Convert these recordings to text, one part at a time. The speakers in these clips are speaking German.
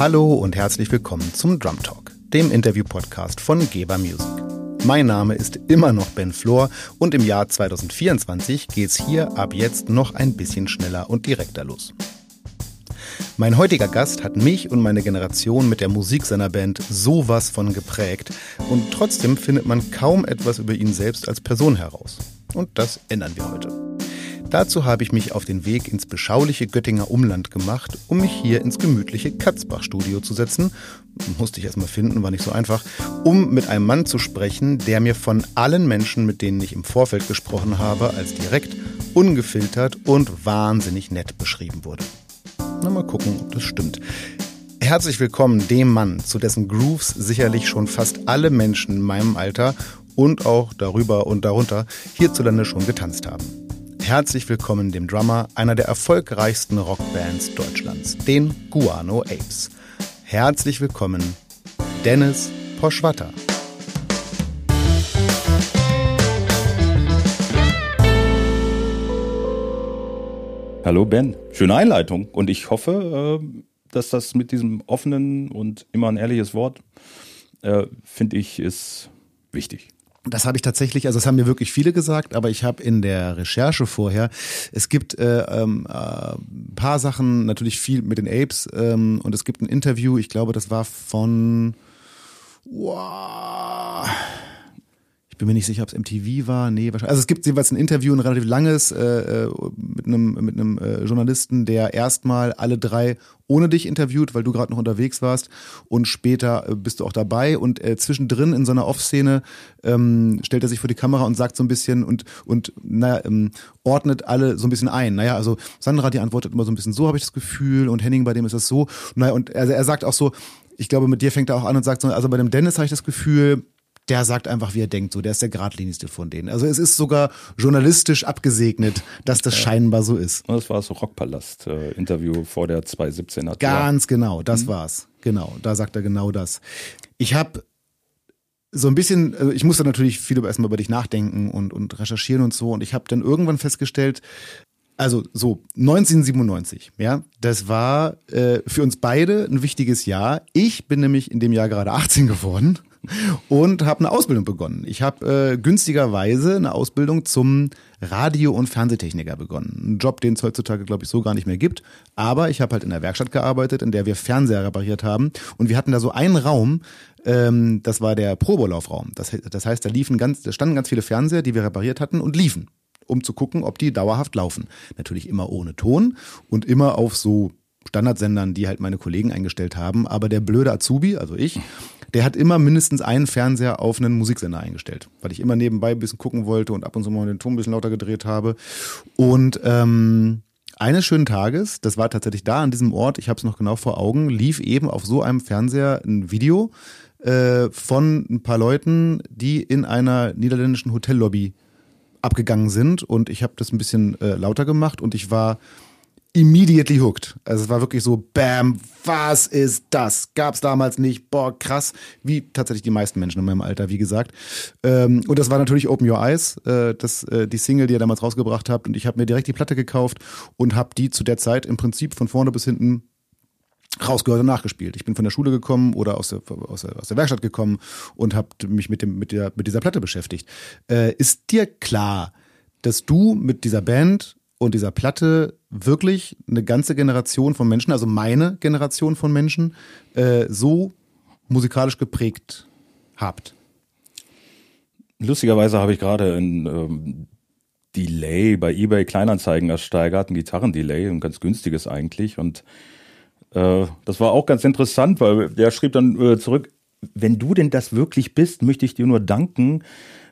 Hallo und herzlich willkommen zum Drum Talk, dem Interview-Podcast von Geber Music. Mein Name ist immer noch Ben Flor und im Jahr 2024 geht's hier ab jetzt noch ein bisschen schneller und direkter los. Mein heutiger Gast hat mich und meine Generation mit der Musik seiner Band sowas von geprägt und trotzdem findet man kaum etwas über ihn selbst als Person heraus. Und das ändern wir heute. Dazu habe ich mich auf den Weg ins beschauliche Göttinger Umland gemacht, um mich hier ins gemütliche Katzbach-Studio zu setzen. Musste ich erstmal finden, war nicht so einfach, um mit einem Mann zu sprechen, der mir von allen Menschen, mit denen ich im Vorfeld gesprochen habe, als direkt, ungefiltert und wahnsinnig nett beschrieben wurde. Na, mal gucken, ob das stimmt. Herzlich willkommen dem Mann, zu dessen Grooves sicherlich schon fast alle Menschen in meinem Alter und auch darüber und darunter hierzulande schon getanzt haben herzlich willkommen dem Drummer einer der erfolgreichsten Rockbands Deutschlands, den Guano Apes. Herzlich willkommen, Dennis Poschwatter. Hallo Ben, schöne Einleitung und ich hoffe, äh, dass das mit diesem offenen und immer ein ehrliches Wort, äh, finde ich, ist wichtig. Das habe ich tatsächlich, also das haben mir wirklich viele gesagt, aber ich habe in der Recherche vorher, es gibt äh, ähm, äh, paar Sachen, natürlich viel mit den Apes ähm, und es gibt ein Interview, ich glaube, das war von wow, bin mir nicht sicher, ob es MTV war. Nee, wahrscheinlich. Also es gibt jeweils ein Interview, ein relativ langes, äh, äh, mit einem mit einem äh, Journalisten, der erstmal alle drei ohne dich interviewt, weil du gerade noch unterwegs warst und später äh, bist du auch dabei und äh, zwischendrin in so einer Off-Szene ähm, stellt er sich vor die Kamera und sagt so ein bisschen und und naja, ähm, ordnet alle so ein bisschen ein. Naja, also Sandra, die antwortet immer so ein bisschen so, habe ich das Gefühl und Henning, bei dem ist das so. Naja, und er, er sagt auch so, ich glaube, mit dir fängt er auch an und sagt so, also bei dem Dennis habe ich das Gefühl, der sagt einfach, wie er denkt. So, der ist der geradlinigste von denen. Also es ist sogar journalistisch abgesegnet, dass das ja. scheinbar so ist. Das war so Rockpalast-Interview vor der 2017er. Ganz genau, das mhm. war's. Genau, da sagt er genau das. Ich habe so ein bisschen, also ich musste natürlich viel erstmal über dich nachdenken und, und recherchieren und so. Und ich habe dann irgendwann festgestellt, also so 1997, ja, das war äh, für uns beide ein wichtiges Jahr. Ich bin nämlich in dem Jahr gerade 18 geworden und habe eine Ausbildung begonnen. Ich habe äh, günstigerweise eine Ausbildung zum Radio- und Fernsehtechniker begonnen. Ein Job, den es heutzutage, glaube ich, so gar nicht mehr gibt. Aber ich habe halt in der Werkstatt gearbeitet, in der wir Fernseher repariert haben. Und wir hatten da so einen Raum, ähm, das war der Probolaufraum. Das, das heißt, da liefen ganz, da standen ganz viele Fernseher, die wir repariert hatten und liefen um zu gucken, ob die dauerhaft laufen. Natürlich immer ohne Ton und immer auf so Standardsendern, die halt meine Kollegen eingestellt haben. Aber der blöde Azubi, also ich, der hat immer mindestens einen Fernseher auf einen Musiksender eingestellt, weil ich immer nebenbei ein bisschen gucken wollte und ab und zu mal den Ton ein bisschen lauter gedreht habe. Und ähm, eines schönen Tages, das war tatsächlich da an diesem Ort, ich habe es noch genau vor Augen, lief eben auf so einem Fernseher ein Video äh, von ein paar Leuten, die in einer niederländischen Hotellobby abgegangen sind. Und ich habe das ein bisschen äh, lauter gemacht und ich war immediately hooked. Also es war wirklich so, bam, was ist das? Gab's damals nicht. Boah, krass. Wie tatsächlich die meisten Menschen in meinem Alter, wie gesagt. Ähm, und das war natürlich Open Your Eyes, äh, das, äh, die Single, die ihr damals rausgebracht habt. Und ich habe mir direkt die Platte gekauft und habe die zu der Zeit im Prinzip von vorne bis hinten rausgehört und nachgespielt. Ich bin von der Schule gekommen oder aus der, aus der, aus der Werkstatt gekommen und habe mich mit, dem, mit, der, mit dieser Platte beschäftigt. Äh, ist dir klar, dass du mit dieser Band und dieser Platte wirklich eine ganze Generation von Menschen, also meine Generation von Menschen, äh, so musikalisch geprägt habt? Lustigerweise habe ich gerade ein ähm, Delay bei eBay Kleinanzeigen ersteigert, ein Gitarrendelay, ein ganz günstiges eigentlich. Und äh, das war auch ganz interessant, weil der schrieb dann äh, zurück, wenn du denn das wirklich bist, möchte ich dir nur danken,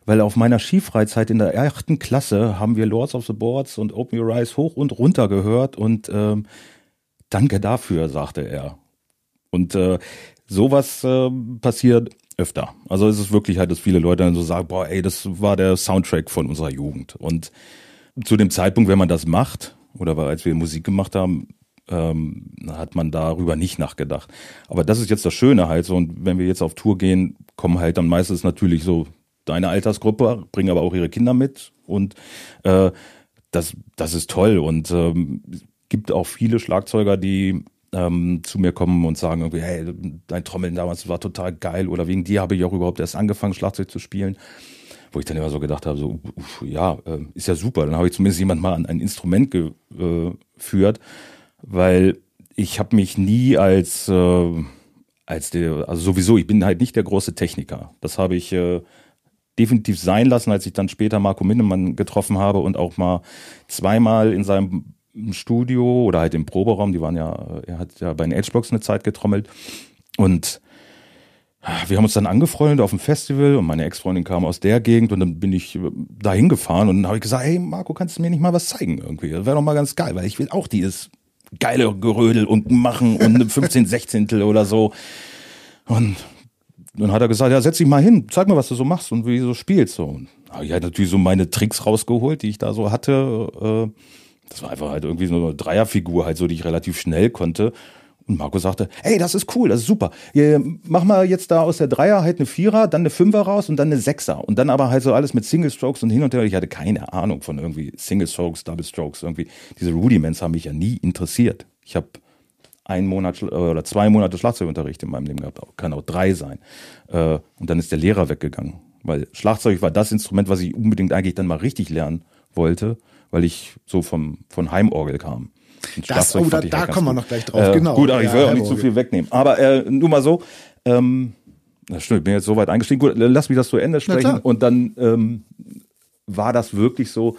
weil auf meiner Skifreizeit in der achten Klasse haben wir Lords of the Boards und Open Your Eyes hoch und runter gehört und ähm, danke dafür, sagte er. Und äh, sowas äh, passiert öfter. Also es ist wirklich halt, dass viele Leute dann so sagen, boah, ey, das war der Soundtrack von unserer Jugend. Und zu dem Zeitpunkt, wenn man das macht, oder als wir Musik gemacht haben, ähm, hat man darüber nicht nachgedacht. Aber das ist jetzt das Schöne halt so. Und wenn wir jetzt auf Tour gehen, kommen halt dann meistens natürlich so deine Altersgruppe, bringen aber auch ihre Kinder mit und äh, das, das ist toll und ähm, gibt auch viele Schlagzeuger, die ähm, zu mir kommen und sagen irgendwie, hey, dein Trommeln damals war total geil oder wegen dir habe ich auch überhaupt erst angefangen, Schlagzeug zu spielen. Wo ich dann immer so gedacht habe, so, uff, ja, äh, ist ja super. Dann habe ich zumindest jemand mal an ein Instrument geführt, weil ich habe mich nie als, äh, als der, also sowieso, ich bin halt nicht der große Techniker. Das habe ich äh, definitiv sein lassen, als ich dann später Marco Minnemann getroffen habe und auch mal zweimal in seinem Studio oder halt im Proberaum, die waren ja, er hat ja bei den Edgebox eine Zeit getrommelt und wir haben uns dann angefreundet auf dem Festival und meine Ex-Freundin kam aus der Gegend und dann bin ich da hingefahren und dann habe ich gesagt, hey Marco, kannst du mir nicht mal was zeigen irgendwie? Das wäre doch mal ganz geil, weil ich will auch dieses geile Gerödel und machen und eine 15 Sechzehntel oder so. Und dann hat er gesagt, ja, setz dich mal hin, zeig mir, was du so machst und wie du so spielst. So. Und ich hatte natürlich so meine Tricks rausgeholt, die ich da so hatte. Äh, das war einfach halt irgendwie so eine Dreierfigur, halt so, die ich relativ schnell konnte. Und Marco sagte, hey, das ist cool, das ist super. Mach mal jetzt da aus der Dreier halt eine Vierer, dann eine Fünfer raus und dann eine Sechser. Und dann aber halt so alles mit Single Strokes und hin und her. Ich hatte keine Ahnung von irgendwie Single Strokes, Double Strokes, irgendwie. Diese Rudiments haben mich ja nie interessiert. Ich habe einen Monat oder zwei Monate Schlagzeugunterricht in meinem Leben gehabt. Kann auch drei sein. Äh, und dann ist der Lehrer weggegangen. Weil Schlagzeug war das Instrument, was ich unbedingt eigentlich dann mal richtig lernen wollte, weil ich so vom, von Heimorgel kam. Das, oh, da, da kommen wir noch gleich drauf, äh, genau. Gut, aber ich will auch nicht zu viel wegnehmen. Aber äh, nur mal so, ähm, das stimmt, ich bin jetzt so weit eingestiegen. Gut, lass mich das zu Ende sprechen. Und dann ähm, war das wirklich so,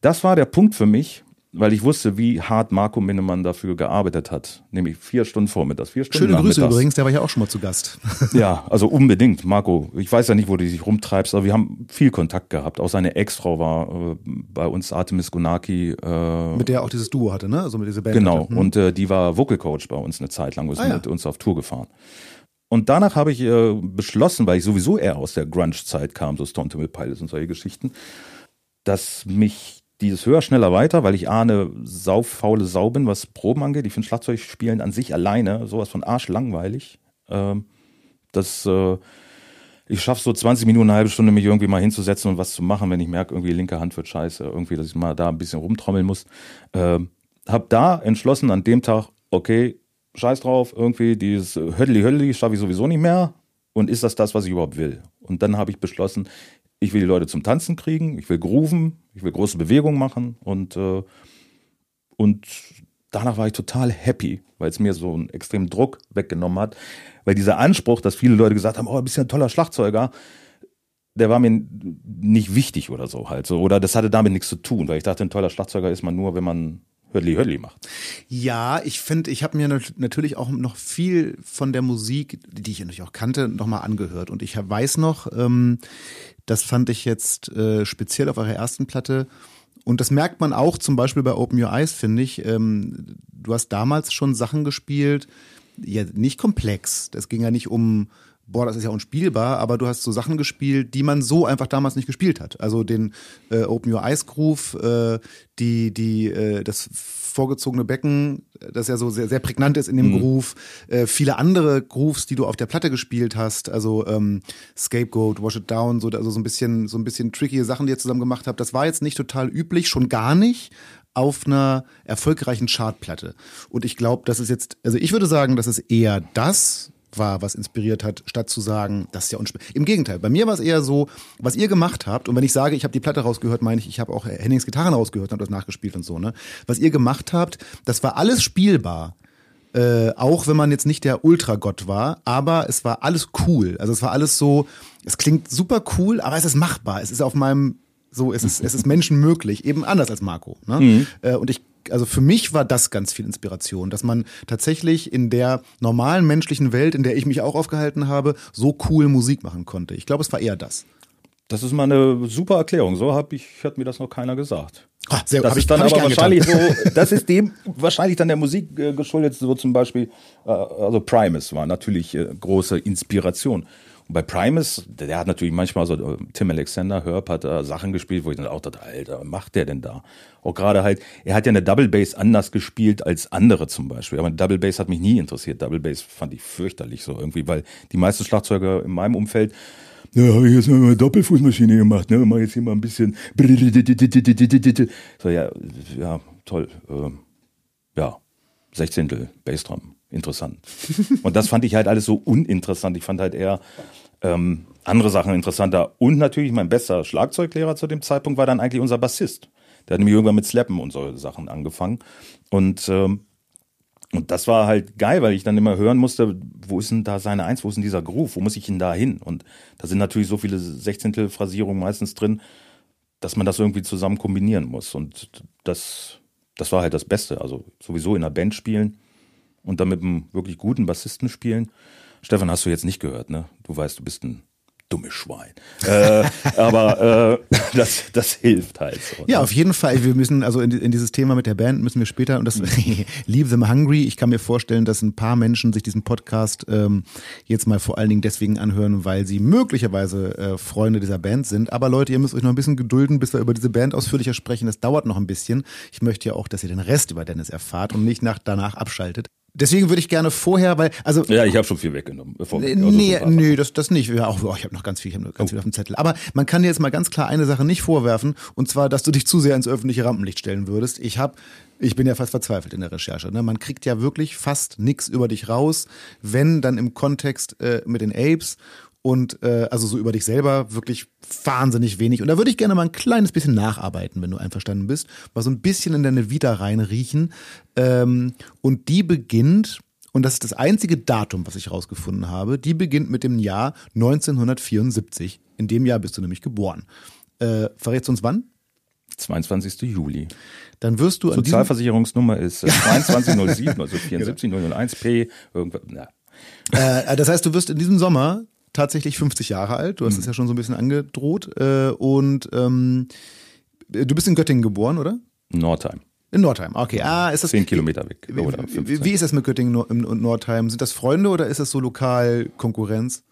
das war der Punkt für mich, weil ich wusste, wie hart Marco Minnemann dafür gearbeitet hat. Nämlich vier Stunden vormittags, vier Stunden Schöne Grüße übrigens, der war ja auch schon mal zu Gast. ja, also unbedingt, Marco. Ich weiß ja nicht, wo du dich rumtreibst, aber wir haben viel Kontakt gehabt. Auch seine Ex-Frau war äh, bei uns, Artemis Gunaki. Äh, mit der er auch dieses Duo hatte, ne? Also mit dieser Band. Genau, hm. und äh, die war Vocal Coach bei uns eine Zeit lang, ist ah, mit ja. uns auf Tour gefahren. Und danach habe ich äh, beschlossen, weil ich sowieso eher aus der Grunge-Zeit kam, so Stone Temple Pilots und solche Geschichten, dass mich dieses höher, schneller, weiter, weil ich A, eine saufaule Sau bin, was Proben angeht. Ich finde Schlagzeugspielen an sich alleine sowas von arschlangweilig. Ähm, das, äh, ich schaffe so 20 Minuten, eine halbe Stunde, mich irgendwie mal hinzusetzen und was zu machen, wenn ich merke, irgendwie linke Hand wird scheiße, irgendwie, dass ich mal da ein bisschen rumtrommeln muss. Ähm, hab da entschlossen an dem Tag, okay, scheiß drauf, irgendwie dieses Hödli Hödli schaffe ich sowieso nicht mehr. Und ist das das, was ich überhaupt will? Und dann habe ich beschlossen, ich will die Leute zum Tanzen kriegen, ich will grooven, ich will große Bewegungen machen und, äh, und danach war ich total happy, weil es mir so einen extremen Druck weggenommen hat, weil dieser Anspruch, dass viele Leute gesagt haben, oh, du bist ja ein toller Schlagzeuger, der war mir nicht wichtig oder so halt so, oder das hatte damit nichts zu tun, weil ich dachte, ein toller Schlagzeuger ist man nur, wenn man Hörli Hörli macht. Ja, ich finde, ich habe mir natürlich auch noch viel von der Musik, die ich natürlich auch kannte, nochmal angehört. Und ich weiß noch, ähm, das fand ich jetzt äh, speziell auf eurer ersten Platte. Und das merkt man auch zum Beispiel bei Open Your Eyes, finde ich. Ähm, du hast damals schon Sachen gespielt, ja, nicht komplex. Das ging ja nicht um boah, das ist ja unspielbar, aber du hast so Sachen gespielt, die man so einfach damals nicht gespielt hat. Also den äh, Open Your Eyes Groove, äh, die, die, äh, das vorgezogene Becken, das ja so sehr, sehr prägnant ist in dem mhm. Groove, äh, viele andere Grooves, die du auf der Platte gespielt hast, also ähm, Scapegoat, Wash It Down, so, also so ein bisschen, so ein bisschen tricky Sachen, die ihr zusammen gemacht habt. Das war jetzt nicht total üblich, schon gar nicht auf einer erfolgreichen Chartplatte. Und ich glaube, das ist jetzt, also ich würde sagen, das ist eher das, war, was inspiriert hat, statt zu sagen, das ist ja unspannend. Im Gegenteil, bei mir war es eher so, was ihr gemacht habt, und wenn ich sage, ich habe die Platte rausgehört, meine ich, ich habe auch Hennings Gitarren rausgehört und das nachgespielt und so, ne? Was ihr gemacht habt, das war alles spielbar. Äh, auch wenn man jetzt nicht der Ultragott war, aber es war alles cool. Also es war alles so, es klingt super cool, aber es ist machbar. Es ist auf meinem so, es ist, es ist menschenmöglich, eben anders als Marco. Ne? Mhm. Äh, und ich also für mich war das ganz viel Inspiration, dass man tatsächlich in der normalen menschlichen Welt, in der ich mich auch aufgehalten habe, so cool Musik machen konnte. Ich glaube, es war eher das. Das ist mal eine super Erklärung. So hab ich, hat mir das noch keiner gesagt. Ah, sehr, das ist dann aber wahrscheinlich so, das ist dem wahrscheinlich dann der Musik äh, geschuldet, so zum Beispiel, äh, also Primus war natürlich äh, große Inspiration. Und bei Primus, der, hat natürlich manchmal so, äh, Tim Alexander, Herb hat da Sachen gespielt, wo ich dann auch dachte, Alter, was macht der denn da? Auch gerade halt, er hat ja eine Double Bass anders gespielt als andere zum Beispiel. Aber Double Bass hat mich nie interessiert. Double Bass fand ich fürchterlich so irgendwie, weil die meisten Schlagzeuger in meinem Umfeld ja, habe ich jetzt mal eine Doppelfußmaschine gemacht, ne? Mach jetzt hier mal ein bisschen. So, ja, ja, toll. Äh, ja. Sechzehntel Bassdrum. Interessant. Und das fand ich halt alles so uninteressant. Ich fand halt eher ähm, andere Sachen interessanter. Und natürlich mein bester Schlagzeuglehrer zu dem Zeitpunkt war dann eigentlich unser Bassist. Der hat nämlich irgendwann mit Slappen und so Sachen angefangen. Und, ähm, und das war halt geil, weil ich dann immer hören musste, wo ist denn da seine Eins, wo ist denn dieser Groove, wo muss ich denn da hin? Und da sind natürlich so viele Sechzehntel-Phrasierungen meistens drin, dass man das irgendwie zusammen kombinieren muss. Und das, das war halt das Beste. Also sowieso in einer Band spielen und dann mit einem wirklich guten Bassisten spielen. Stefan, hast du jetzt nicht gehört, ne? Du weißt, du bist ein dummes Schwein. äh, aber äh, das, das hilft halt so. Ja, ne? auf jeden Fall. Wir müssen, also in, in, dieses Thema mit der Band müssen wir später, und das Leave Them Hungry, ich kann mir vorstellen, dass ein paar Menschen sich diesen Podcast ähm, jetzt mal vor allen Dingen deswegen anhören, weil sie möglicherweise äh, Freunde dieser Band sind. Aber Leute, ihr müsst euch noch ein bisschen gedulden, bis wir über diese Band ausführlicher sprechen. Das dauert noch ein bisschen. Ich möchte ja auch, dass ihr den Rest über Dennis erfahrt und nicht nach, danach abschaltet. Deswegen würde ich gerne vorher, weil also ja, ich habe schon viel weggenommen. Bevor nee, nee, nee, das das nicht. Ja, auch, oh, ich habe noch ganz viel, ich habe noch ganz oh. viel auf dem Zettel. Aber man kann dir jetzt mal ganz klar eine Sache nicht vorwerfen, und zwar, dass du dich zu sehr ins öffentliche Rampenlicht stellen würdest. Ich habe, ich bin ja fast verzweifelt in der Recherche. Ne? Man kriegt ja wirklich fast nichts über dich raus, wenn dann im Kontext äh, mit den Apes und äh, also so über dich selber wirklich wahnsinnig wenig. Und da würde ich gerne mal ein kleines bisschen nacharbeiten, wenn du einverstanden bist, mal so ein bisschen in deine Vita reinriechen. Ähm, und die beginnt, und das ist das einzige Datum, was ich rausgefunden habe, die beginnt mit dem Jahr 1974. In dem Jahr bist du nämlich geboren. Äh, verrätst du uns wann? 22. Juli. Dann wirst du Sozialversicherungsnummer ist 2207, also 74001P, irgendwas. Ja. Äh, das heißt, du wirst in diesem Sommer tatsächlich 50 Jahre alt. Du hast es mhm. ja schon so ein bisschen angedroht. Äh, und ähm, du bist in Göttingen geboren, oder? Nordheim. In Nordheim, okay. Ah, ist das. Zehn Kilometer weg. Wie, wie, ist das mit Göttingen und Nordheim? Sind das Freunde oder ist das so lokal Konkurrenz?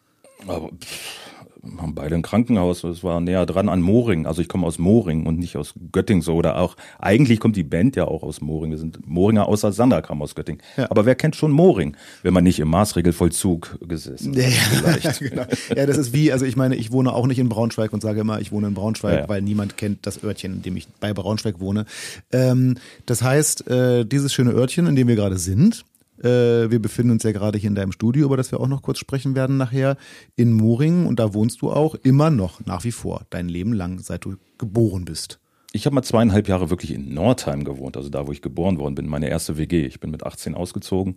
Aber, pff, haben beide ein Krankenhaus. Das war näher dran an Moring. Also ich komme aus Moring und nicht aus Göttingen so. Oder auch, eigentlich kommt die Band ja auch aus Moring. Wir sind Moringer außer Sander kam aus Göttingen. Ja. Aber wer kennt schon Moring, wenn man nicht im Maßregelvollzug gesessen ja, ja, genau. ja, das ist wie, also ich meine, ich wohne auch nicht in Braunschweig und sage immer, ich wohne in Braunschweig, ja. weil niemand kennt das Örtchen, in dem ich bei Braunschweig wohne. Ähm, das heißt, äh, dieses schöne Örtchen, in dem wir gerade sind, äh, wir befinden uns ja gerade hier in deinem Studio, über das wir auch noch kurz sprechen werden nachher, in Moringen. Und da wohnst du auch immer noch, nach wie vor, dein Leben lang, seit du geboren bist. Ich habe mal zweieinhalb Jahre wirklich in Nordheim gewohnt, also da, wo ich geboren worden bin, meine erste WG. Ich bin mit 18 ausgezogen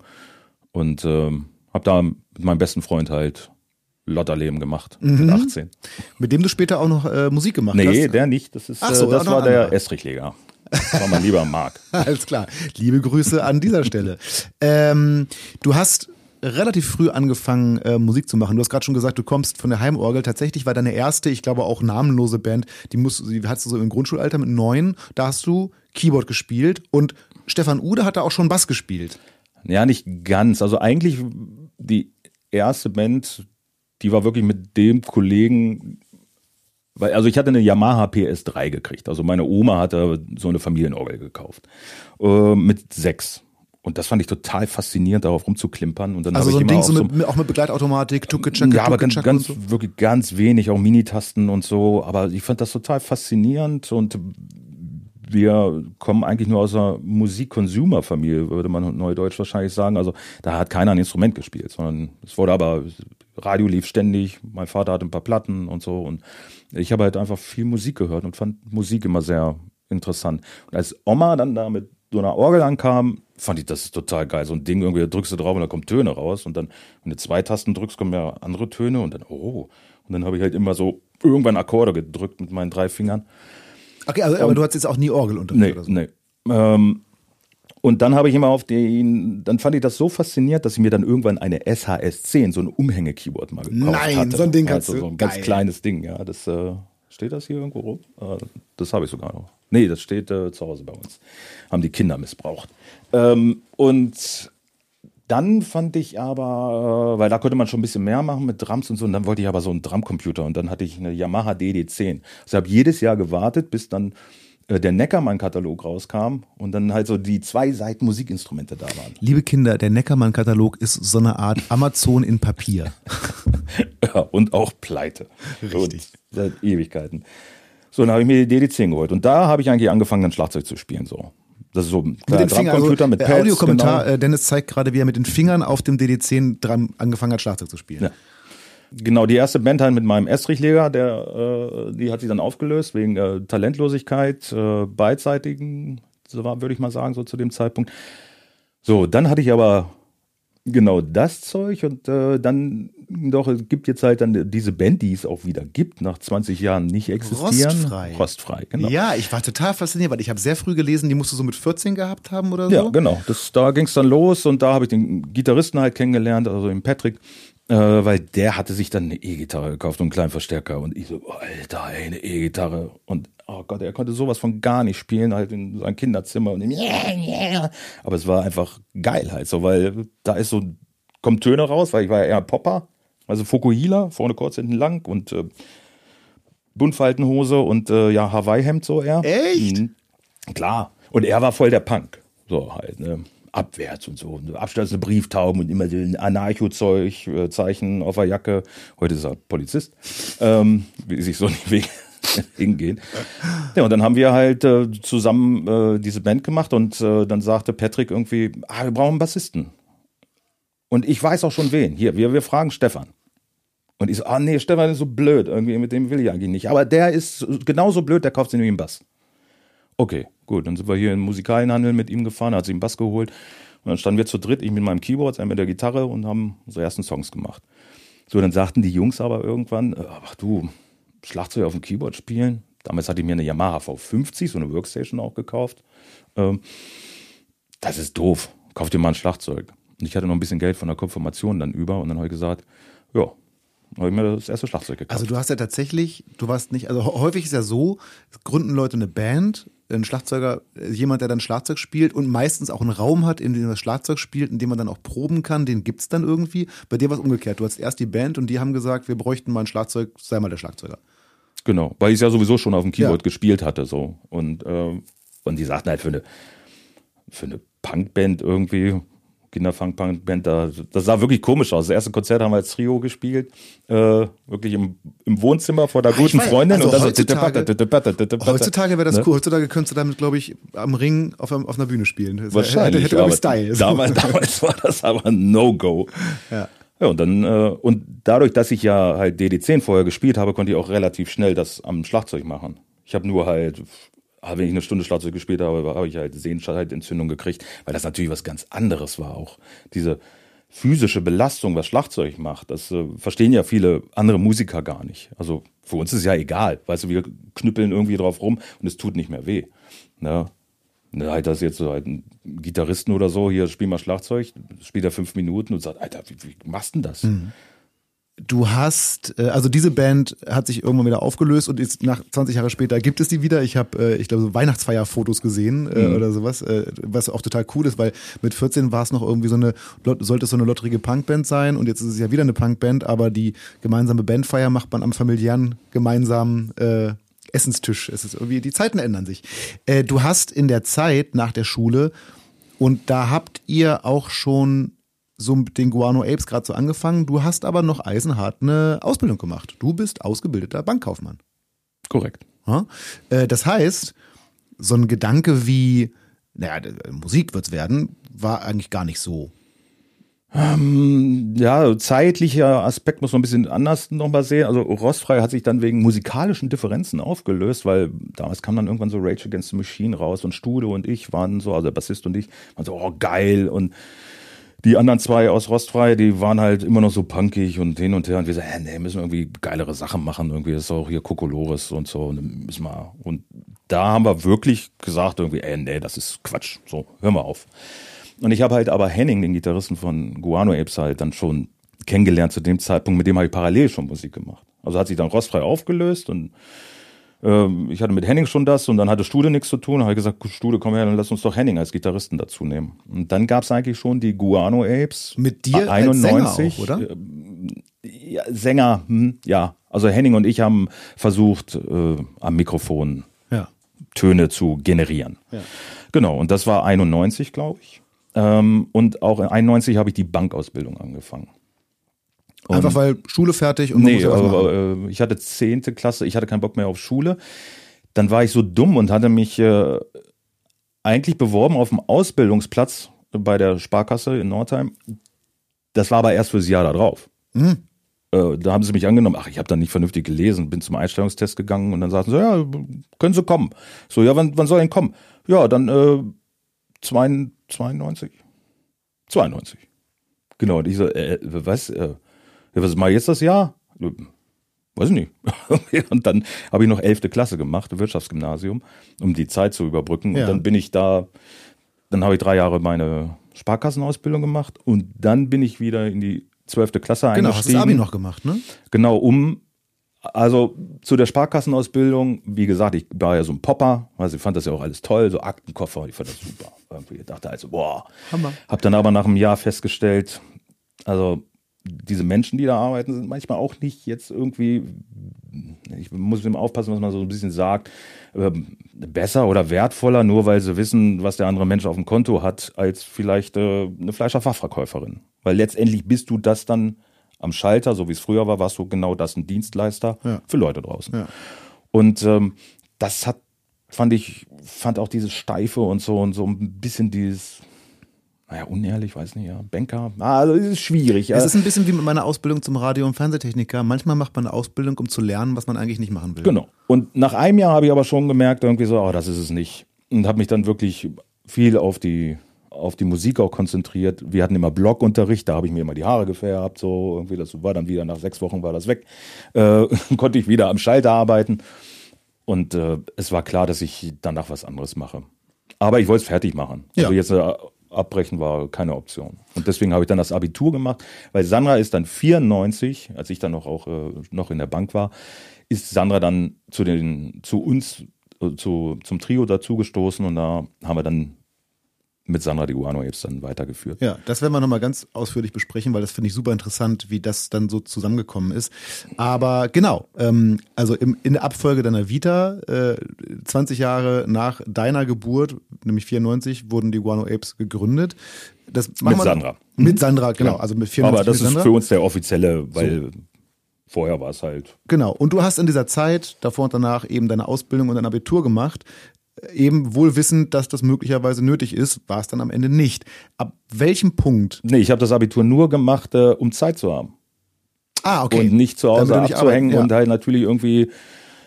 und ähm, habe da mit meinem besten Freund halt Lotterleben gemacht mhm. mit 18. Mit dem du später auch noch äh, Musik gemacht nee, hast? Nee, der nicht. Das, ist, Ach so, äh, das war der Estrichleger. Das war mein lieber Marc. Alles klar. Liebe Grüße an dieser Stelle. Ähm, du hast relativ früh angefangen, äh, Musik zu machen. Du hast gerade schon gesagt, du kommst von der Heimorgel. Tatsächlich war deine erste, ich glaube auch namenlose Band, die, musst, die hattest du so im Grundschulalter mit neun. Da hast du Keyboard gespielt und Stefan Ude hat da auch schon Bass gespielt. Ja, nicht ganz. Also eigentlich die erste Band, die war wirklich mit dem Kollegen, weil, also ich hatte eine Yamaha PS3 gekriegt. Also meine Oma hatte so eine Familienorgel gekauft. Äh, mit sechs. Und das fand ich total faszinierend, darauf rumzuklimpern. Und dann also so ein Ding auch, so mit, auch mit Begleitautomatik, Tucke-Checke, Ja, aber ganz, ganz so. wirklich ganz wenig, auch Minitasten und so. Aber ich fand das total faszinierend und wir kommen eigentlich nur aus einer Musik-Consumer-Familie, würde man neudeutsch wahrscheinlich sagen. Also da hat keiner ein Instrument gespielt, sondern es wurde aber, Radio lief ständig, mein Vater hatte ein paar Platten und so und ich habe halt einfach viel Musik gehört und fand Musik immer sehr interessant. Und als Oma dann da mit so einer Orgel ankam, fand ich das total geil. So ein Ding, irgendwie drückst du drauf und da kommen Töne raus. Und dann, wenn du zwei Tasten drückst, kommen ja andere Töne und dann, oh. Und dann habe ich halt immer so irgendwann Akkorde gedrückt mit meinen drei Fingern. Okay, also, aber du hattest jetzt auch nie Orgelunterricht nee, oder so? Nee. Ähm, und dann habe ich immer auf den, dann fand ich das so faszinierend, dass ich mir dann irgendwann eine SHS 10, so ein Umhänge-Keyboard mal gekauft Nein, hatte. so ein Ding also du. so ein ganz Geil. kleines Ding, ja. Das äh, steht das hier irgendwo rum? Äh, das habe ich sogar noch. Nee, das steht äh, zu Hause bei uns. Haben die Kinder missbraucht. Ähm, und dann fand ich aber, äh, weil da konnte man schon ein bisschen mehr machen mit Drums und so, und dann wollte ich aber so einen Drumcomputer und dann hatte ich eine Yamaha DD10. Also ich habe jedes Jahr gewartet, bis dann der Neckermann-Katalog rauskam und dann halt so die zwei Seiten Musikinstrumente da waren. Liebe Kinder, der Neckermann-Katalog ist so eine Art Amazon in Papier. ja, und auch pleite. Richtig. Und seit Ewigkeiten. So, dann habe ich mir die DD10 geholt und da habe ich eigentlich angefangen, dann Schlagzeug zu spielen. So Das ist so ein Mit Fingern, also, Drumcomputer mit äh, Pads. Audiokommentar, genau. äh, Dennis zeigt gerade, wie er mit den Fingern auf dem DD10 dran angefangen hat, Schlagzeug zu spielen. Ja. Genau, die erste Band halt mit meinem Estrich-Leger, der, äh, die hat sich dann aufgelöst wegen äh, Talentlosigkeit, äh, beidseitigen, so war, würde ich mal sagen, so zu dem Zeitpunkt. So, dann hatte ich aber genau das Zeug und äh, dann doch, es gibt jetzt halt dann diese Band, die es auch wieder gibt, nach 20 Jahren nicht existieren. Rostfrei. Rostfrei, genau. Ja, ich war total fasziniert, weil ich habe sehr früh gelesen, die musst du so mit 14 gehabt haben oder so. Ja, genau. Das, da ging es dann los und da habe ich den Gitarristen halt kennengelernt, also den Patrick, äh, weil der hatte sich dann eine E-Gitarre gekauft und einen kleinen Verstärker und ich so, oh, Alter, ey, eine E-Gitarre und oh Gott, er konnte sowas von gar nicht spielen, halt in seinem Kinderzimmer und aber es war einfach geil halt so, weil da ist so, kommen Töne raus, weil ich war ja eher Popper, also Fukuhila, vorne kurz, hinten lang und äh, Buntfaltenhose und äh, ja, Hawaii-Hemd so eher. Echt? Mhm. Klar. Und er war voll der Punk. So halt, ne? Abwärts und so. Und Abstürzende Brieftauben und immer ein Anarcho-Zeug, äh, Zeichen auf der Jacke. Heute ist er Polizist. Ähm, wie sich so nicht Weg hingehen. Ja, und dann haben wir halt äh, zusammen äh, diese Band gemacht und äh, dann sagte Patrick irgendwie, ah, wir brauchen einen Bassisten. Und ich weiß auch schon wen. Hier, wir, wir fragen Stefan. Und ich so, ah nee, Stefan ist so blöd, irgendwie mit dem will ich eigentlich nicht. Aber der ist genauso blöd, der kauft sich nämlich einen Bass. Okay, gut, dann sind wir hier in den Musikalienhandel mit ihm gefahren, hat sich einen Bass geholt. Und dann standen wir zu dritt, ich mit meinem Keyboard, er mit der Gitarre und haben unsere ersten Songs gemacht. So, dann sagten die Jungs aber irgendwann, äh, ach du, Schlagzeug auf dem Keyboard spielen. Damals hatte ich mir eine Yamaha V50, so eine Workstation auch gekauft. Ähm, das ist doof. Kauf dir mal ein Schlagzeug. Und ich hatte noch ein bisschen Geld von der Konfirmation dann über und dann habe ich gesagt, ja, habe ich mir das erste Schlagzeug gekauft. Also du hast ja tatsächlich, du warst nicht, also häufig ist ja so, gründen Leute eine Band, ein Schlagzeuger, jemand, der dann Schlagzeug spielt und meistens auch einen Raum hat, in dem das Schlagzeug spielt, in dem man dann auch proben kann, den gibt's dann irgendwie. Bei dir war es umgekehrt. Du hast erst die Band und die haben gesagt, wir bräuchten mal ein Schlagzeug, sei mal der Schlagzeuger. Genau, weil ich es ja sowieso schon auf dem Keyboard Ja. gespielt hatte so und äh, und die sagten halt für eine für eine Punkband irgendwie Kinderfunk-Punkband, da, das sah wirklich komisch aus. Das erste Konzert haben wir als Trio gespielt, äh, wirklich im, im Wohnzimmer vor der Ah, guten weiß, Freundin. also und heutzutage- so Heutzutage wäre das Ne? cool. Heutzutage könntest du damit, glaube ich, am Ring auf, auf einer Bühne spielen. Das Wahrscheinlich. Hätte, hätte Style. Damals, damals war das aber ein No-Go. Ja. Ja, und dann, äh, und dadurch, dass ich ja halt DD10 vorher gespielt habe, konnte ich auch relativ schnell das am Schlagzeug machen. Ich habe nur halt, wenn ich eine Stunde Schlagzeug gespielt habe, habe ich halt Sehenscheidentzündung gekriegt, weil das natürlich was ganz anderes war auch. Diese physische Belastung, was Schlagzeug macht, das äh, verstehen ja viele andere Musiker gar nicht. Also für uns ist ja egal, weißt du, wir knüppeln irgendwie drauf rum und es tut nicht mehr weh. Ne? Ne, halt das jetzt so halt ein Gitarristen oder so, hier spiel mal Schlagzeug, spielt er fünf Minuten und sagt, Alter, wie, wie machst du denn das? Du hast, äh, also diese Band hat sich irgendwann wieder aufgelöst und jetzt nach 20 Jahre später gibt es die wieder. Ich habe, äh, ich glaube, so Weihnachtsfeierfotos gesehen äh, Mhm. oder sowas, was auch total cool ist, weil mit 14 war es noch irgendwie so eine, sollte es so eine lotterige Punkband sein und jetzt ist es ja wieder eine Punkband, aber die gemeinsame Bandfeier macht man am familiären gemeinsamen äh, Essenstisch. Es ist irgendwie, die Zeiten ändern sich. Äh, du hast in der Zeit nach der Schule und da habt ihr auch schon so mit den Guano Apes gerade so angefangen. Du hast aber noch eisenhart eine Ausbildung gemacht. Du bist ausgebildeter Bankkaufmann. Korrekt. Ja? Äh, Das heißt, so ein Gedanke wie, naja, Musik wird's werden, war eigentlich gar nicht so. Ja, zeitlicher Aspekt muss man ein bisschen anders nochmal sehen. Also Rostfrei hat sich dann wegen musikalischen Differenzen aufgelöst, weil damals kam dann irgendwann so Rage Against the Machine raus und Stude und ich waren so, also der Bassist und ich, waren so, oh geil und die anderen zwei aus Rostfrei, die waren halt immer noch so punkig und hin und her. Und wir so, hä, nee, müssen irgendwie geilere Sachen machen, irgendwie. Ist auch hier Kokolores und so. Und müssen wir und da haben wir wirklich gesagt irgendwie, ey, nee, das ist Quatsch, so, hör mal auf. Und ich habe halt aber Henning, den Gitarristen von Guano Apes, halt dann schon kennengelernt zu dem Zeitpunkt, mit dem habe ich parallel schon Musik gemacht. Also hat sich dann rostfrei aufgelöst und ähm, ich hatte mit Henning schon das und dann hatte Stude nichts zu tun. Da habe ich gesagt, Stude, komm her, dann lass uns doch Henning als Gitarristen dazu nehmen. Und dann gab es eigentlich schon die Guano Apes. Mit dir als 91, Sänger auch, oder? Ja, Sänger, hm, ja. Also Henning und ich haben versucht, äh, am Mikrofon Ja. Töne zu generieren. Genau, und das war 91, glaube ich. Ähm, und auch in 91 habe ich die Bankausbildung angefangen. Einfach weil Schule fertig und man muss Nee, ja was machen. aber, äh, ich hatte zehnte Klasse, ich hatte keinen Bock mehr auf Schule. Dann war ich so dumm und hatte mich äh, eigentlich beworben auf dem Ausbildungsplatz bei der Sparkasse in Nordheim. Das war aber erst fürs Jahr da drauf. Mhm. Äh, da haben sie mich angenommen. Ach, ich habe dann nicht vernünftig gelesen, bin zum Einstellungstest gegangen und dann sagten sie, ja, können Sie kommen. So, ja, wann, wann soll ich denn kommen? Ja, dann äh, 92. 92. Genau, und ich so, äh, was, äh, was mache ich jetzt das Jahr? Weiß ich nicht. und dann habe ich noch elfte Klasse gemacht, Wirtschaftsgymnasium, um die Zeit zu überbrücken. Ja. Und dann bin ich da, dann habe ich drei Jahre meine Sparkassenausbildung gemacht und dann bin ich wieder in die zwölfte Klasse Genau, hast eingestiegen. das Abi noch gemacht, ne? Genau, um, also zu der Sparkassenausbildung, wie gesagt, ich war ja so ein Popper, also ich fand das ja auch alles toll, so Aktenkoffer, ich fand das super. Irgendwie ich dachte also, boah. Hammer. Hab dann aber nach einem Jahr festgestellt, also diese Menschen, die da arbeiten, sind manchmal auch nicht jetzt irgendwie, ich muss immer aufpassen, was man so ein bisschen sagt, ähm, besser oder wertvoller, nur weil sie wissen, was der andere Mensch auf dem Konto hat, als vielleicht äh, eine Fleischerfachverkäuferin. Weil letztendlich bist du das dann am Schalter, so wie es früher war, warst du genau das ein Dienstleister Ja. für Leute draußen. Ja. Und ähm, das hat, fand ich, fand auch dieses Steife und so und so ein bisschen dieses, naja, unehrlich, weiß nicht, ja, Banker. Ah, also es ist schwierig. Es ist ein bisschen wie mit meiner Ausbildung zum Radio- und Fernsehtechniker. Manchmal macht man eine Ausbildung, um zu lernen, was man eigentlich nicht machen will. Genau. Und nach einem Jahr habe ich aber schon gemerkt, irgendwie so, oh, das ist es nicht. Und habe mich dann wirklich viel auf die, auf die Musik auch konzentriert. Wir hatten immer Blockunterricht, da habe ich mir immer die Haare gefärbt, so irgendwie, das war dann wieder nach sechs Wochen war das weg. Äh, konnte ich wieder am Schalter arbeiten. Und äh, es war klar, dass ich danach was anderes mache. Aber ich wollte es fertig machen. Ja. Also jetzt äh, abbrechen war keine Option. Und deswegen habe ich dann das Abitur gemacht, weil Sandra ist dann 94, als ich dann noch auch äh, noch in der Bank war, ist Sandra dann zu den zu uns äh, zu zum Trio dazugestoßen und da haben wir dann mit Sandra die Guano Apes dann weitergeführt. Ja, das werden wir nochmal ganz ausführlich besprechen, weil das finde ich super interessant, wie das dann so zusammengekommen ist. Aber genau, ähm, also im, in der Abfolge deiner Vita, äh, 20 Jahre nach deiner Geburt, nämlich 94, wurden die Guano Apes gegründet. Das Mit Sandra. Mit Sandra, genau. Also mit 94 Aber das ist Sandra. für uns der offizielle, weil vorher war es halt Genau. Und du hast in dieser Zeit, davor und danach, eben deine Ausbildung und dein Abitur gemacht. Eben wohl wissend, dass das möglicherweise nötig ist, war es dann am Ende nicht. Ab welchem Punkt? Nee, ich habe das Abitur nur gemacht, äh, um Zeit zu haben. Ah, okay. Und nicht zu Hause nicht abzuhängen arbeiten, und ja. halt natürlich irgendwie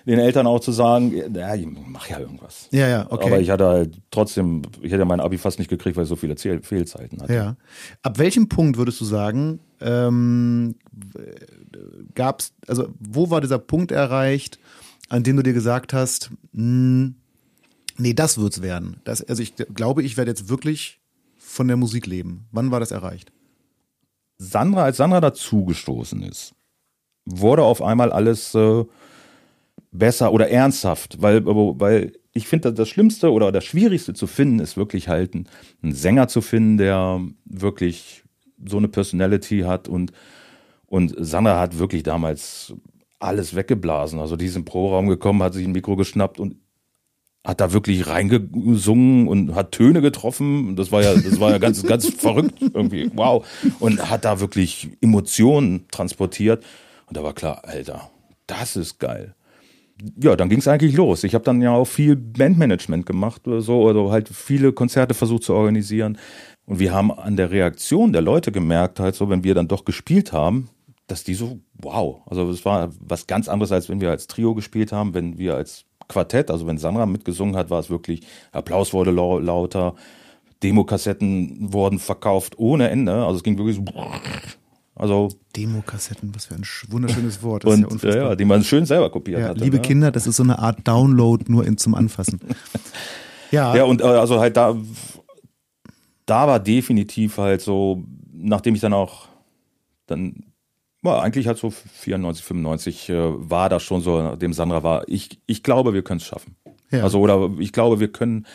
den Eltern auch zu sagen, ja, ich mach ja irgendwas. Ja, ja, okay. Aber ich hatte halt trotzdem, ich hätte mein Abi fast nicht gekriegt, weil ich so viele Fehl- Fehlzeiten hatte. Ja. Ab welchem Punkt würdest du sagen, ähm, gab es, also wo war dieser Punkt erreicht, an dem du dir gesagt hast, mh, nee, das wird's werden. Das, also ich glaube, ich werde jetzt wirklich von der Musik leben. Wann war das erreicht? Sandra, als Sandra dazugestoßen ist, wurde auf einmal alles äh, besser oder ernsthaft, weil, weil ich finde, das Schlimmste oder das Schwierigste zu finden ist wirklich halt einen, Sänger zu finden, der wirklich so eine Personality hat und, und Sandra hat wirklich damals alles weggeblasen. Also die ist im Pro-Raum gekommen, hat sich ein Mikro geschnappt und hat da wirklich reingesungen und hat Töne getroffen. Das war ja, das war ja ganz, ganz verrückt irgendwie. Wow. Und hat da wirklich Emotionen transportiert. Und da war klar, Alter, das ist geil. Ja, dann ging es eigentlich los. Ich habe dann ja auch viel Bandmanagement gemacht oder so, oder halt viele Konzerte versucht zu organisieren. Und wir haben an der Reaktion der Leute gemerkt, halt so, wenn wir dann doch gespielt haben, dass die so, wow, also es war was ganz anderes, als wenn wir als Trio gespielt haben, wenn wir als Quartett, also wenn Sandra mitgesungen hat, war es wirklich, Applaus wurde lau lauter, Demokassetten wurden verkauft ohne Ende, also es ging wirklich so, also Demokassetten, was für ein sch- wunderschönes Wort. Das ist und ja ja, die man schön selber kopiert Ja, hatte. liebe ne? Kinder, das ist so eine Art Download nur in, zum Anfassen. Ja, Ja, und äh, also halt da, da war definitiv halt so, nachdem ich dann auch, dann, war eigentlich halt so 94, 95 äh, war das schon so, nachdem Sandra war, ich, ich glaube, wir können es schaffen. Ja. Also, oder ich glaube, wir können,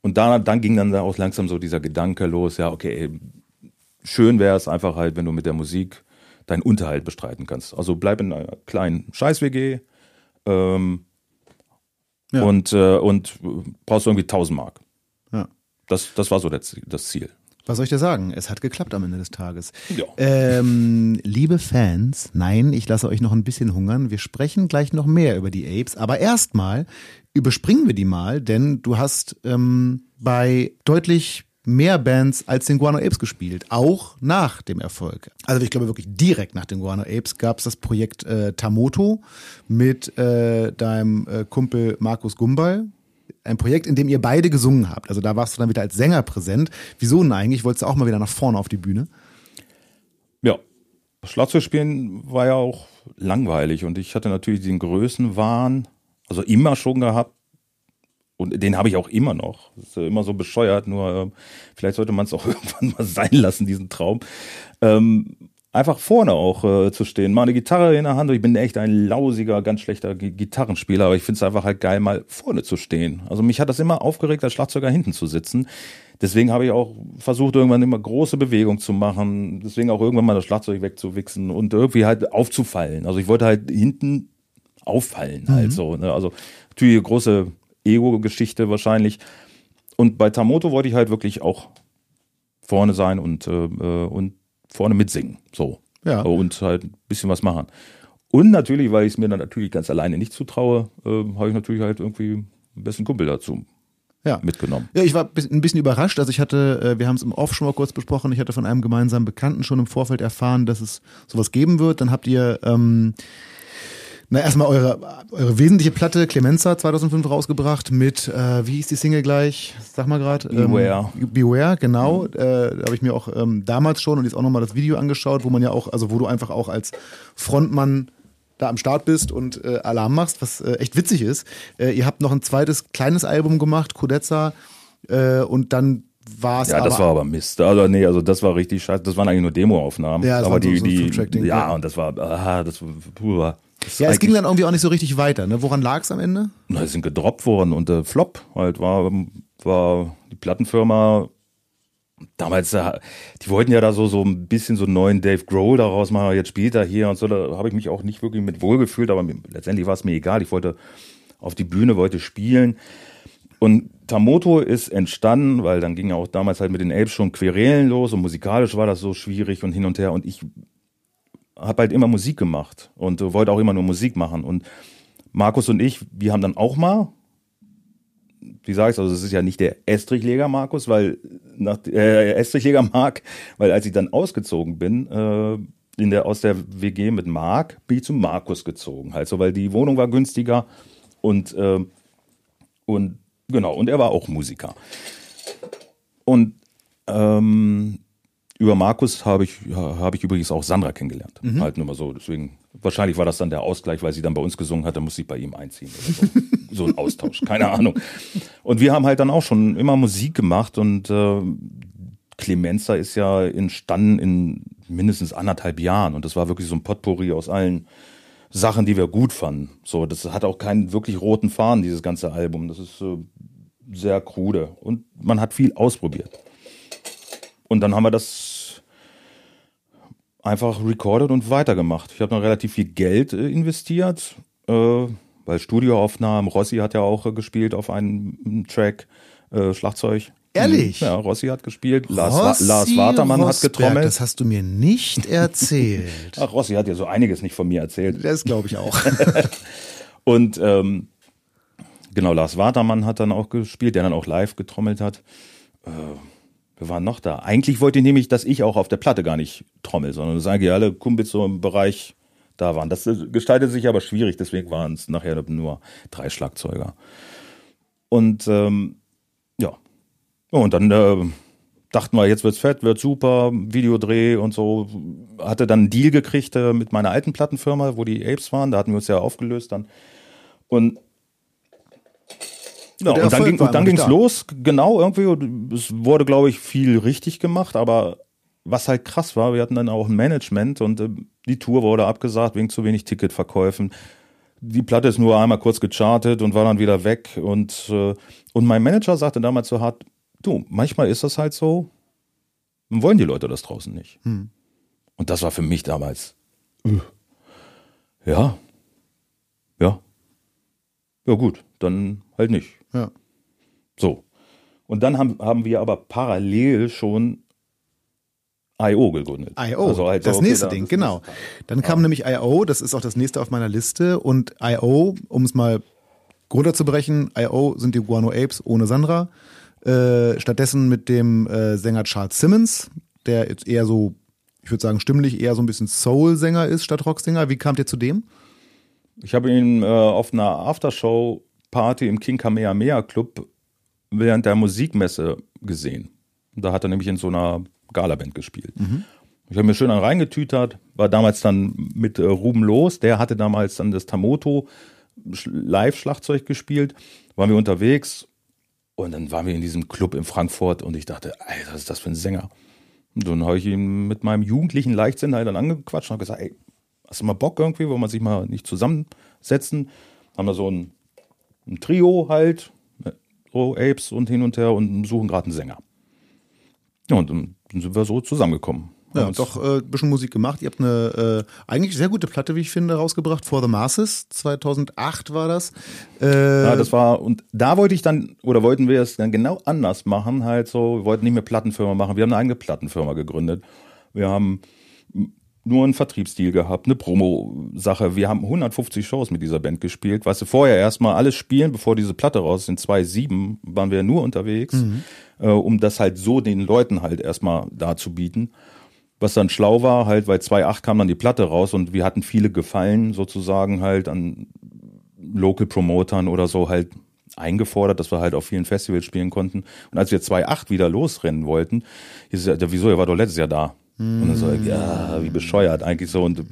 und da, dann ging dann auch langsam so dieser Gedanke los, ja, okay, schön wäre es einfach halt, wenn du mit der Musik deinen Unterhalt bestreiten kannst. Also bleib in einer kleinen Scheiß-WG, ähm, Ja. und, äh, und brauchst irgendwie 1000 Mark. ja. Das, das war so das das Ziel. Was soll ich dir sagen? Es hat geklappt am Ende des Tages. Ja. Ähm, liebe Fans, nein, ich lasse euch noch ein bisschen hungern. Wir sprechen gleich noch mehr über die Apes, aber erstmal überspringen wir die mal, denn du hast ähm, bei deutlich mehr Bands als den Guano Apes gespielt, auch nach dem Erfolg. Also ich glaube wirklich direkt nach den Guano Apes gab es das Projekt äh, Tamoto mit äh, deinem äh, Kumpel Markus Gumbal. Ein Projekt, in dem ihr beide gesungen habt. Also da warst du dann wieder als Sänger präsent. Wieso denn eigentlich? Wolltest du auch mal wieder nach vorne auf die Bühne? Ja. Schlagzeug spielen war ja auch langweilig und ich hatte natürlich den Größenwahn, also immer schon gehabt, und den habe ich auch immer noch. Das ist immer so bescheuert, nur äh, vielleicht sollte man es auch irgendwann mal sein lassen, diesen Traum. Ähm, einfach vorne auch äh, zu stehen, mal eine Gitarre in der Hand. Ich bin echt ein lausiger, ganz schlechter G Gitarrenspieler, aber ich finde es einfach halt geil, mal vorne zu stehen. Also mich hat das immer aufgeregt, als Schlagzeuger hinten zu sitzen. Deswegen habe ich auch versucht, irgendwann immer große Bewegung zu machen. Deswegen auch irgendwann mal das Schlagzeug wegzuwichsen und irgendwie halt aufzufallen. Also ich wollte halt hinten auffallen, halt mhm. halt so. Ne? Also natürlich große Ego-Geschichte wahrscheinlich. Und bei Tamoto wollte ich halt wirklich auch vorne sein und, äh, äh, und vorne mitsingen. So. Ja. Und halt ein bisschen was machen. Und natürlich, weil ich es mir dann natürlich ganz alleine nicht zutraue, äh, habe ich natürlich halt irgendwie einen besten Kumpel dazu ja. mitgenommen. Ja, ich war ein bisschen überrascht. Also ich hatte, äh, wir haben es im Off schon mal kurz besprochen, ich hatte von einem gemeinsamen Bekannten schon im Vorfeld erfahren, dass es sowas geben wird. Dann habt ihr ähm, na, erstmal eure, eure wesentliche Platte Clemenza 2005 rausgebracht mit, äh, wie hieß die Single gleich? Sag mal gerade. Beware. Ähm, Beware, genau. Mhm. Äh, da habe ich mir auch ähm, damals schon und jetzt auch nochmal das Video angeschaut, wo man ja auch, also wo du einfach auch als Frontmann da am Start bist und äh, Alarm machst, was äh, echt witzig ist. Äh, ihr habt noch ein zweites kleines Album gemacht, Kudetza, äh, und dann war es Ja, das war aber Mist. Also nee, also das war richtig scheiße. Das waren eigentlich nur Demoaufnahmen. Ja, das aber die, so die, ja, und das war, aha, das war, puh, ja, es ging dann irgendwie auch nicht so richtig weiter. Ne? Woran lag es am Ende? Na, es sind gedroppt worden und der Flop halt war, war die Plattenfirma damals, äh, die wollten ja da so, so ein bisschen so einen neuen Dave Grohl daraus machen, jetzt spielt er hier und so, da habe ich mich auch nicht wirklich mit wohlgefühlt, aber letztendlich war es mir egal, ich wollte auf die Bühne, wollte spielen. Und Tamoto ist entstanden, weil dann ging ja auch damals halt mit den Apes schon Querelen los und musikalisch war das so schwierig und hin und her und ich habe halt immer Musik gemacht und wollte auch immer nur Musik machen. Und Markus und ich, wir haben dann auch mal, wie sage ich also es ist ja nicht der Estrichleger Markus, weil nach äh, Estrichleger Mark, weil als ich dann ausgezogen bin, äh, in der, aus der WG mit Mark, bin ich zu Markus gezogen. Halt so, weil die Wohnung war günstiger und, äh, und genau, und er war auch Musiker. Und ähm, über Markus habe ich, habe ich übrigens auch Sandra kennengelernt. Mhm. Halt nur mal so. Deswegen, wahrscheinlich war das dann der Ausgleich, weil sie dann bei uns gesungen hat, dann musste ich bei ihm einziehen. So. so. ein Austausch, keine Ahnung. Und wir haben halt dann auch schon immer Musik gemacht und äh, Clemenza ist ja entstanden in mindestens anderthalb Jahren und das war wirklich so ein Potpourri aus allen Sachen, die wir gut fanden. So, das hat auch keinen wirklich roten Faden, dieses ganze Album. Das ist äh, sehr krude und man hat viel ausprobiert. Und dann haben wir das einfach recorded und weitergemacht. Ich habe noch relativ viel Geld äh, investiert, äh, weil Studioaufnahmen, Rossi hat ja auch äh, gespielt auf einem Track, äh, Schlagzeug. Ehrlich? Ja, Rossi hat gespielt, Lars, Lars Watermann Rosberg, hat getrommelt. Das hast du mir nicht erzählt. Ach, Rossi hat ja so einiges nicht von mir erzählt. Das glaube ich auch. und ähm, genau, Lars Watermann hat dann auch gespielt, der dann auch live getrommelt hat. Äh, wir waren noch da. Eigentlich wollte ich nämlich, dass ich auch auf der Platte gar nicht trommel, sondern dass eigentlich alle Kumpels so im Bereich da waren. Das gestaltet sich aber schwierig, deswegen waren es nachher nur drei Schlagzeuger. Und ähm, ja. Und dann äh, dachten wir, jetzt wird's fett, wird super, Videodreh und so. Hatte dann einen Deal gekriegt äh, mit meiner alten Plattenfirma, wo die Apes waren. Da hatten wir uns ja aufgelöst dann. Und und, und dann, ging, und dann ging's da. los, genau irgendwie. Es wurde, glaube ich, viel richtig gemacht, aber was halt krass war, wir hatten dann auch ein Management und äh, die Tour wurde abgesagt wegen zu wenig Ticketverkäufen. Die Platte ist nur einmal kurz gechartet und war dann wieder weg. Und, äh, und mein Manager sagte damals so hart, du, manchmal ist das halt so, wollen die Leute das draußen nicht. Hm. Und das war für mich damals, äh, ja, ja, ja gut, dann halt nicht. Ja. So. Und dann haben, haben wir aber parallel schon I.O. gegründet. I.O. Also halt das okay, nächste Ding, genau. Dann kam ja. nämlich I.O., das ist auch das nächste auf meiner Liste. Und I.O., um es mal runterzubrechen, I.O. sind die Guano Apes ohne Sandra. Äh, stattdessen mit dem äh, Sänger Charles Simmons, der jetzt eher so, ich würde sagen, stimmlich eher so ein bisschen Soul-Sänger ist statt Rocksänger. Wie kamt ihr zu dem? Ich habe ihn äh, auf einer Aftershow-Party im King Kamehameha Club während der Musikmesse gesehen. Da hat er nämlich in so einer Galaband gespielt. Mhm. Ich habe mir schön dann reingetütert, war damals dann mit äh, Ruben los, der hatte damals dann das Tamoto Live-Schlagzeug gespielt, waren wir unterwegs und dann waren wir in diesem Club in Frankfurt und ich dachte, ey, was ist das für ein Sänger? Und dann habe ich ihn mit meinem jugendlichen Leichtsinn halt dann angequatscht und habe gesagt, ey, hast du mal Bock irgendwie, wollen wir sich mal nicht zusammensetzen? Haben wir so ein, ein Trio halt, so Apes und hin und her und suchen gerade einen Sänger. Ja, und dann sind wir so zusammengekommen. Ja, und doch äh, ein bisschen Musik gemacht. Ihr habt eine äh, eigentlich sehr gute Platte, wie ich finde, rausgebracht. For the Masses, 2008 war das. Äh, ja, das war, und da wollte ich dann, oder wollten wir es dann genau anders machen, halt so, wir wollten nicht mehr Plattenfirma machen, wir haben eine eigene Plattenfirma gegründet. Wir haben nur einen Vertriebsstil gehabt, eine Promo-Sache. Wir haben 150 Shows mit dieser Band gespielt, weißt du, vorher erstmal alles spielen, bevor diese Platte raus ist. In 2007 waren wir nur unterwegs, mhm. äh, um das halt so den Leuten halt erstmal darzubieten. Was dann schlau war, halt, weil 2.8 kam dann die Platte raus und wir hatten viele Gefallen sozusagen halt an Local Promotern oder so halt eingefordert, dass wir halt auf vielen Festivals spielen konnten. Und als wir 2.8 wieder losrennen wollten, hieß es ja, wieso, er war doch letztes Jahr da. Mm. Und dann so, ja, wie bescheuert eigentlich so. Und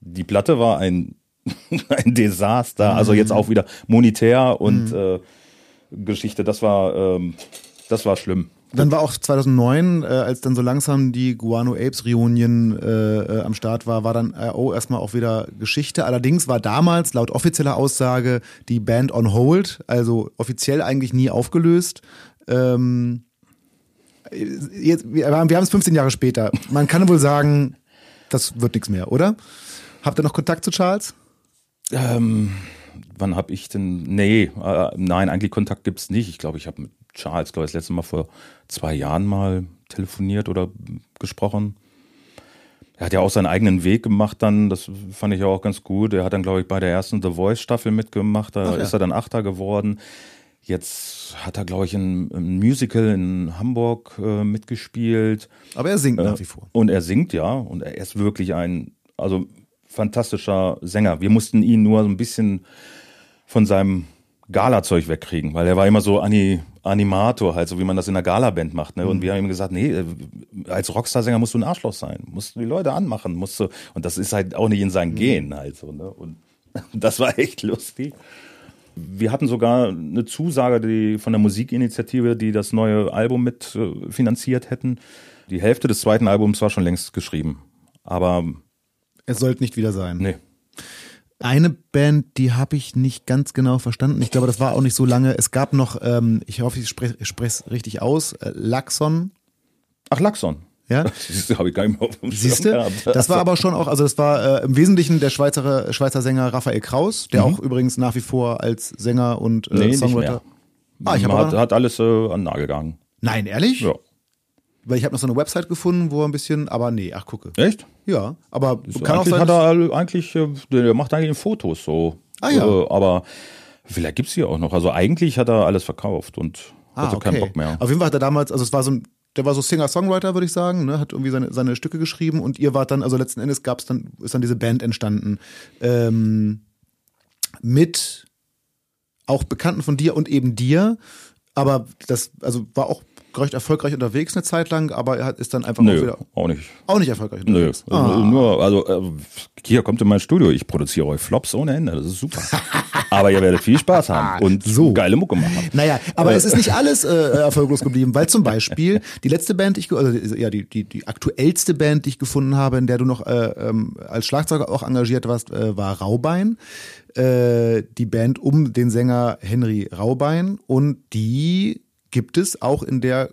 die Platte war ein, ein Desaster. Also jetzt auch wieder monetär und mm. äh, Geschichte, das war, ähm, das war schlimm. Dann war auch 2009, äh, als dann so langsam die Guano Apes Reunion äh, äh, am Start war, war dann RO erstmal auch wieder Geschichte. Allerdings war damals laut offizieller Aussage die Band on hold, also offiziell eigentlich nie aufgelöst. Ähm, jetzt, wir, haben es 15 Jahre später. Man kann wohl sagen, das wird nichts mehr, oder? Habt ihr noch Kontakt zu Charles? Ähm, wann habe ich denn? Nee, äh, nein, eigentlich Kontakt gibt's nicht. Ich glaube, ich habe mit Charles, glaube ich, das letzte Mal vor zwei Jahren mal telefoniert oder gesprochen. Er hat ja auch seinen eigenen Weg gemacht dann, das fand ich ja auch ganz gut. Er hat dann, glaube ich, bei der ersten The Voice Staffel mitgemacht, da Ach, ist er dann Achter geworden. Jetzt hat er, glaube ich, ein, ein, Musical in Hamburg äh, mitgespielt. Aber er singt äh, nach wie vor. Und er singt, ja. Und er ist wirklich ein, also fantastischer Sänger. Wir mussten ihn nur so ein bisschen von seinem Gala-Zeug wegkriegen, weil er war immer so Ani Animator, halt, so wie man das in der Gala-Band macht. Ne? Und mhm. wir haben ihm gesagt, nee, äh, als Rockstar-Sänger musst du ein Arschloch sein, musst du die Leute anmachen, musst du, und das ist halt auch nicht in seinen mhm. Gen halt so. Ne? Und das war echt lustig. Wir hatten sogar eine Zusage die, von der Musikinitiative, die das neue Album mit äh, finanziert hätten. Die Hälfte des zweiten Albums war schon längst geschrieben. Aber es sollte nicht wieder sein. Nee eine Band, die habe ich nicht ganz genau verstanden. Ich glaube, das war auch nicht so lange. Es gab noch, ähm, ich hoffe, ich spreche es richtig aus, äh, Laxon. Ach, Laxon. Ja, das habe ich gar nicht mehr auf dem Siehst du? Das war aber schon auch, also das war äh, im Wesentlichen der Schweizer, Schweizer Sänger Raphael Kraus, der mhm. auch übrigens nach wie vor als Sänger und äh, nee, Songwriter. Ah, ich hat, hat alles äh, an den Nagel gegangen. Nein, ehrlich? Ja. Weil ich habe noch so eine Website gefunden, wo er ein bisschen, aber nee, ach gucke. Echt? Ja, aber so, kann eigentlich auch sein, hat er eigentlich, äh, der macht eigentlich Fotos so. Ah ja. Äh, aber vielleicht gibt's hier auch noch. Also eigentlich hat er alles verkauft und ah, hatte okay. keinen Bock mehr. Auf jeden Fall hat er damals, also es war so ein, der war so Singer-Songwriter, würde ich sagen, ne? hat irgendwie seine, seine Stücke geschrieben und ihr wart dann, also letzten Endes gab's dann, ist dann diese Band entstanden. Ähm, mit auch Bekannten von dir und eben dir. Aber das, also war auch recht erfolgreich unterwegs eine Zeit lang, aber er ist dann einfach Nö, auch wieder. Auch nicht. Auch nicht erfolgreich unterwegs. Nö. Ah. Nur, also äh, hier kommt in mein Studio, ich produziere euch Flops ohne Ende, das ist super. aber ihr werdet viel Spaß haben und so geile Mucke machen. Naja, aber äh. es ist nicht alles äh, erfolglos geblieben, weil zum Beispiel die letzte Band, die ich, also ja, die, die, die aktuellste Band, die ich gefunden habe, in der du noch äh, ähm, als Schlagzeuger auch engagiert warst, äh, war Raubein äh, die Band um den Sänger Henry Raubein und die gibt es auch in der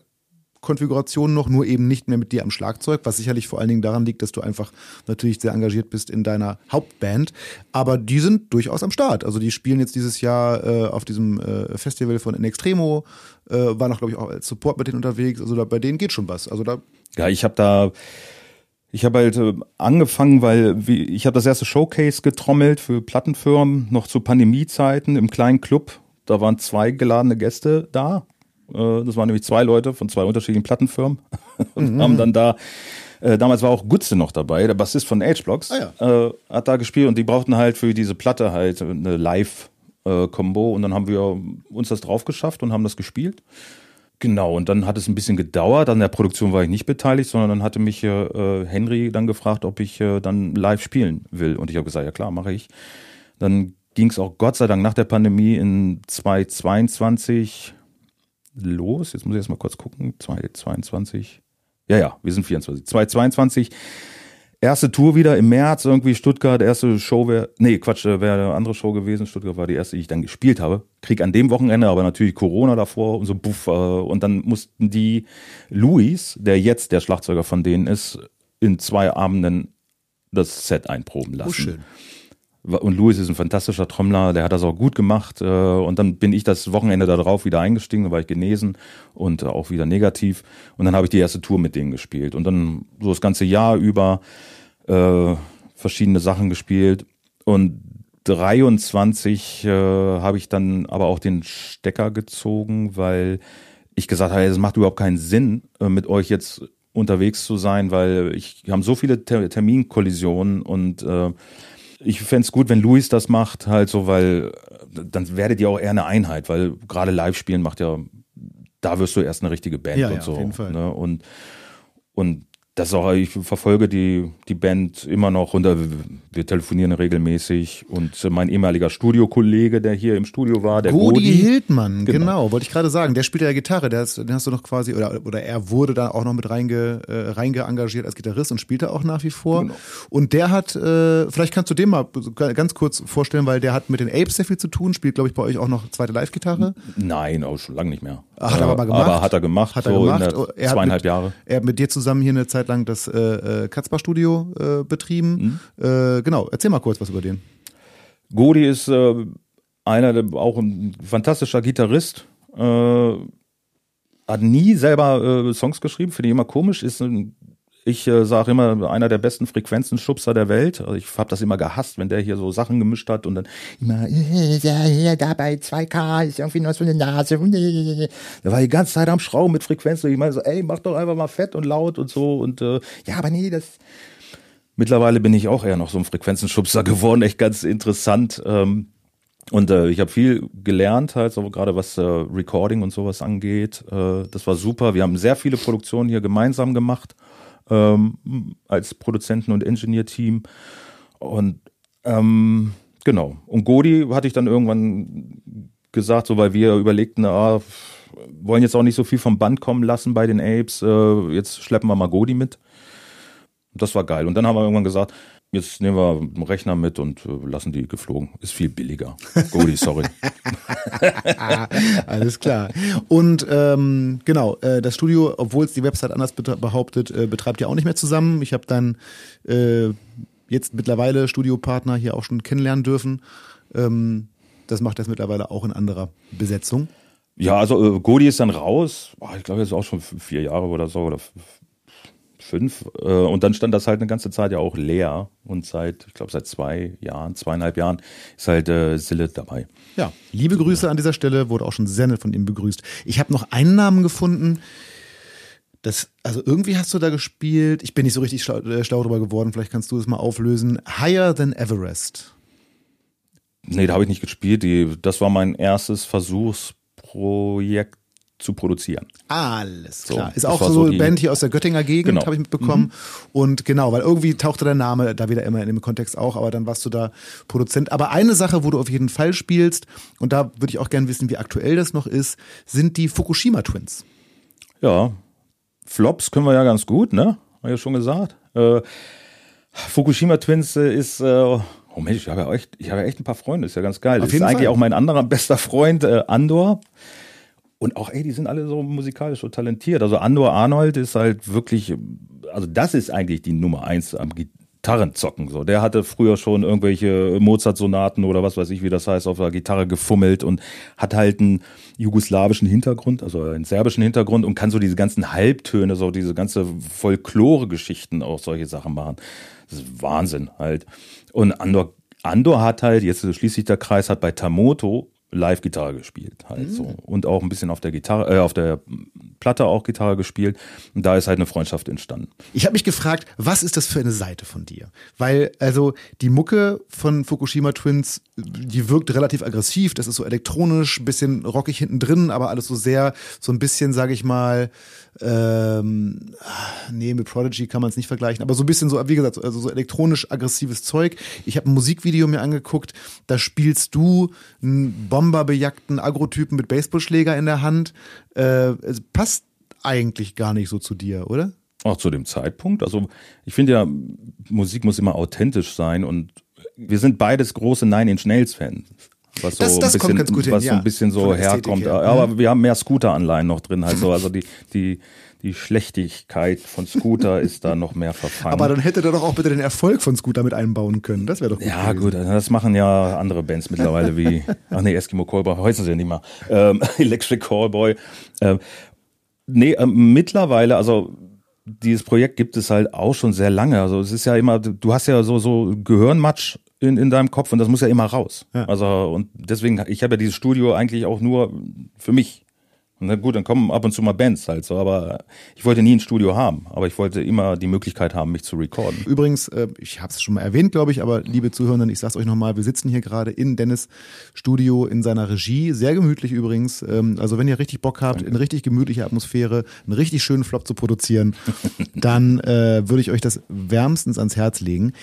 Konfiguration noch, nur eben nicht mehr mit dir am Schlagzeug, was sicherlich vor allen Dingen daran liegt, dass du einfach natürlich sehr engagiert bist in deiner Hauptband. Aber die sind durchaus am Start. Also die spielen jetzt dieses Jahr äh, auf diesem äh, Festival von In Extremo, äh, war noch, glaube ich, auch als Support mit denen unterwegs. Also da, bei denen geht schon was. Also da ja, ich habe da Ich habe halt äh, angefangen, weil wie, ich habe das erste Showcase getrommelt für Plattenfirmen, noch zu Pandemiezeiten im kleinen Club. Da waren zwei geladene Gäste da. Äh, das waren nämlich zwei Leute von zwei unterschiedlichen Plattenfirmen und mhm. haben dann da äh, damals war auch Gutze noch dabei, der Bassist von H-Blocks, ah, ja. äh, hat da gespielt und die brauchten halt für diese Platte halt eine Live-Combo und dann haben wir uns das drauf geschafft und haben das gespielt. Genau, und dann hat es ein bisschen gedauert. An der Produktion war ich nicht beteiligt, sondern dann hatte mich äh, Henry dann gefragt, ob ich äh, dann live spielen will. Und ich habe gesagt, ja klar, mache ich. Dann ging es auch Gott sei Dank nach der Pandemie in 2022 los. Jetzt muss ich erst mal kurz gucken. 2022. Ja, ja, wir sind 24. 2022. Erste Tour wieder im März, irgendwie Stuttgart, erste Show wäre, nee, Quatsch, äh, wäre eine andere Show gewesen. Stuttgart war die erste, die ich dann gespielt habe. Krieg an dem Wochenende, aber natürlich Corona davor und so, buff, äh, und dann mussten die Luis, der jetzt der Schlagzeuger von denen ist, in zwei Abenden das Set einproben lassen. Oh, schön. Und Louis ist ein fantastischer Trommler, der hat das auch gut gemacht. Äh, und dann bin ich das Wochenende darauf wieder eingestiegen, da war ich genesen und auch wieder negativ. Und dann habe ich die erste Tour mit denen gespielt. Und dann so das ganze Jahr über äh, verschiedene Sachen gespielt. Und 23 äh, habe ich dann aber auch den Stecker gezogen, weil ich gesagt habe, es macht überhaupt keinen Sinn, äh, mit euch jetzt unterwegs zu sein, weil ich haben so viele Ter Terminkollisionen und äh, ich fände es gut, wenn Luis das macht, halt so, weil dann werdet ihr auch eher eine Einheit, weil gerade Live-Spielen macht ja, da wirst du erst eine richtige Band ja, und ja, so. Auf jeden Fall. Ne? Und, und das ist auch, ich verfolge die, die Band immer noch und wir telefonieren regelmäßig. Und mein ehemaliger Studiokollege, der hier im Studio war, der Godi, Godi Hildmann, genau. genau, wollte ich gerade sagen. Der spielt ja Gitarre, der ist, den hast du noch quasi, oder, oder er wurde da auch noch mit reinge, äh, reingeengagiert als Gitarrist und spielt da auch nach wie vor. Genau. Und der hat, äh, vielleicht kannst du den mal ganz kurz vorstellen, weil der hat mit den Apes sehr viel zu tun, spielt, glaube ich, bei euch auch noch zweite Live-Gitarre. Nein, auch schon lange nicht mehr. Ach, hat er aber mal gemacht. Aber hat er gemacht, hat er so gemacht. Er zweieinhalb mit, Jahre. Er hat mit dir zusammen hier eine Zeit lang das äh, äh Katzbar-Studio äh, betrieben. Mhm. Äh, genau, erzähl mal kurz was über den. Godi ist äh, einer, der, auch ein fantastischer Gitarrist. Äh, hat nie selber äh, Songs geschrieben, finde ich immer komisch. Ist ein ich äh, sage immer, einer der besten Frequenzenschubser der Welt. Also ich habe das immer gehasst, wenn der hier so Sachen gemischt hat und dann immer, äh, da bei 2K ist irgendwie nur so eine Nase. Äh, der war die ganze Zeit am Schrauben mit Frequenzen. Ich meine so, ey, mach doch einfach mal fett und laut und so. Und äh, ja, aber nee, das. Mittlerweile bin ich auch eher noch so ein Frequenzenschubser geworden, echt ganz interessant. Ähm, und äh, ich habe viel gelernt, halt, so gerade was äh, Recording und sowas angeht. Äh, das war super. Wir haben sehr viele Produktionen hier gemeinsam gemacht ähm, als Produzenten- und Engineer-Team. Und ähm, genau. Und Godi hatte ich dann irgendwann gesagt, so weil wir überlegten, ah, wollen jetzt auch nicht so viel vom Band kommen lassen bei den Apes, äh, jetzt schleppen wir mal Godi mit. Das war geil. Und dann haben wir irgendwann gesagt, Jetzt nehmen wir einen Rechner mit und äh, lassen die geflogen. Ist viel billiger. Godi, sorry. Alles klar. Und ähm, genau, äh, das Studio, obwohl es die Website anders behauptet, äh, betreibt ihr auch nicht mehr zusammen. Ich habe dann äh, jetzt mittlerweile Studiopartner hier auch schon kennenlernen dürfen. Ähm, das macht das mittlerweile auch in anderer Besetzung. Ja, also äh, Godi ist dann raus. Boah, ich glaube, jetzt auch schon vier Jahre oder so oder fünf. Äh, und dann stand das halt eine ganze Zeit ja auch leer. Und seit, ich glaube, seit zwei Jahren, zweieinhalb Jahren ist halt äh, Sille dabei. Ja, liebe Grüße an dieser Stelle, wurde auch schon sehr nett von ihm begrüßt. Ich habe noch einen Namen gefunden. Das, also irgendwie hast du da gespielt. Ich bin nicht so richtig schlau, äh, schlau drüber geworden. Vielleicht kannst du es mal auflösen. Higher Than Everest. Nee, da habe ich nicht gespielt. Die, das war mein erstes Versuchsprojekt zu produzieren. Alles klar. So, ist auch so eine Band hier aus der Göttinger Gegend, genau. habe ich mitbekommen. Mhm. Und genau, weil irgendwie tauchte der Name da wieder immer in dem Kontext auch, aber dann warst du da Produzent. Aber eine Sache, wo du auf jeden Fall spielst, und da würde ich auch gerne wissen, wie aktuell das noch ist, sind die Fukushima Twins. Ja, Flops können wir ja ganz gut, ne? Habe ich ja schon gesagt. Äh, Fukushima Twins äh, ist. Äh, Oh Mensch, ich habe ja echt, ich habe ja echt ein paar Freunde, ist ja ganz geil. Auf das ist eigentlich Fall. auch mein anderer bester Freund, äh, Andor. Und auch, ey, die sind alle so musikalisch so talentiert. Also Andor Arnold ist halt wirklich, also das ist eigentlich die Nummer eins am Gitarren zocken. So, der hatte früher schon irgendwelche Mozart-Sonaten oder was weiß ich, wie das heißt, auf der Gitarre gefummelt und hat halt einen jugoslawischen Hintergrund, also einen serbischen Hintergrund und kann so diese ganzen Halbtöne, so diese ganze Folklore-Geschichten auch solche Sachen machen. Das ist Wahnsinn halt. Und Andor, Andor hat halt, jetzt schließt sich der Kreis, hat bei Tamoto Live-Gitarre gespielt halt mhm. so und auch ein bisschen auf der Gitarre, äh, auf der Platte auch Gitarre gespielt und da ist halt eine Freundschaft entstanden. Ich habe mich gefragt, was ist das für eine Seite von dir? Weil also die Mucke von Fukushima Twins, die wirkt relativ aggressiv, das ist so elektronisch, bisschen rockig hinten drin, aber alles so sehr so ein bisschen, sage ich mal, ähm, nee, mit Prodigy kann man es nicht vergleichen, aber so ein bisschen so, wie gesagt, also so elektronisch aggressives Zeug. Ich habe ein Musikvideo mir angeguckt, da spielst du einen bomberbejagten Agrotypen mit Baseballschläger in der Hand. Äh, es passt eigentlich gar nicht so zu dir, oder? Auch zu dem Zeitpunkt. Also ich finde ja, Musik muss immer authentisch sein und wir sind beides große Nine Inch Nails Fans was so das, das ein bisschen, ganz gut hin, was so ein bisschen so herkommt. Her. Aber mhm. wir haben mehr Scooter-Anleihen noch drin, halt so. Also die, die, die Schlechtigkeit von Scooter ist da noch mehr verfangen. Aber dann hätte er doch auch bitte den Erfolg von Scooter mit einbauen können. Das wäre doch gut. Ja, gewesen. gut, das machen ja andere Bands mittlerweile wie, ach nee, Eskimo Callboy, heißen sie ja nicht mal. Ähm, Electric Callboy. Ähm, nee, ähm, mittlerweile, also dieses Projekt gibt es halt auch schon sehr lange. Also es ist ja immer, du hast ja so, so Gehirnmatsch in, in deinem Kopf und das muss ja immer raus. Ja. Also und deswegen, ich habe ja dieses Studio eigentlich auch nur für mich. Na gut, dann kommen ab und zu mal Bands halt so, aber ich wollte nie ein Studio haben, aber ich wollte immer die Möglichkeit haben, mich zu recorden. Übrigens, äh, ich habe es schon mal erwähnt, glaube ich, aber liebe Zuhörenden, ich sag's euch nochmal, wir sitzen hier gerade in Dennis Studio in seiner Regie, sehr gemütlich übrigens. Ähm, also wenn ihr richtig Bock habt, Danke. in richtig gemütliche Atmosphäre, einen richtig schönen Flop zu produzieren, dann äh, würde ich euch das wärmstens ans Herz legen.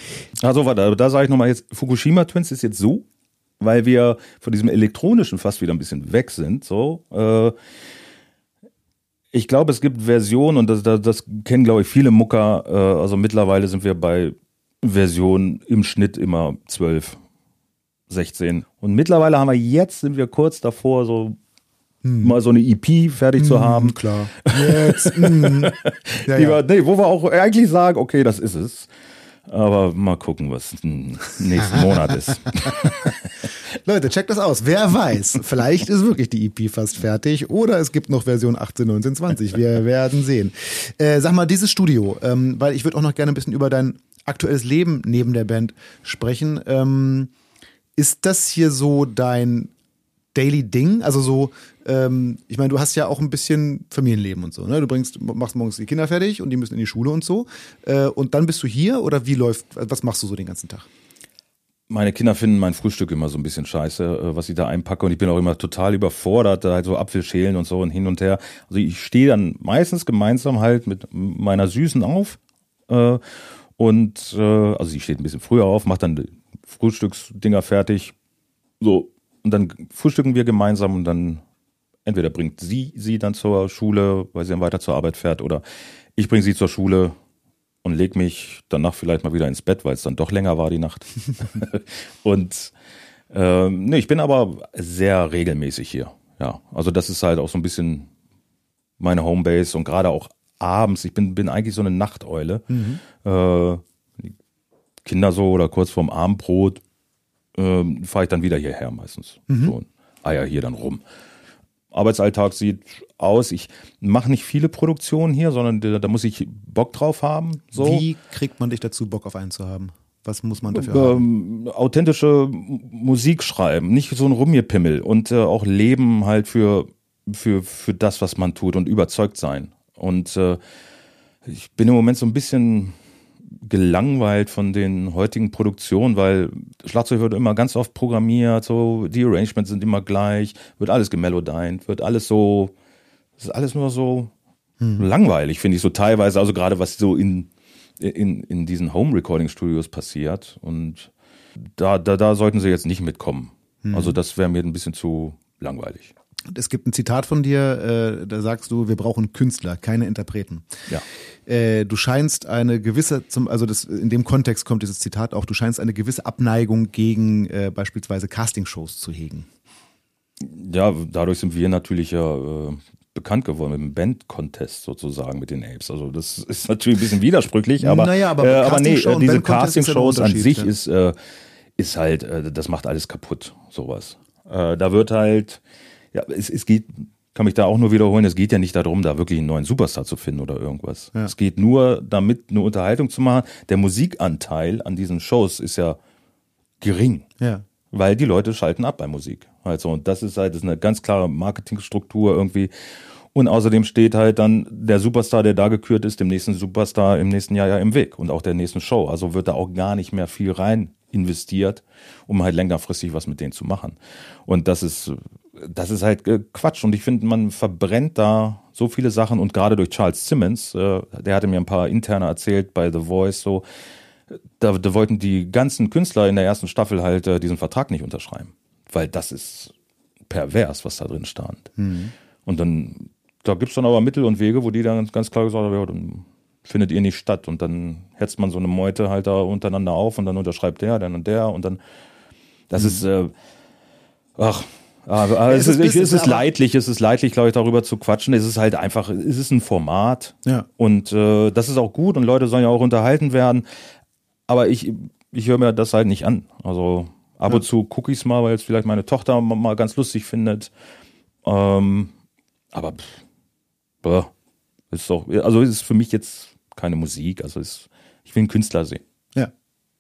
Also warte, da sage ich nochmal jetzt, Fukushima Twins ist jetzt so weil wir von diesem elektronischen fast wieder ein bisschen weg sind. So, äh, ich glaube, es gibt Versionen und das, das, das kennen glaube ich viele Mucker. Äh, also mittlerweile sind wir bei Versionen im Schnitt immer 12, 16. Und mittlerweile haben wir jetzt sind wir kurz davor so hm. mal so eine EP fertig hm, zu haben. Klar. Jetzt. hm. ja, ja. Wir, nee, wo wir auch eigentlich sagen, okay, das ist es. Aber mal gucken, was nächsten Monat ist. Leute, checkt das aus. Wer weiß, vielleicht ist wirklich die EP fast fertig oder es gibt noch Version 18, 19, 20. Wir werden sehen. Äh, sag mal, dieses Studio, ähm, weil ich würde auch noch gerne ein bisschen über dein aktuelles Leben neben der Band sprechen. Ähm, ist das hier so dein Daily Ding? Also so, ähm, ich meine, du hast ja auch ein bisschen Familienleben und so, ne? Du bringst, machst morgens die Kinder fertig und die müssen in die Schule und so. Äh, und dann bist du hier oder wie läuft, was machst du so den ganzen Tag? Meine Kinder finden mein Frühstück immer so ein bisschen scheiße, äh, was ich da einpacke. Und ich bin auch immer total überfordert, da halt so Apfelschälen und so und hin und her. Also ich stehe dann meistens gemeinsam halt mit meiner Süßen auf. Äh, und äh, also sie steht ein bisschen früher auf, macht dann Frühstücksdinger fertig. So, und dann frühstücken wir gemeinsam und dann entweder bringt sie sie dann zur Schule, weil sie dann weiter zur Arbeit fährt, oder ich bringe sie zur Schule und leg mich danach vielleicht mal wieder ins Bett, weil es dann doch länger war die Nacht. und ähm, nee, ich bin aber sehr regelmäßig hier. Ja, also das ist halt auch so ein bisschen meine Homebase und gerade auch abends. Ich bin bin eigentlich so eine Nachteule. Mhm. Äh, Kinder so oder kurz vorm Abendbrot ähm, fahre ich dann wieder hierher meistens. Mhm. So, Eier hier dann rum. Arbeitsalltag sieht aus. Ich mache nicht viele Produktionen hier, sondern da, da, muss ich Bock drauf haben. So. Wie kriegt man dich dazu, Bock auf einen zu haben? Was muss man dafür ähm, haben? Authentische Musik schreiben, nicht so ein Rumgepimmel und äh, auch leben halt für, für, für das, was man tut und überzeugt sein. Und äh, ich bin im Moment so ein bisschen gelangweilt von den heutigen Produktionen, weil Schlagzeug wird immer ganz oft programmiert, so die Arrangements sind immer gleich, wird alles gemelodined, wird alles so, das ist alles nur so hm. langweilig, finde ich so teilweise, also gerade was so in, in, in diesen Home-Recording-Studios passiert und da, da, da sollten sie jetzt nicht mitkommen. Hm. Also das wäre mir ein bisschen zu langweilig. Es gibt ein Zitat von dir, äh, da sagst du, wir brauchen Künstler, keine Interpreten. Ja. Äh, du scheinst eine gewisse, zum, also das, in dem Kontext kommt dieses Zitat auch, du scheinst eine gewisse Abneigung gegen äh, beispielsweise Castingshows zu hegen. Ja, dadurch sind wir natürlich ja äh, bekannt geworden mit dem Band-Contest sozusagen mit den Apes. Also das ist natürlich ein bisschen widersprüchlich, aber, naja, aber, äh, aber nee, und diese Casting-Shows an sich ja. ist, äh, ist halt, äh, das macht alles kaputt, sowas. Äh, da wird halt, ja, es, es geht, kann mich da auch nur wiederholen, es geht ja nicht darum, da wirklich einen neuen Superstar zu finden oder irgendwas. Ja. Es geht nur damit, eine Unterhaltung zu machen. Der Musikanteil an diesen Shows ist ja gering Ja. weil die Leute schalten ab bei Musik. Also, und das ist halt das ist eine ganz klare Marketingstruktur irgendwie. Und außerdem steht halt dann der Superstar, der da gekürt ist, dem nächsten Superstar im nächsten Jahr ja im Weg und auch der nächsten Show. Also wird da auch gar nicht mehr viel rein investiert, um halt längerfristig was mit denen zu machen. Und das ist, das ist halt äh, Quatsch. Und ich finde, man verbrennt da so viele Sachen und gerade durch Charles Simmons, äh, der hatte mir ein paar interne erzählt bei The Voice, so, da, da wollten die ganzen Künstler in der ersten Staffel halt äh, diesen Vertrag nicht unterschreiben. Weil das ist pervers, was da drin stand. Und dann, da gibt's dann aber Mittel und Wege, wo die dann ganz klar gesagt haben, ja, dann findet ihr nicht statt. Und dann hetzt man so eine Meute halt da untereinander auf und dann unterschreibt der, dann und der und dann, das ist, äh, ach, aber, aber es es, ist ist, ich, Business, es ist leidlich, es ist leidlich, glaube ich, darüber zu quatschen. Es ist halt einfach, es ist ein Format. Ja. Und äh, das ist auch gut und Leute sollen ja auch unterhalten werden. Aber ich, ich höre mir das halt nicht an. Also ab und zu gucke ich's mal, weil es vielleicht meine Tochter mal, ganz lustig findet. Ähm, aber pff, boah, ist doch, also es ist für mich jetzt keine Musik. Also es, ich will einen Künstler sehen. Ja,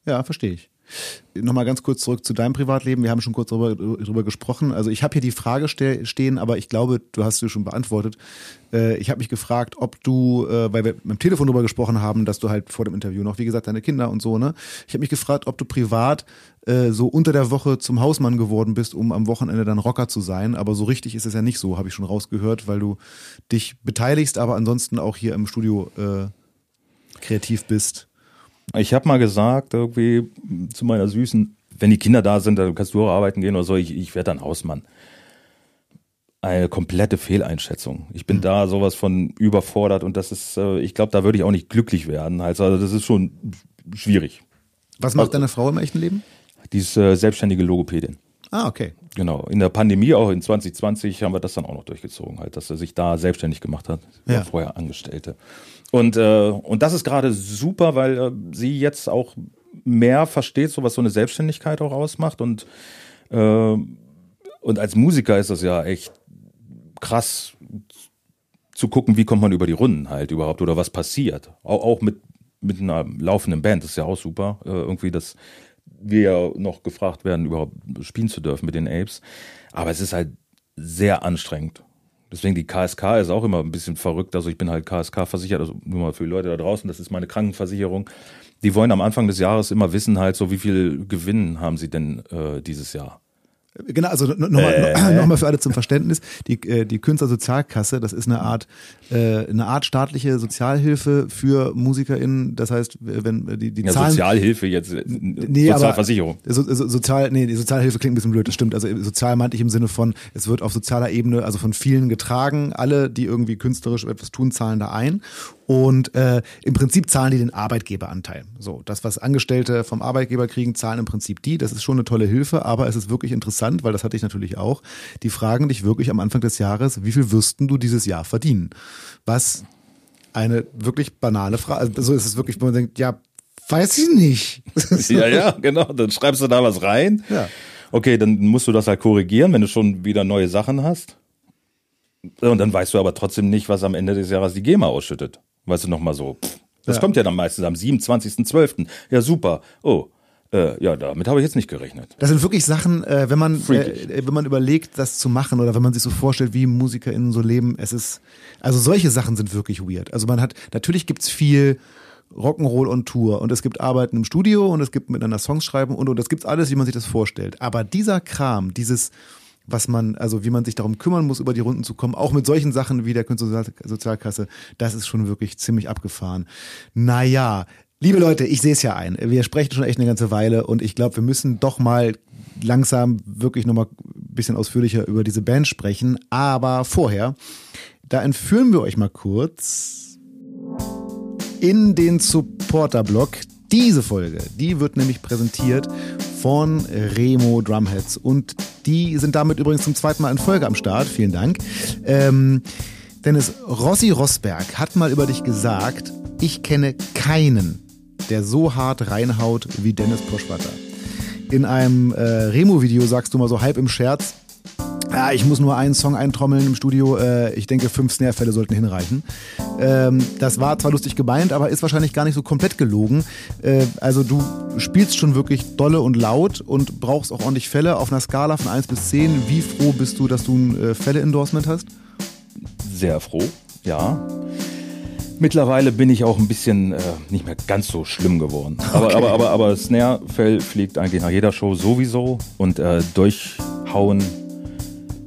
ja, verstehe ich. Nochmal ganz kurz zurück zu deinem Privatleben. Wir haben schon kurz darüber, darüber gesprochen. Also ich habe hier die Frage ste stehen, aber ich glaube, du hast sie schon beantwortet. Äh, ich habe mich gefragt, ob du, äh, weil wir am Telefon darüber gesprochen haben, dass du halt vor dem Interview noch, wie gesagt, deine Kinder und so, ne? Ich habe mich gefragt, ob du privat äh, so unter der Woche zum Hausmann geworden bist, um am Wochenende dann Rocker zu sein. Aber so richtig ist es ja nicht so, habe ich schon rausgehört, weil du dich beteiligst, aber ansonsten auch hier im Studio äh, kreativ bist. Ich habe mal gesagt, irgendwie zu meiner Süßen, wenn die Kinder da sind, dann kannst du auch arbeiten gehen oder so, ich, ich werde dann Hausmann. Eine komplette Fehleinschätzung. Ich bin da sowas von überfordert und das ist, äh, ich glaube, da würde ich auch nicht glücklich werden. Also, also das ist schon schwierig. Was macht deine Frau im echten Leben? Die ist äh, selbstständige Logopädin. Ah, okay. Genau. In der Pandemie, auch in 2020, haben wir das dann auch noch durchgezogen, halt, dass er sich da selbstständig gemacht hat. Ja. vorher Angestellte. Und, äh, und das ist gerade super, weil äh, sie jetzt auch mehr versteht, so was so eine Selbstständigkeit auch ausmacht. Und, äh, und als Musiker ist das ja echt krass zu gucken, wie kommt man über die Runden halt überhaupt oder was passiert. Auch, auch mit, mit einer laufenden Band, das ist ja auch super. Äh, irgendwie, dass wir ja noch gefragt werden, überhaupt spielen zu dürfen mit den Apes. Aber es ist halt sehr anstrengend. Deswegen die KSK ist auch immer ein bisschen verrückt. Also ich bin halt KSK versichert, also nur mal für die Leute da draußen, das ist meine Krankenversicherung. Die wollen am Anfang des Jahres immer wissen halt so, wie viel Gewinn haben sie denn äh, dieses Jahr. Genau, also nochmal Äh. noch mal für alle zum Verständnis. Die, äh, die Künstlersozialkasse, das ist eine Art, äh, eine Art staatliche Sozialhilfe für MusikerInnen. Das heißt, wenn die, die Ja, Zahlen. Sozialhilfe jetzt, äh, Nee, Sozialversicherung. Aber, so, so, sozial, nee, die Sozialhilfe klingt ein bisschen blöd, das stimmt. Also sozial meinte ich im Sinne von, es wird auf sozialer Ebene, also von vielen getragen. Alle, die irgendwie künstlerisch etwas tun, zahlen da ein. Und äh, im Prinzip zahlen die den Arbeitgeberanteil. So, das, was Angestellte vom Arbeitgeber kriegen, zahlen im Prinzip die. Das ist schon eine tolle Hilfe, aber es ist wirklich interessant, weil das hatte ich natürlich auch. Die fragen dich wirklich am Anfang des Jahres, wie viel wirsten du dieses Jahr verdienen? Was eine wirklich banale Frage. Also so ist es wirklich, wo man denkt, ja, weiß ich nicht. Ja, ja, genau. Dann schreibst du da was rein. Ja. Okay, dann musst du das halt korrigieren, wenn du schon wieder neue Sachen hast. Und dann weißt du aber trotzdem nicht, was am Ende des Jahres die GEMA ausschüttet. Weißt du nochmal so. pff, Das Ja. kommt ja dann meistens am 27.12. Ja, super. Oh, äh, ja, damit habe ich jetzt nicht gerechnet. Das sind wirklich Sachen, äh, wenn man Freakig. äh, wenn man überlegt, das zu machen oder wenn man sich so vorstellt, wie MusikerInnen so leben, es ist, also solche Sachen sind wirklich weird. Also man hat, natürlich gibt's viel Rock'n'Roll on Tour und es gibt Arbeiten im Studio und es gibt miteinander Songs schreiben und, und es gibt alles, wie man sich das vorstellt. Aber dieser Kram, dieses, was man, also wie man sich darum kümmern muss, über die Runden zu kommen, auch mit solchen Sachen wie der Künstlersozialkasse, das ist schon wirklich ziemlich abgefahren. Naja, liebe Leute, ich sehe es ja ein. Wir sprechen schon echt eine ganze Weile und ich glaube, wir müssen doch mal langsam wirklich nochmal ein bisschen ausführlicher über diese Band sprechen. Aber vorher, da entführen wir euch mal kurz in den Supporter-Blog. Diese Folge, die wird nämlich präsentiert von Remo Drumheads und die sind damit übrigens zum zweiten Mal in Folge am Start. Vielen Dank. Ähm, Dennis, Rossi Rosberg hat mal über dich gesagt, ich kenne keinen, der so hart reinhaut wie Dennis Poschwatter. In einem äh, Remo-Video sagst du mal so halb im Scherz, ja, ich muss nur einen Song eintrommeln im Studio. Äh, ich denke, fünf Snare-Fälle sollten hinreichen. Ähm, das war zwar lustig gemeint, aber ist wahrscheinlich gar nicht so komplett gelogen. Äh, also du spielst schon wirklich dolle und laut und brauchst auch ordentlich Fälle auf einer Skala von 1 bis 10. Wie froh bist du, dass du ein äh, Fälle-Endorsement hast? Sehr froh, ja. Mittlerweile bin ich auch ein bisschen äh, nicht mehr ganz so schlimm geworden. Aber, okay. aber, aber, aber Snare-Fell fliegt eigentlich nach jeder Show sowieso und äh, durchhauen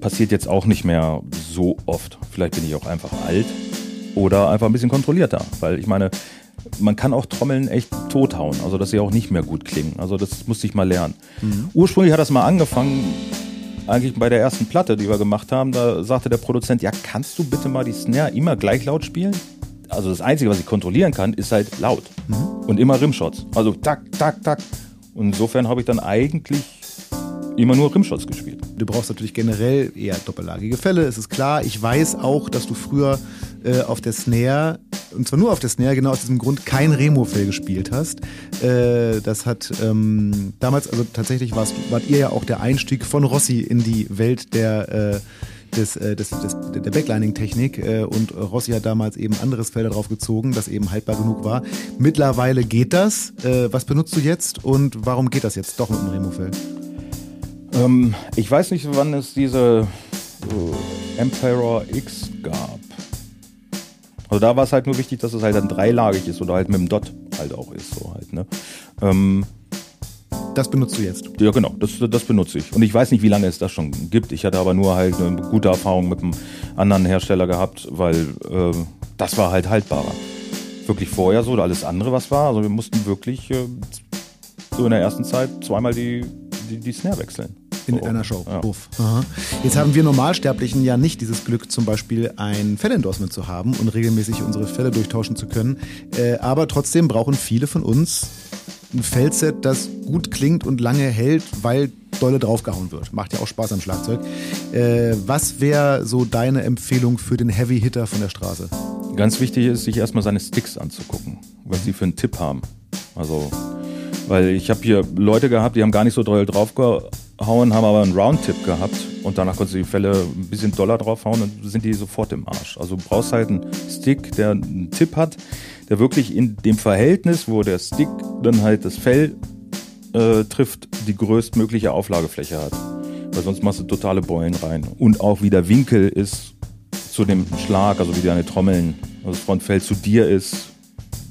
passiert jetzt auch nicht mehr so oft. Vielleicht bin ich auch einfach alt oder einfach ein bisschen kontrollierter, weil ich meine, man kann auch Trommeln echt tothauen, also dass sie auch nicht mehr gut klingen. Also das musste ich mal lernen. Mhm. Ursprünglich hat das mal angefangen, eigentlich bei der ersten Platte, die wir gemacht haben, da sagte der Produzent, ja, kannst du bitte mal die Snare immer gleich laut spielen? Also das Einzige, was ich kontrollieren kann, ist halt laut. Mhm. Und immer Rimshots. Also tak, tak, tak. Und insofern habe ich dann eigentlich immer nur Rimshots gespielt. Du brauchst natürlich generell eher doppellagige Fälle, es ist klar. Ich weiß auch, dass du früher äh, auf der Snare, und zwar nur auf der Snare, genau aus diesem Grund, kein Remo-Fell gespielt hast. Äh, das hat ähm, damals, also tatsächlich wart ihr ja auch der Einstieg von Rossi in die Welt der äh, des, äh, des, des, der Backlining-Technik äh, und Rossi hat damals eben anderes Fell darauf gezogen, das eben haltbar genug war. Mittlerweile geht das. Äh, was benutzt du jetzt und warum geht das jetzt doch mit dem Remo-Fell? Ähm, ich weiß nicht, wann es diese uh, Emperor X gab. Also da war es halt nur wichtig, dass es halt dann dreilagig ist oder halt mit dem Dot halt auch ist, so halt, ne? Ähm, das benutzt du jetzt? Ja, genau, das, das benutze ich. Und ich weiß nicht, wie lange es das schon gibt. Ich hatte aber nur halt eine gute Erfahrung mit einem anderen Hersteller gehabt, weil äh, das war halt haltbarer. Wirklich vorher so, oder alles andere, was war. Also wir mussten wirklich äh, so in der ersten Zeit zweimal die, die, die Snare wechseln. In einer Show. Ja. Jetzt haben wir Normalsterblichen ja nicht dieses Glück, zum Beispiel ein Fellendorsement zu haben und regelmäßig unsere Fälle durchtauschen zu können. Äh, aber trotzdem brauchen viele von uns ein Feldset, das gut klingt und lange hält, weil dolle draufgehauen wird. Macht ja auch Spaß am Schlagzeug. Äh, was wäre so deine Empfehlung für den Heavy Hitter von der Straße? Ganz wichtig ist, sich erstmal seine Sticks anzugucken, was sie für einen Tipp haben. Also, weil ich habe hier Leute gehabt, die haben gar nicht so doll draufgehauen hauen, haben aber einen Round-Tipp gehabt und danach konntest du die Fälle ein bisschen doller draufhauen und sind die sofort im Arsch. Also du brauchst halt einen Stick, der einen Tipp hat, der wirklich in dem Verhältnis, wo der Stick dann halt das Fell äh, trifft, die größtmögliche Auflagefläche hat. Weil sonst machst du totale Beulen rein. Und auch wie der Winkel ist zu dem Schlag, also wie deine Trommeln, also das Frontfell zu dir ist,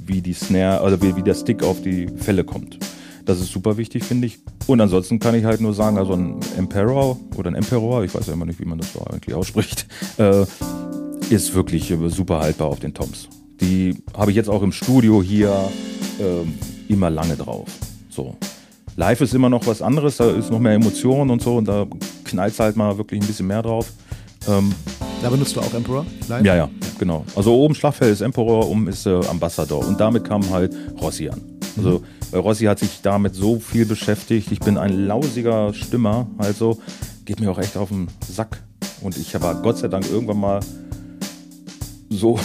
wie die Snare, also wie, wie der Stick auf die Fälle kommt. Das ist super wichtig, finde ich. Und ansonsten kann ich halt nur sagen, also ein Emperor oder ein Emperor, ich weiß ja immer nicht, wie man das so eigentlich ausspricht, äh, ist wirklich äh, super haltbar auf den Toms. Die habe ich jetzt auch im Studio hier äh, immer lange drauf. So. Live ist immer noch was anderes, da ist noch mehr Emotionen und so und da knallt halt mal wirklich ein bisschen mehr drauf. Ähm, da benutzt du auch Emperor live? Ja, ja, genau. Also oben Schlagfeld ist Emperor, oben ist äh, Ambassador und damit kam halt Rossi an. Also mhm. Rossi hat sich damit so viel beschäftigt. Ich bin ein lausiger Stimmer, also geht mir auch echt auf den Sack. Und ich war Gott sei Dank irgendwann mal so,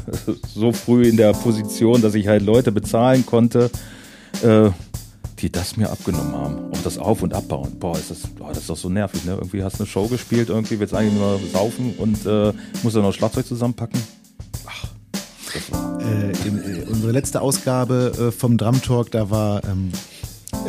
so früh in der Position, dass ich halt Leute bezahlen konnte, äh, die das mir abgenommen haben. Auch das Auf- und Abbauen. Boah, ist das, boah, das ist doch so nervig, ne? Irgendwie hast du eine Show gespielt, irgendwie willst du eigentlich nur saufen und äh, musst dann noch Schlagzeug zusammenpacken. Ach, das war äh, in, äh, unsere letzte Ausgabe äh, vom Drum Talk, da war ähm,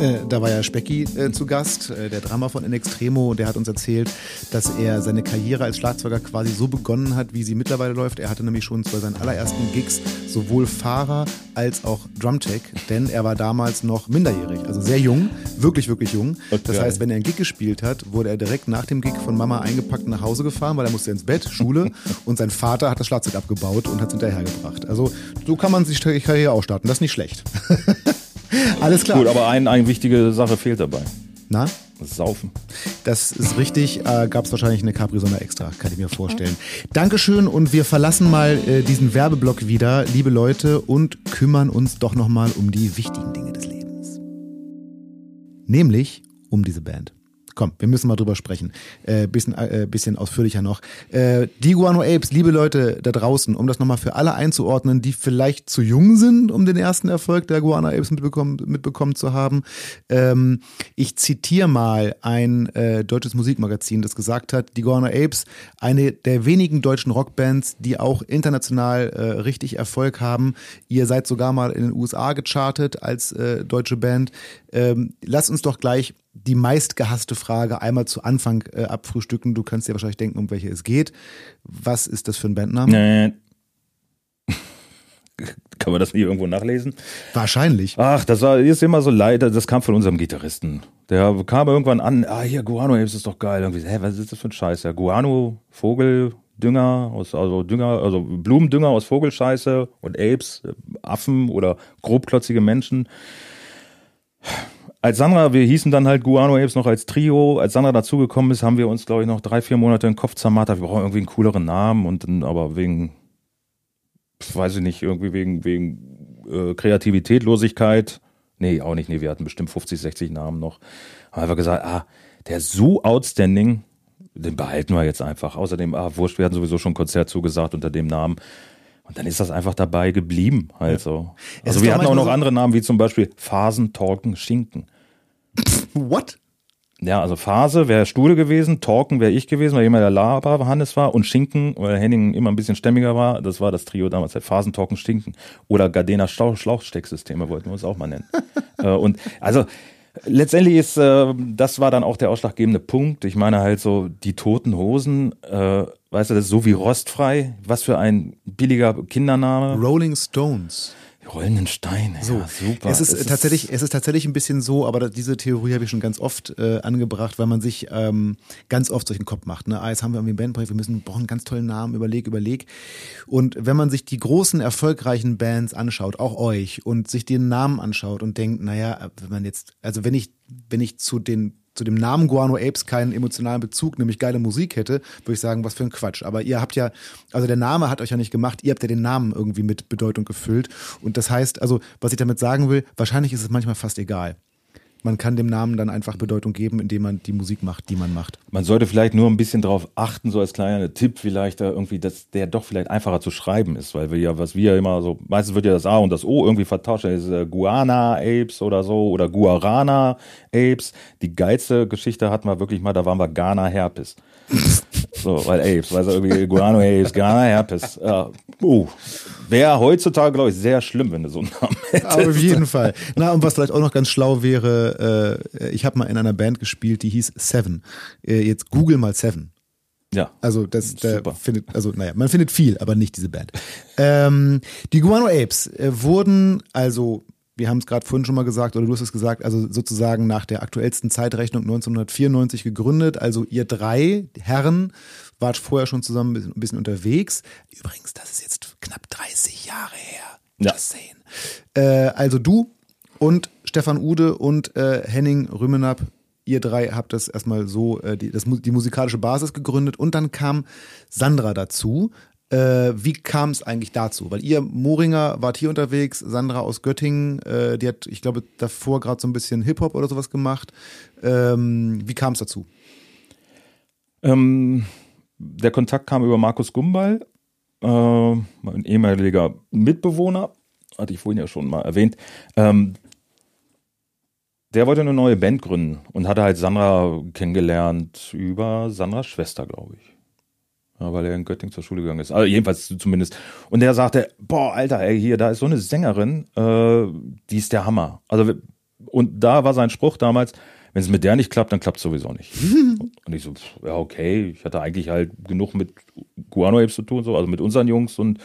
äh, da war ja Specki äh, zu Gast, äh, der Drama von In Extremo, der hat uns erzählt, dass er seine Karriere als Schlagzeuger quasi so begonnen hat, wie sie mittlerweile läuft. Er hatte nämlich schon bei seinen allerersten Gigs sowohl Fahrer als auch Drumtech, denn er war damals noch minderjährig, also sehr jung, wirklich, wirklich jung. Okay. Das heißt, wenn er einen Gig gespielt hat, wurde er direkt nach dem Gig von Mama eingepackt nach Hause gefahren, weil er musste ins Bett, Schule und sein Vater hat das Schlagzeug abgebaut und hat es hinterhergebracht. Also so kann man sich die Karriere auch starten, das ist nicht schlecht. Alles klar. Gut, aber ein, eine wichtige Sache fehlt dabei. Na? Das Saufen. Das ist richtig. Äh, Gab es wahrscheinlich eine Capri-Sonne extra, kann ich mir vorstellen. Dankeschön und wir verlassen mal äh, diesen Werbeblock wieder, liebe Leute, und kümmern uns doch nochmal um die wichtigen Dinge des Lebens. Nämlich um diese Band. Komm, wir müssen mal drüber sprechen. Äh, bisschen, äh, bisschen ausführlicher noch. Äh, die Guano Apes, liebe Leute da draußen, um das nochmal für alle einzuordnen, die vielleicht zu jung sind, um den ersten Erfolg der Guano Apes mitbekommen, mitbekommen zu haben. Ähm, ich zitiere mal ein äh, deutsches Musikmagazin, das gesagt hat, die Guano Apes, eine der wenigen deutschen Rockbands, die auch international äh, richtig Erfolg haben. Ihr seid sogar mal in den USA gechartet als äh, deutsche Band. Ähm, lass uns doch gleich die meistgehasste Frage einmal zu Anfang äh, abfrühstücken. Du kannst dir wahrscheinlich denken, um welche es geht. Was ist das für ein Bandname? Nee. Kann man das nie irgendwo nachlesen? Wahrscheinlich. Ach, das war ist immer so leid. Das kam von unserem Gitarristen. Der kam irgendwann an. Ah, hier Guano Apes ist doch geil. Irgendwie, hä, was ist das für ein Scheiß? Ja, Guano, Vogel, Dünger aus, also Dünger, also Blumendünger aus Vogelscheiße und Apes, Affen oder grobklotzige Menschen als Sandra, wir hießen dann halt Guano Apes noch als Trio, als Sandra dazugekommen ist, haben wir uns, glaube ich, noch drei, vier Monate den Kopf zermartert. Wir brauchen irgendwie einen cooleren Namen und dann aber wegen, weiß ich nicht, irgendwie wegen, wegen äh, Kreativitätlosigkeit. Nee, auch nicht. Nee, wir hatten bestimmt 50, 60 Namen noch. Haben einfach gesagt, ah, der so outstanding, den behalten wir jetzt einfach. Außerdem, ah, wurscht, wir hatten sowieso schon ein Konzert zugesagt unter dem Namen. Und dann ist das einfach dabei geblieben, halt so. Also wir hatten auch noch so andere Namen, wie zum Beispiel Phasen, Talken, Schinken. What? Ja, also Phase wäre Stude gewesen, Talken wäre ich gewesen, weil jemand der Laber Hannes war und Schinken, weil Henning immer ein bisschen stämmiger war, das war das Trio damals, der Phasen, Talken, Stinken. Oder Gardena Schlauchstecksysteme wollten wir uns auch mal nennen. äh, und also letztendlich ist, äh, das war dann auch der ausschlaggebende Punkt. Ich meine halt so, die toten Hosen, äh, weißt du, das ist so wie rostfrei. Was für ein billiger Kindername. Rolling Stones rollenden Steine. So, ja, super. Es ist, es tatsächlich, es ist tatsächlich ein bisschen so, aber diese Theorie habe ich schon ganz oft äh, angebracht, weil man sich ähm, ganz oft solchen Kopf macht. Ne? Ah, jetzt haben wir irgendwie ein Bandprojekt, wir müssen brauchen einen ganz tollen Namen, überleg, überleg. Und wenn man sich die großen erfolgreichen Bands anschaut, auch euch, und sich den Namen anschaut und denkt, naja, wenn man jetzt, also wenn ich, wenn ich zu den zu dem Namen Guano Apes keinen emotionalen Bezug, nämlich geile Musik hätte, würde ich sagen, was für ein Quatsch. Aber ihr habt ja, also der Name hat euch ja nicht gemacht, ihr habt ja den Namen irgendwie mit Bedeutung gefüllt. Und das heißt, also, was ich damit sagen will, wahrscheinlich ist es manchmal fast egal man kann dem Namen dann einfach Bedeutung geben, indem man die Musik macht, die man macht. Man sollte vielleicht nur ein bisschen darauf achten, so als kleiner Tipp vielleicht da irgendwie, dass der doch vielleicht einfacher zu schreiben ist, weil wir ja, was wir immer so, meistens wird ja das A und das O irgendwie vertauscht, das ist äh, Guana Apes oder so oder Guarana Apes. Die geilste Geschichte hatten wir wirklich mal, da waren wir Ghana Herpes. So, weil Apes, weil so irgendwie Guano Apes, Ghana Herpes. Ja, uh, Wäre heutzutage, glaube ich, sehr schlimm, wenn du so einen Namen hättest. Aber auf jeden Fall. Na, und was vielleicht auch noch ganz schlau wäre, äh, ich habe mal in einer Band gespielt, die hieß Seven. Äh, jetzt google mal Seven. Ja. Also das der findet, also naja, man findet viel, aber nicht diese Band. Ähm, die Guano Apes äh, wurden also wir haben es gerade vorhin schon mal gesagt, oder du hast es gesagt, also sozusagen nach der aktuellsten Zeitrechnung 1994 gegründet. Also ihr drei Herren wart vorher schon zusammen ein bisschen unterwegs. Übrigens, das ist jetzt knapp 30 Jahre her. Ja. Sehen. Äh, also du und Stefan Ude und äh, Henning Rümenab, ihr drei habt das erstmal so, äh, die, das, die musikalische Basis gegründet und dann kam Sandra dazu. Äh, wie kam es eigentlich dazu? Weil ihr Moringer wart hier unterwegs, Sandra aus Göttingen, äh, die hat, ich glaube, davor gerade so ein bisschen Hip-Hop oder sowas gemacht. Ähm, wie kam es dazu? Ähm, der Kontakt kam über Markus Gumball, äh, mein ehemaliger Mitbewohner, hatte ich vorhin ja schon mal erwähnt. Ähm, der wollte eine neue Band gründen und hatte halt Sandra kennengelernt über Sandras Schwester, glaube ich. Weil er in Göttingen zur Schule gegangen ist. Also jedenfalls zumindest. Und der sagte, boah, Alter, ey, hier, da ist so eine Sängerin, äh, die ist der Hammer. Also, und da war sein Spruch damals, wenn es mit der nicht klappt, dann klappt es sowieso nicht. und ich so, ja, okay, ich hatte eigentlich halt genug mit Guano Apes zu tun, so, also mit unseren Jungs und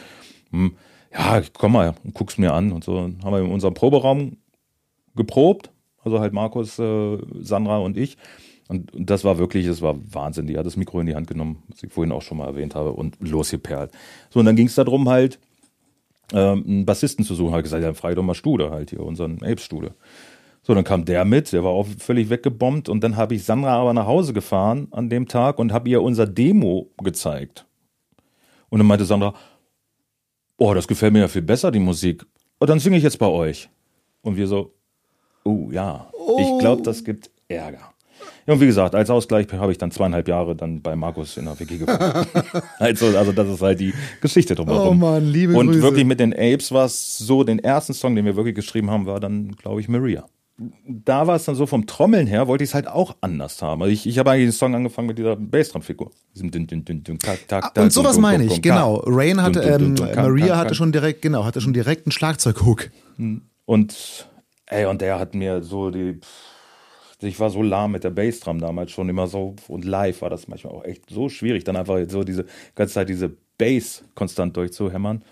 hm, ja, komm mal und guck's mir an und so. Dann haben wir in unserem Proberaum geprobt, also halt Markus, äh, Sandra und ich. Und, das war wirklich, das war Wahnsinn. Die hat das Mikro in die Hand genommen, was ich vorhin auch schon mal erwähnt habe, und losgeperlt. So, und dann ging es darum, halt ähm, einen Bassisten zu suchen. Hat gesagt, ja, frei doch mal Stude halt hier, unseren Apes-Stude. So, dann kam der mit, der war auch völlig weggebombt. Und dann habe ich Sandra aber nach Hause gefahren an dem Tag und habe ihr unser Demo gezeigt. Und dann meinte Sandra, oh, das gefällt mir ja viel besser, die Musik. Und dann singe ich jetzt bei euch. Und wir so, oh ja, oh. ich glaube, das gibt Ärger. Ja, und wie gesagt, als Ausgleich habe ich dann zweieinhalb Jahre dann bei Markus in der WG gewohnt. also, also das ist halt die Geschichte drumherum. Oh Mann, liebe Und Grüße. wirklich mit den Apes war es so, den ersten Song, den wir wirklich geschrieben haben, war dann, glaube ich, Maria. Da war es dann so vom Trommeln her, wollte ich es halt auch anders haben. Also ich, ich habe eigentlich den Song angefangen mit dieser Bassdrum-Figur. Ah, Und sowas meine ich, genau. Rain hatte, ähm, Maria hatte schon direkt, genau, hatte schon direkt einen Schlagzeughook. Und ey, und der hat mir so die. Ich war so lahm mit der Bassdrum damals schon immer so. Und live war das manchmal auch echt so schwierig, dann einfach so diese ganze Zeit diese Bass konstant durchzuhämmern.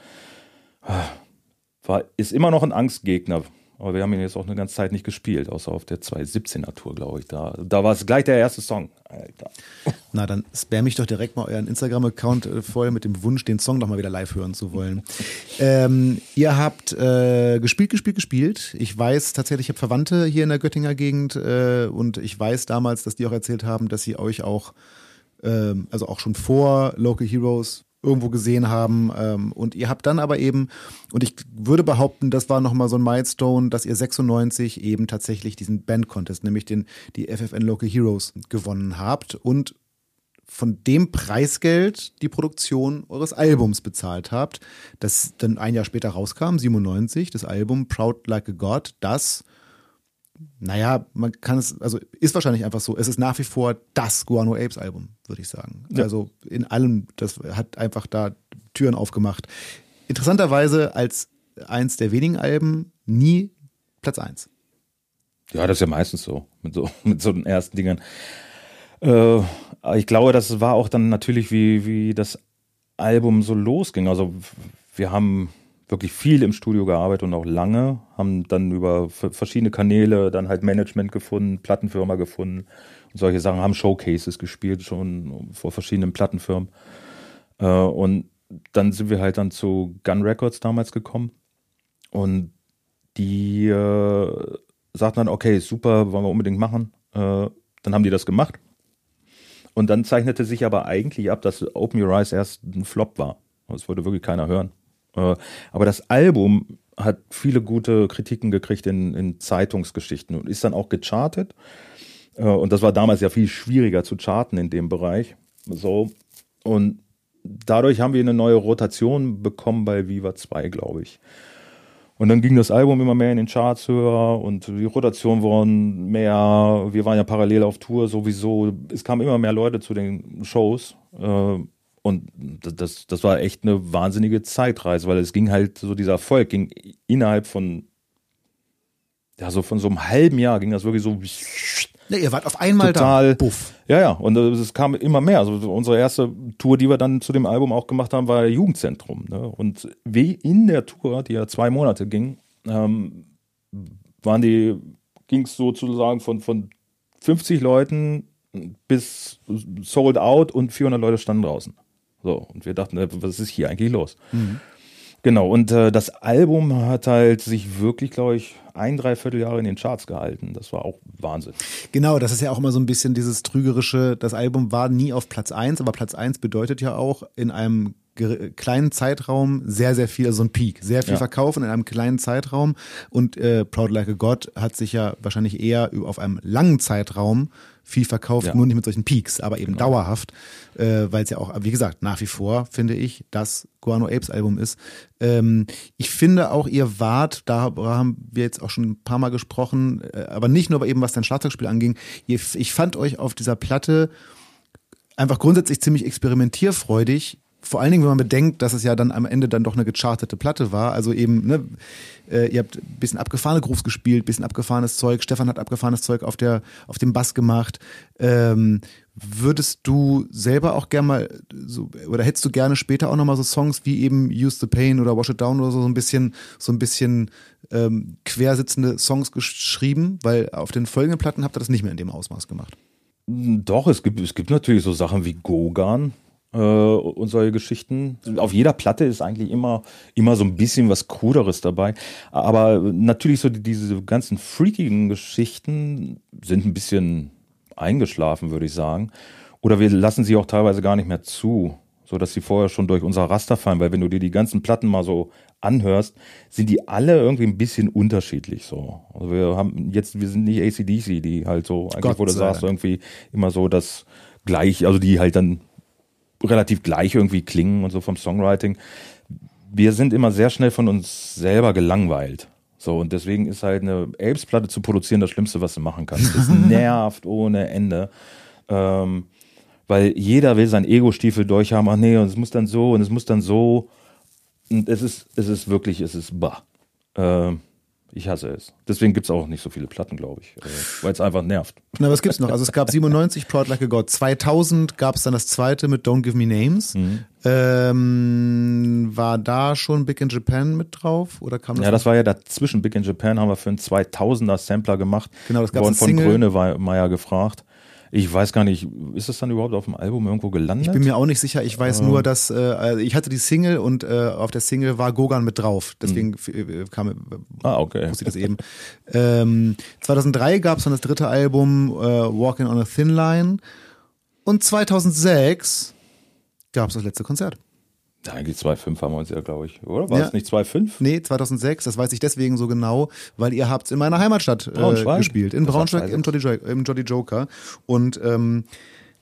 War, ist immer noch ein Angstgegner. Aber wir haben ihn jetzt auch eine ganze Zeit nicht gespielt, außer auf der 217er Tour, glaube ich. Da, da war es gleich der erste Song. Alter. Na, dann spam ich doch direkt mal euren Instagram-Account äh, voll mit dem Wunsch, den Song doch mal wieder live hören zu wollen. ähm, ihr habt äh, gespielt, gespielt, gespielt. Ich weiß tatsächlich, ich habe Verwandte hier in der Göttinger Gegend äh, und ich weiß damals, dass die auch erzählt haben, dass sie euch auch, ähm, also auch schon vor Local Heroes irgendwo gesehen haben. Ähm, und ihr habt dann aber eben, und ich würde behaupten, das war nochmal so ein Milestone, dass ihr 96 eben tatsächlich diesen Band-Contest, nämlich den, die FFN Local Heroes gewonnen habt und von dem Preisgeld die Produktion eures Albums bezahlt habt, das dann ein Jahr später rauskam, 97, das Album Proud Like a God, das naja, man kann es, also ist wahrscheinlich einfach so, es ist nach wie vor das Guano Apes Album, würde ich sagen. Ja. Also in allem, das hat einfach da Türen aufgemacht. Interessanterweise als eins der wenigen Alben nie Platz eins. Ja, das ist ja meistens so, mit so, mit so den ersten Dingern. Äh, ich glaube, das war auch dann natürlich, wie, wie das Album so losging. Also wir haben wirklich viel im Studio gearbeitet und auch lange, haben dann über verschiedene Kanäle dann halt Management gefunden, Plattenfirma gefunden und solche Sachen, haben Showcases gespielt schon vor verschiedenen Plattenfirmen. Äh, und dann sind wir halt dann zu Gun Records damals gekommen und die äh, sagten dann, okay, super, wollen wir unbedingt machen. Äh, dann haben die das gemacht. Und dann zeichnete sich aber eigentlich ab, dass Open Your Eyes erst ein Flop war. Das wollte wirklich keiner hören. Äh, aber das Album hat viele gute Kritiken gekriegt in, in Zeitungsgeschichten und ist dann auch gechartet. Äh, und das war damals ja viel schwieriger zu charten in dem Bereich. So. Und dadurch haben wir eine neue Rotation bekommen bei Viva 2, glaube ich. Und dann ging das Album immer mehr in den Charts höher und die Rotation wurden mehr. Wir waren ja parallel auf Tour sowieso. Es kamen immer mehr Leute zu den Shows. Und das, das war echt eine wahnsinnige Zeitreise, weil es ging halt so, dieser Erfolg ging innerhalb von, ja, so von so einem halben Jahr ging das wirklich so. Ja, ihr wart auf einmal Total. da. Buff. Ja, ja, und äh, es kam immer mehr. Also unsere erste Tour, die wir dann zu dem Album auch gemacht haben, war Jugendzentrum. Ne? Und wie in der Tour, die ja zwei Monate ging, ähm, waren die, ging es sozusagen von, von 50 Leuten bis sold out und 400 Leute standen draußen. So, und wir dachten, äh, was ist hier eigentlich los? Genau, und äh, das Album hat halt sich wirklich, glaube ich, ein, dreiviertel Jahre in den Charts gehalten. Das war auch Wahnsinn. Genau, das ist ja auch immer so ein bisschen dieses trügerische, das Album war nie auf Platz eins, aber Platz eins bedeutet ja auch in einem kleinen Zeitraum sehr, sehr viel, also so ein Peak, sehr viel Ja. verkaufen in einem kleinen Zeitraum und äh, Proud Like a God hat sich ja wahrscheinlich eher auf einem langen Zeitraum viel verkauft, Ja. nur nicht mit solchen Peaks, aber eben dauerhaft, äh, weil es ja auch, wie gesagt, nach wie vor, finde ich, das Guano Apes Album ist. Ähm, ich finde auch, ihr wart, da haben wir jetzt auch schon ein paar Mal gesprochen, äh, aber nicht nur eben, was dein Schlagzeugspiel anging, ihr, ich fand euch auf dieser Platte einfach grundsätzlich ziemlich experimentierfreudig. Vor allen Dingen, wenn man bedenkt, dass es ja dann am Ende dann doch eine gechartete Platte war. Also eben, ne, äh, ihr habt ein bisschen abgefahrene Grooves gespielt, bisschen abgefahrenes Zeug. Stefan hat abgefahrenes Zeug auf der, auf dem Bass gemacht. Ähm, würdest du selber auch gerne mal so, oder hättest du gerne später auch nochmal so Songs wie eben Use the Pain oder Wash It Down oder so, so ein bisschen, so ein bisschen ähm, quersitzende Songs geschrieben? Weil auf den folgenden Platten habt ihr das nicht mehr in dem Ausmaß gemacht. Doch, es gibt, es gibt natürlich so Sachen wie Gogan äh, und solche Geschichten. Auf jeder Platte ist eigentlich immer, immer so ein bisschen was Kruderes dabei. Aber natürlich so die, diese ganzen freakigen Geschichten sind ein bisschen eingeschlafen, würde ich sagen. Oder wir lassen sie auch teilweise gar nicht mehr zu. so dass sie vorher schon durch unser Raster fallen, weil wenn du dir die ganzen Platten mal so anhörst, sind die alle irgendwie ein bisschen unterschiedlich so. Also wir haben jetzt, wir sind nicht ACDC, die halt so, eigentlich, Gott wo du sagst, irgendwie immer so das gleich, also die halt dann relativ gleich irgendwie klingen und so vom Songwriting. Wir sind immer sehr schnell von uns selber gelangweilt. So, und deswegen ist halt eine Apes-Platte zu produzieren das Schlimmste, was du machen kannst. Das nervt ohne Ende. Ähm, weil jeder will sein Ego-Stiefel durchhaben. Ach nee, und es muss dann so und es muss dann so. Und es ist, es ist wirklich, es ist bah. Ähm, ich hasse es. Deswegen gibt's auch nicht so viele Platten, glaube ich. Äh, weil es einfach nervt. Na, was gibt's noch? Also es gab 97 Proud Like a God. 2000 gab es dann das zweite mit Don't Give Me Names. Mhm. Ähm, war da schon Big in Japan mit drauf? Oder kam das? Ja, das war ja dazwischen. Big in Japan haben wir für einen 2000er Sampler gemacht. Genau, das Worden als von. Grönemeyer gefragt. Ich weiß gar nicht, ist es dann überhaupt auf dem Album irgendwo gelandet? ich bin mir auch nicht sicher. Ich weiß nur, dass äh, also ich hatte die Single und äh, auf der Single war Gogan mit drauf. Deswegen äh, kam ah, okay. wusste ich das eben. Ähm, 2003 gab es dann das dritte Album äh, Walking on a Thin Line und 2006 gab es das letzte Konzert. Ja, eigentlich 2,5 haben wir uns ja, glaube ich. Oder? War Ja. es nicht 2,5? Nee, 2006, das weiß ich deswegen so genau, weil ihr habt in meiner Heimatstadt äh, Braunschweig? gespielt. In Das Braunschweig im Jolly, Jo- im Jolly Joker. Und ähm,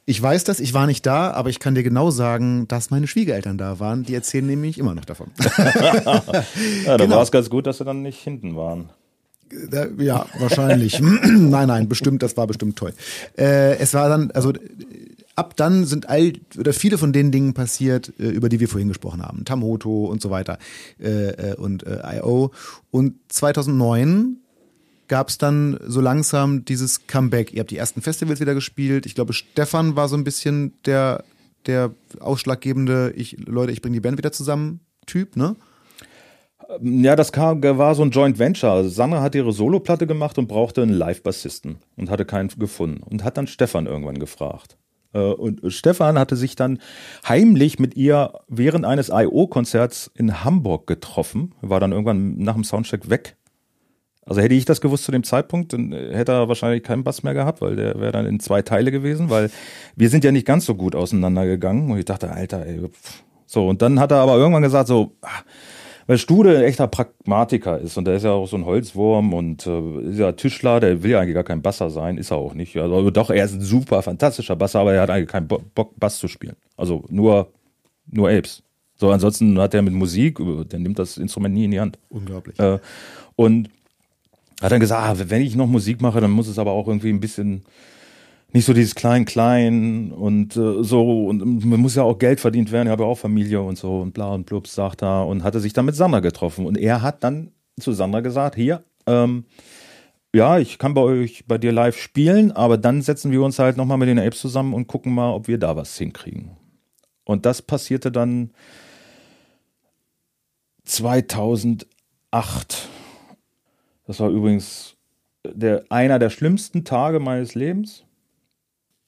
ich weiß das, ich war nicht da, aber ich kann dir genau sagen, dass meine Schwiegereltern da waren. Die erzählen nämlich immer noch davon. Ja, da Genau. war es ganz gut, dass sie dann nicht hinten waren. Da- ja, wahrscheinlich. nein, nein, bestimmt, das war bestimmt toll. Äh, es war dann, also äh, ab dann sind all oder viele von den Dingen passiert, äh, über die wir vorhin gesprochen haben. Tamhoto und so weiter äh, äh, und äh, I.O. Und 2009 gab es dann so langsam dieses Comeback. Ihr habt die ersten Festivals wieder gespielt. Ich glaube, Stefan war so ein bisschen der, der ausschlaggebende, ich, Leute, ich bringe die Band wieder zusammen Typ, ne? Ja, das war so ein Joint Venture. Also Sandra hat ihre Soloplatte gemacht und brauchte einen Live-Bassisten und hatte keinen gefunden und hat dann Stefan irgendwann gefragt. Äh, Und Stefan hatte sich dann heimlich mit ihr während eines I.O.-Konzerts in Hamburg getroffen, war dann irgendwann nach dem Soundcheck weg. Also hätte ich das gewusst zu dem Zeitpunkt, dann hätte er wahrscheinlich keinen Bass mehr gehabt, weil der wäre dann in zwei Teile gewesen, weil wir sind ja nicht ganz so gut auseinandergegangen und ich dachte, Alter, ey, pff. so und dann hat er aber irgendwann gesagt so, ah, weil Stude ein echter Pragmatiker ist und der ist ja auch so ein Holzwurm und äh, ist ja Tischler, der will ja eigentlich gar kein Basser sein, ist er auch nicht. Also doch, er ist ein super fantastischer Basser, aber er hat eigentlich keinen Bo Bock Bass zu spielen. Also nur nur Apes. So ansonsten hat er mit Musik, äh, der nimmt das Instrument nie in die Hand. Unglaublich. Äh, und hat dann gesagt, ah, wenn ich noch Musik mache, dann muss es aber auch irgendwie ein bisschen nicht so dieses Klein-Klein und äh, so und man muss ja auch Geld verdient werden, ich habe ja auch Familie und so und bla und blubs, sagt er und hatte sich dann mit Sandra getroffen und er hat dann zu Sandra gesagt, hier, ähm, ja, ich kann bei euch, bei dir live spielen, aber dann setzen wir uns halt nochmal mit den Apes zusammen und gucken mal, ob wir da was hinkriegen. Und das passierte dann 2008. Das war übrigens der, einer der schlimmsten Tage meines Lebens.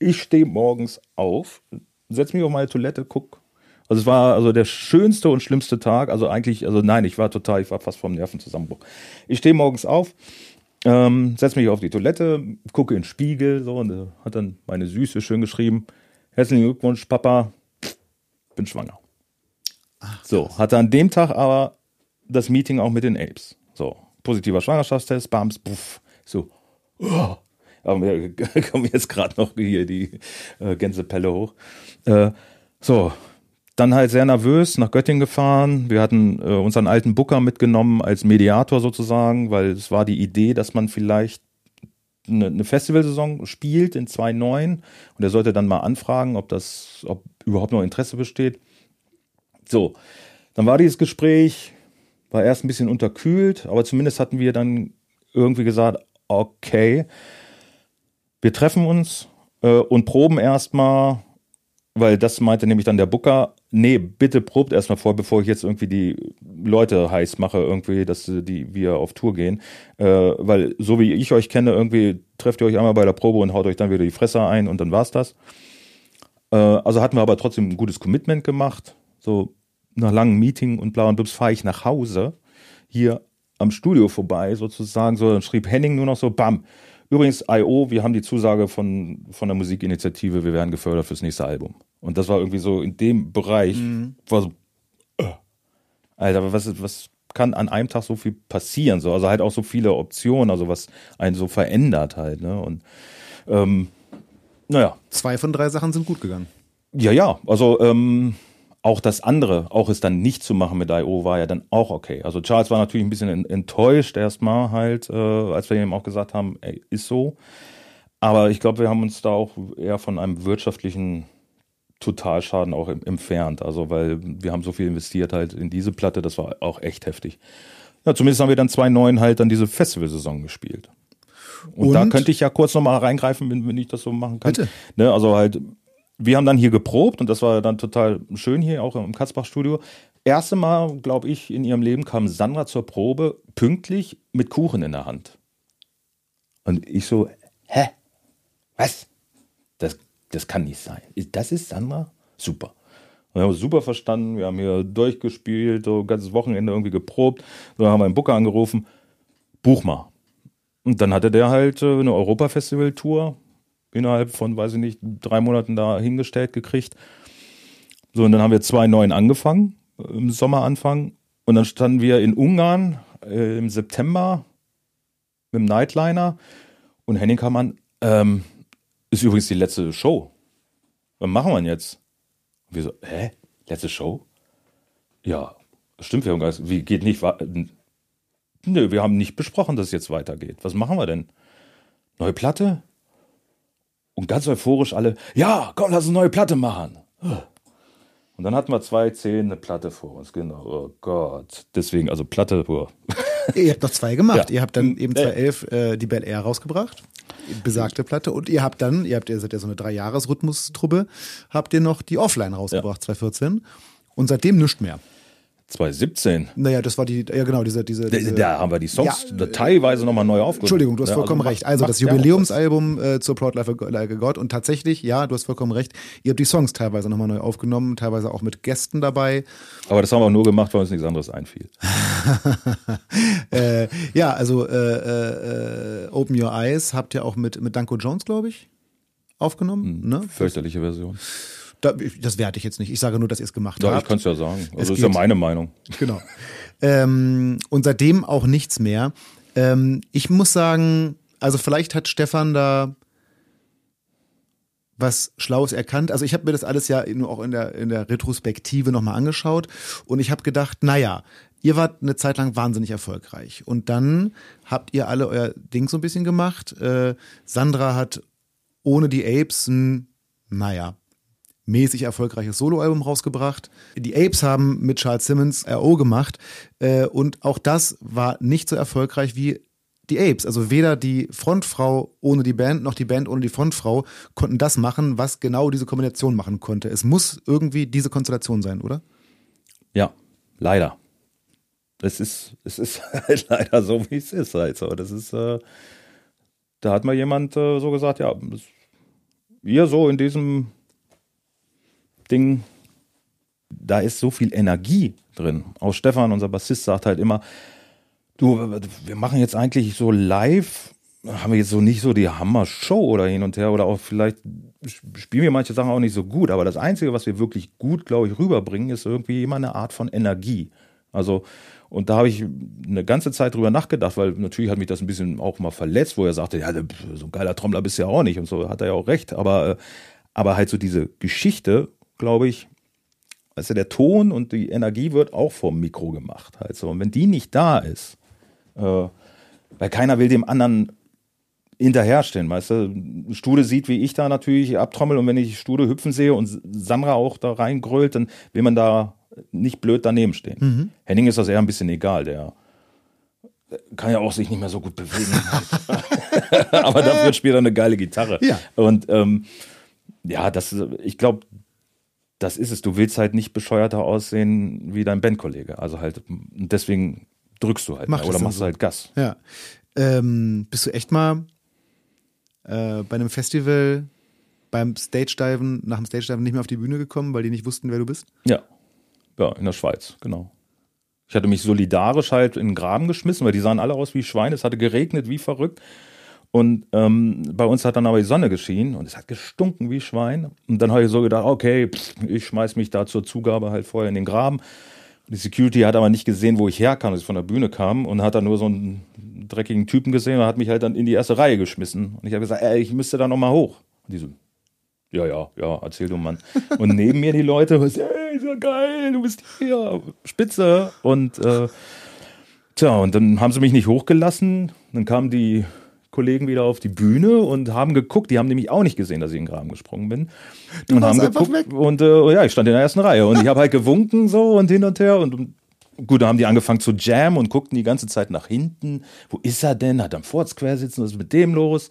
Ich stehe morgens auf, setze mich auf meine Toilette, guck. Also es war also der schönste und schlimmste Tag. Also eigentlich, also nein, ich war total, ich war fast vom Nervenzusammenbruch. Ich stehe morgens auf, ähm, setze mich auf die Toilette, gucke in den Spiegel, so und äh, hat dann meine Süße schön geschrieben: Herzlichen Glückwunsch, Papa, bin schwanger. so, hatte an dem Tag aber das Meeting auch mit den Apes. So, positiver Schwangerschaftstest, bams, puff, so. Oh. Aber mir kommen jetzt gerade noch hier die äh, Gänsepelle hoch. Äh, so, dann halt sehr nervös nach Göttingen gefahren. Wir hatten äh, unseren alten Booker mitgenommen als Mediator sozusagen, weil es war die Idee, dass man vielleicht eine, eine Festivalsaison spielt in 2.9 und er sollte dann mal anfragen, ob das, ob überhaupt noch Interesse besteht. So, dann war dieses Gespräch, war erst ein bisschen unterkühlt, aber zumindest hatten wir dann irgendwie gesagt, okay, wir treffen uns äh, und proben erstmal, weil das meinte nämlich dann der Booker, nee, bitte probt erstmal vor, bevor ich jetzt irgendwie die Leute heiß mache, irgendwie, dass die wir auf Tour gehen. Äh, weil so wie ich euch kenne, irgendwie trefft ihr euch einmal bei der Probe und haut euch dann wieder die Fresse ein und dann war's das. Äh, also hatten wir aber trotzdem ein gutes Commitment gemacht. So nach langem Meeting und bla und blubs fahre ich nach Hause, hier am Studio vorbei sozusagen. So, dann schrieb Henning nur noch so, bam, Übrigens, I.O., wir haben die Zusage von, von der Musikinitiative, wir werden gefördert fürs nächste Album. Und das war irgendwie so in dem Bereich, mhm. war so, äh, Alter, was, was kann an einem Tag so viel passieren? So, also halt auch so viele Optionen, also was einen so verändert halt. Ne? Und ähm, naja. Zwei von drei Sachen sind gut gegangen. Ja, ja. Also ähm, auch das andere, auch es dann nicht zu machen mit I.O. war ja dann auch okay. Also Charles war natürlich ein bisschen enttäuscht erstmal halt, äh, als wir ihm auch gesagt haben, ey, ist so. Aber ich glaube, wir haben uns da auch eher von einem wirtschaftlichen Totalschaden auch entfernt. Also, weil wir haben so viel investiert halt in diese Platte, das war auch echt heftig. Ja, zumindest haben wir dann zwei neuen halt dann diese Festivalsaison gespielt. Und, Und, da könnte ich ja kurz nochmal reingreifen, wenn, wenn ich das so machen kann. Bitte. Ne, also halt, wir haben dann hier geprobt und das war dann total schön hier, auch im Katzbach-Studio. Erste Mal, glaube ich, in ihrem Leben kam Sandra zur Probe pünktlich mit Kuchen in der Hand. Und ich so, hä? Was? Das das kann nicht sein. Das ist Sandra? Super. wir haben super verstanden, wir haben hier durchgespielt, so ein ganzes Wochenende irgendwie geprobt. Dann haben wir einen Booker angerufen, buch mal. Und dann hatte der halt äh, eine Europafestival-Tour innerhalb von, weiß ich nicht, drei Monaten da hingestellt gekriegt. So, und dann haben wir zwei neuen angefangen, äh, im Sommeranfang. Und dann standen wir in Ungarn äh, im September mit dem Nightliner und Henning kam an, ähm, ist übrigens die letzte Show. Was machen wir denn jetzt? Und wir so, hä? Letzte Show? Ja, stimmt, wir haben gesagt, wie geht nicht Nö, wir haben nicht besprochen, dass es jetzt weitergeht. Was machen wir denn? Neue Platte? Und ganz euphorisch alle, ja, komm, lass uns eine neue Platte machen. Und dann hatten wir zwei Zehn eine Platte vor uns, genau. Oh Gott. Deswegen, also Platte vor. Ihr habt noch zwei gemacht. Ja. Ihr habt dann eben 2011 äh, die Bel Air rausgebracht besagte Platte. Und ihr habt dann, ihr habt, ihr seid ja so eine Drei-Jahres-Rhythmus-Truppe, habt ihr noch die Offline rausgebracht, ja. 2014. Und seitdem nichts mehr. 2017. Naja, das war die, ja genau, diese, diese. diese da, haben wir die Songs ja, teilweise nochmal neu aufgenommen. Entschuldigung, du hast ja, vollkommen also recht. Also das Jubiläumsalbum äh, zur Proud Life Like a God und tatsächlich, ja, du hast vollkommen recht, ihr habt die Songs teilweise nochmal neu aufgenommen, teilweise auch mit Gästen dabei. Aber das haben wir auch nur gemacht, weil uns nichts anderes einfiel. äh, ja, also äh, äh, Open Your Eyes habt ihr auch mit, mit Danko Jones, glaube ich, aufgenommen. Hm, ne? Fürchterliche Version. Da, das werte ich jetzt nicht. Ich sage nur, dass ihr es gemacht ja, habt. Ja, ich kann es ja sagen. Also es ist ja meine Meinung. Genau. ähm, und seitdem auch nichts mehr. Ähm, ich muss sagen, also vielleicht hat Stefan da was Schlaues erkannt. Also ich habe mir das alles ja nur auch in der, in der Retrospektive nochmal angeschaut und ich habe gedacht, naja, ihr wart eine Zeit lang wahnsinnig erfolgreich und dann habt ihr alle euer Ding so ein bisschen gemacht. Äh, Sandra hat ohne die Apes ein, naja, mäßig erfolgreiches Soloalbum rausgebracht. Die Apes haben mit Charles Simmons RO gemacht äh, und auch das war nicht so erfolgreich wie die Apes. Also weder die Frontfrau ohne die Band noch die Band ohne die Frontfrau konnten das machen, was genau diese Kombination machen konnte. Es muss irgendwie diese Konstellation sein, oder? Ja, leider. Es ist, es ist halt leider so, wie es ist halt. Das ist, äh, da hat mal jemand äh, so gesagt, ja, wir so in diesem Ding, da ist so viel Energie drin. Auch Stefan, unser Bassist, sagt halt immer, du, wir machen jetzt eigentlich so live, haben wir jetzt so nicht so die Hammer-Show oder hin und her oder auch vielleicht spielen wir manche Sachen auch nicht so gut, aber das Einzige, was wir wirklich gut, glaube ich, rüberbringen, ist irgendwie immer eine Art von Energie. Also, und da habe ich eine ganze Zeit drüber nachgedacht, weil natürlich hat mich das ein bisschen auch mal verletzt, wo er sagte, ja, so ein geiler Trommler bist du ja auch nicht und so, hat er ja auch recht, aber, äh, aber halt so diese Geschichte glaube ich, also der Ton und die Energie wird auch vom Mikro gemacht. Halt so. Und wenn die nicht da ist, äh, weil keiner will dem anderen hinterherstehen, weißt du? Stude sieht, wie ich da natürlich abtrommel und wenn ich Stude hüpfen sehe und Sandra auch da reingrölt, dann will man da nicht blöd daneben stehen. Mhm. Henning ist das eher ein bisschen egal, der kann ja auch sich nicht mehr so gut bewegen. Aber dafür spielt er eine geile Gitarre. Ja. Und ähm, ja, das, ich glaube, das ist es. Du willst halt nicht bescheuerter aussehen wie dein Bandkollege. Also halt, deswegen drückst du halt Mach oder machst so. halt Gas. Ja. Ähm, bist du echt mal äh, bei einem Festival beim Stage-Diven, nach dem Stage-Diven nicht mehr auf die Bühne gekommen, weil die nicht wussten, wer du bist? Ja. Ja, in der Schweiz, genau. Ich hatte mich solidarisch halt in den Graben geschmissen, weil die sahen alle aus wie Schweine. Es hatte geregnet wie verrückt. Und ähm, bei uns hat dann aber die Sonne geschienen und es hat gestunken wie Schwein. Und dann habe ich so gedacht, okay, pff, ich schmeiß mich da zur Zugabe halt vorher in den Graben. Die Security hat aber nicht gesehen, wo ich herkam, als ich von der Bühne kam und hat dann nur so einen dreckigen Typen gesehen und hat mich halt dann in die erste Reihe geschmissen. Und ich habe gesagt, ey, ich müsste da nochmal hoch. Und die so, ja, ja, ja, erzähl du Mann. Und neben mir die Leute, ey, ist ja geil, du bist hier, spitze. Und äh, tja, und dann haben sie mich nicht hochgelassen. Dann kamen die Kollegen wieder auf die Bühne und haben geguckt. Die haben nämlich auch nicht gesehen, dass ich in den Graben gesprungen bin. Du und haben geguckt weg. und äh, ja, ich stand in der ersten Reihe und ich habe halt gewunken so und hin und her und gut, da haben die angefangen zu jammen und guckten die ganze Zeit nach hinten. Wo ist er denn? Hat er am Forts quer sitzen? Was ist mit dem los?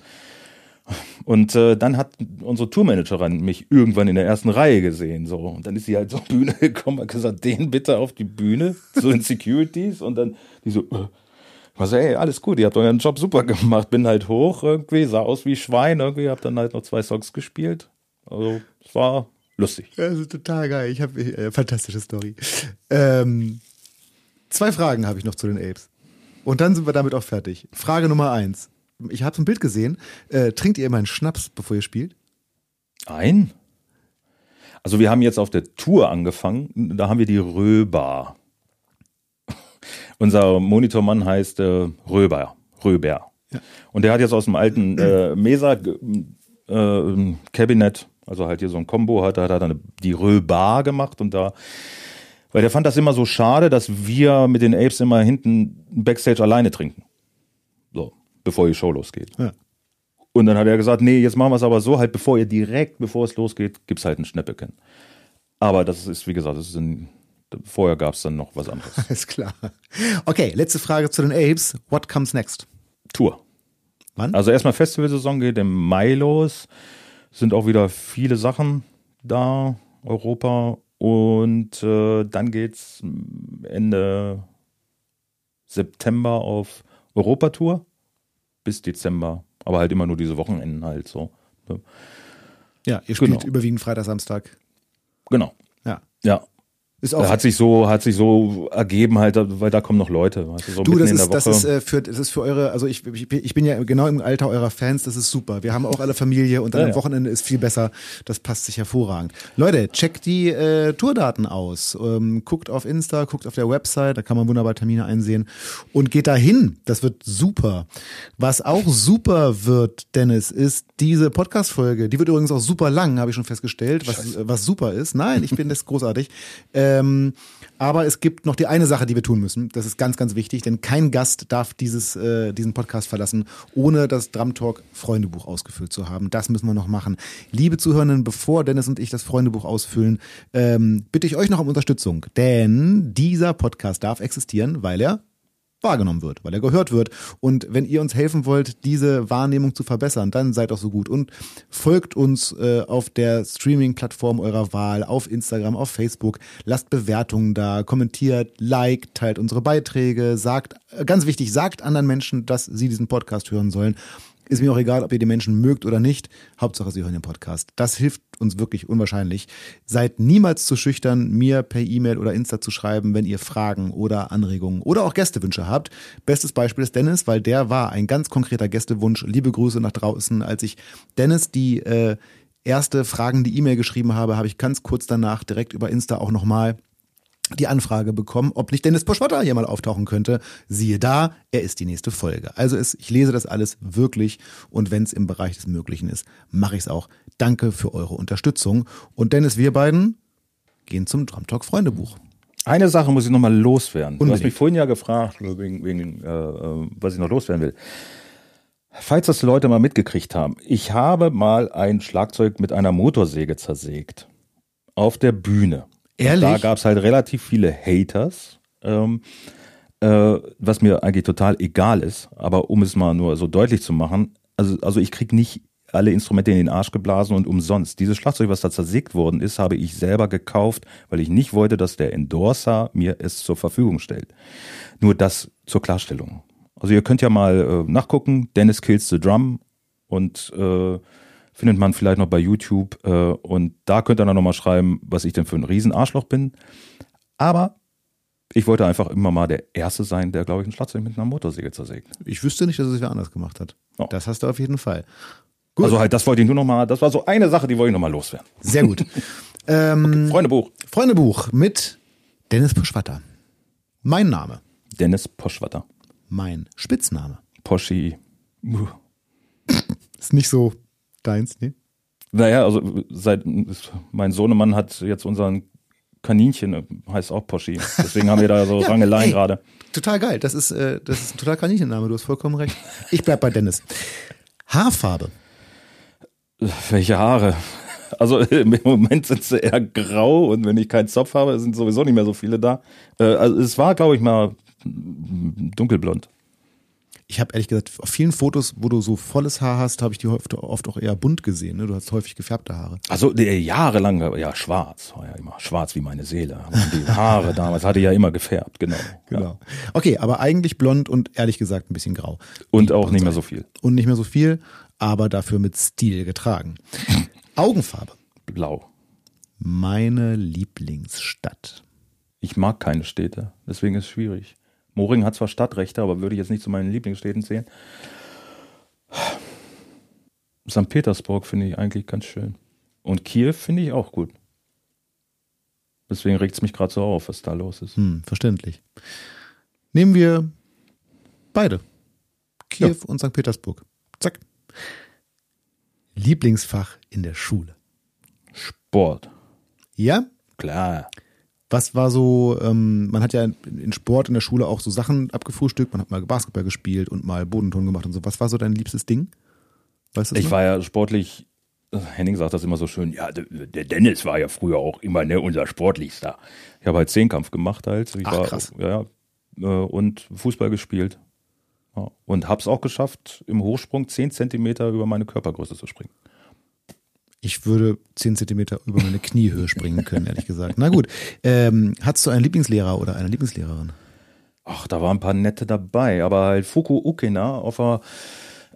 Und äh, dann hat unsere Tourmanagerin mich irgendwann in der ersten Reihe gesehen. So. Und dann ist sie halt zur Bühne gekommen und hat gesagt, den bitte auf die Bühne, so in Securities. Und dann die so, äh, ich so, ey, alles gut, ihr habt euren Job super gemacht. Bin halt hoch irgendwie, sah aus wie Schwein irgendwie, hab dann halt noch zwei Songs gespielt. Also, es war lustig. Das ist total geil. Ich habe äh, fantastische Story. Ähm, zwei Fragen habe ich noch zu den Apes. Und dann sind wir damit auch fertig. Frage Nummer eins. Ich habe ein Bild gesehen. Äh, trinkt ihr immer einen Schnaps, bevor ihr spielt? Ein? Also wir haben jetzt auf der Tour angefangen, da haben wir die Röber. Unser Monitormann heißt äh, Röber, Röber. Und der hat jetzt aus dem alten äh, Mesa äh, Cabinet, also halt hier so ein Combo, hat, hat er dann die Röber gemacht und da, weil der fand das immer so schade, dass wir mit den Apes immer hinten Backstage alleine trinken. So, bevor die Show losgeht. Ja. Und dann hat er gesagt, nee, jetzt machen wir es aber so, halt bevor ihr direkt, bevor es losgeht, gibt's halt ein Schnäppchen. Aber das ist, wie gesagt, das ist ein, vorher gab's dann noch was anderes. Alles klar. Okay, letzte Frage zu den Apes. What comes next? Tour. Wann? Also erstmal Festivalsaison geht im Mai los. Sind auch wieder viele Sachen da, Europa. Und äh, dann geht's Ende September auf Europatour bis Dezember. Aber halt immer nur diese Wochenenden halt so. ja, ihr spielt genau. überwiegend Freitag, Samstag. Genau. Ja. Ja. Ist auch Hat sich so, hat sich so ergeben halt, weil da kommen noch Leute. Weißt du, so Du, das ist, das ist, äh, für, das ist für eure, also ich, ich, bin- ich bin ja genau im Alter eurer Fans, das ist super. Wir haben auch alle Familie und dann Ja, am. Wochenende ist viel besser. Das passt sich hervorragend. Leute, checkt die äh, Tourdaten aus. Ähm, guckt auf Insta, guckt auf der Website, da kann man wunderbar Termine einsehen und geht dahin. Das wird super. Was auch super wird, Dennis, ist diese Podcast-Folge. Die wird übrigens auch super lang, habe ich schon festgestellt, was, was super ist. Nein, ich finde das großartig. Ähm, aber es gibt noch die eine Sache, die wir tun müssen. Das ist ganz, ganz wichtig, denn kein Gast darf dieses, äh, diesen Podcast verlassen, ohne das Drum Talk Freundebuch ausgefüllt zu haben. Das müssen wir noch machen. Liebe Zuhörenden, bevor Dennis und ich das Freundebuch ausfüllen, ähm, bitte ich euch noch um Unterstützung. Denn dieser Podcast darf existieren, weil er wahrgenommen wird, weil er gehört wird. Und wenn ihr uns helfen wollt, diese Wahrnehmung zu verbessern, dann seid doch so gut und folgt uns äh, auf der Streaming-Plattform eurer Wahl, auf Instagram, auf Facebook, lasst Bewertungen da, kommentiert, liked, teilt unsere Beiträge, sagt, äh, ganz wichtig, sagt anderen Menschen, dass sie diesen Podcast hören sollen. Ist mir auch egal, ob ihr die Menschen mögt oder nicht. Hauptsache, sie hören den Podcast. Das hilft uns wirklich unwahrscheinlich. Seid niemals zu schüchtern, mir per E-Mail oder Insta zu schreiben, wenn ihr Fragen oder Anregungen oder auch Gästewünsche habt. Bestes Beispiel ist Dennis, weil der war ein ganz konkreter Gästewunsch. Liebe Grüße nach draußen. Als ich Dennis die äh, erste fragende E-Mail geschrieben habe, habe ich ganz kurz danach direkt über Insta auch nochmal die Anfrage bekommen, ob nicht Dennis Poschwatter hier mal auftauchen könnte. Siehe da, er ist die nächste Folge. Also es, ich lese das alles wirklich und wenn es im Bereich des Möglichen ist, mache ich es auch. Danke für eure Unterstützung. Und Dennis, wir beiden gehen zum Drum Talk Freundebuch. Eine Sache muss ich noch mal loswerden. Du hast Unbedingt. mich vorhin ja gefragt, wegen, wegen äh, was ich noch loswerden will. Falls das Leute mal mitgekriegt haben, ich habe mal ein Schlagzeug mit einer Motorsäge zersägt. Auf der Bühne. Ehrlich? Da gab es halt relativ viele Haters, ähm, äh, was mir eigentlich total egal ist. Aber um es mal nur so deutlich zu machen, also, also ich krieg nicht alle Instrumente in den Arsch geblasen und umsonst. Dieses Schlagzeug, was da zersägt worden ist, habe ich selber gekauft, weil ich nicht wollte, dass der Endorser mir es zur Verfügung stellt. Nur das zur Klarstellung. Also ihr könnt ja mal äh, nachgucken, Dennis Kills the Drum und äh, findet man vielleicht noch bei YouTube äh, und da könnt ihr dann nochmal schreiben, was ich denn für ein Riesenarschloch bin. Aber ich wollte einfach immer mal der Erste sein, der, glaube ich, ein Schlagzeug mit einer Motorsäge zersägt. Ich wüsste nicht, dass es wer anders gemacht hat. Oh. Das hast du auf jeden Fall. Gut. Also halt, das wollte ich nur noch mal, das war so eine Sache, die wollte ich noch mal loswerden. Sehr gut. ähm, Freundebuch. Freundebuch mit Dennis Poschwatter. Mein Name. Dennis Poschwatter. Mein Spitzname. Poschi. Ist nicht so deins, ne? Naja, also seit mein Sohnemann hat jetzt unseren Kaninchen, heißt auch Poschi. Deswegen haben wir da so Ja, Rangeleien ey. gerade. Total geil. Das ist, äh, das ist ein total Kaninchename. Du hast vollkommen recht. Ich bleib bei Dennis. Haarfarbe. Welche Haare? Also im Moment sind sie eher grau und wenn ich keinen Zopf habe, sind sowieso nicht mehr so viele da. Äh, Also es war, glaube ich, mal dunkelblond. Ich habe ehrlich gesagt auf vielen Fotos, wo du so volles Haar hast, habe ich die oft, oft auch eher bunt gesehen. Ne? Du hast häufig gefärbte Haare. Also jahrelang, ja, schwarz, war ja immer schwarz wie meine Seele. Und die Haare damals hatte ich ja immer gefärbt, genau. Ja. Okay, aber eigentlich blond und ehrlich gesagt ein bisschen grau. Und auch nicht mehr so viel. Und nicht mehr so viel, aber dafür mit Stil getragen. Augenfarbe. Blau. Meine Lieblingsstadt. Ich mag keine Städte, deswegen ist es schwierig. Moring hat zwar Stadtrechte, aber würde ich jetzt nicht zu meinen Lieblingsstädten zählen. St. Petersburg finde ich eigentlich ganz schön. Und Kiew finde ich auch gut. Deswegen regt es mich gerade so auf, was da los ist. Hm, verständlich. Nehmen wir beide. Kiew und St. Petersburg. Zack. Lieblingsfach in der Schule. Sport. Ja? Klar. Was war so, ähm, man hat ja in Sport in der Schule auch so Sachen abgefrühstückt, man hat mal Basketball gespielt und mal Bodenton gemacht und so. Was war so dein liebstes Ding? Weißt du Ich noch? war ja sportlich, Henning sagt das immer so schön, ja, der der Dennis war ja früher auch immer ne, unser Sportlichster. Ich habe halt Zehnkampf gemacht halt. Ich Ach, war, krass. Ja, ja, äh, und Fußball gespielt. Ja, und hab's auch geschafft, im Hochsprung 10 Zentimeter über meine Körpergröße zu springen. Ich würde 10 Zentimeter über meine Kniehöhe springen können, ehrlich gesagt. Na gut. Ähm, hattest du einen Lieblingslehrer oder eine Lieblingslehrerin? Ach, da waren ein paar nette dabei, aber halt Fuku Ukena auf,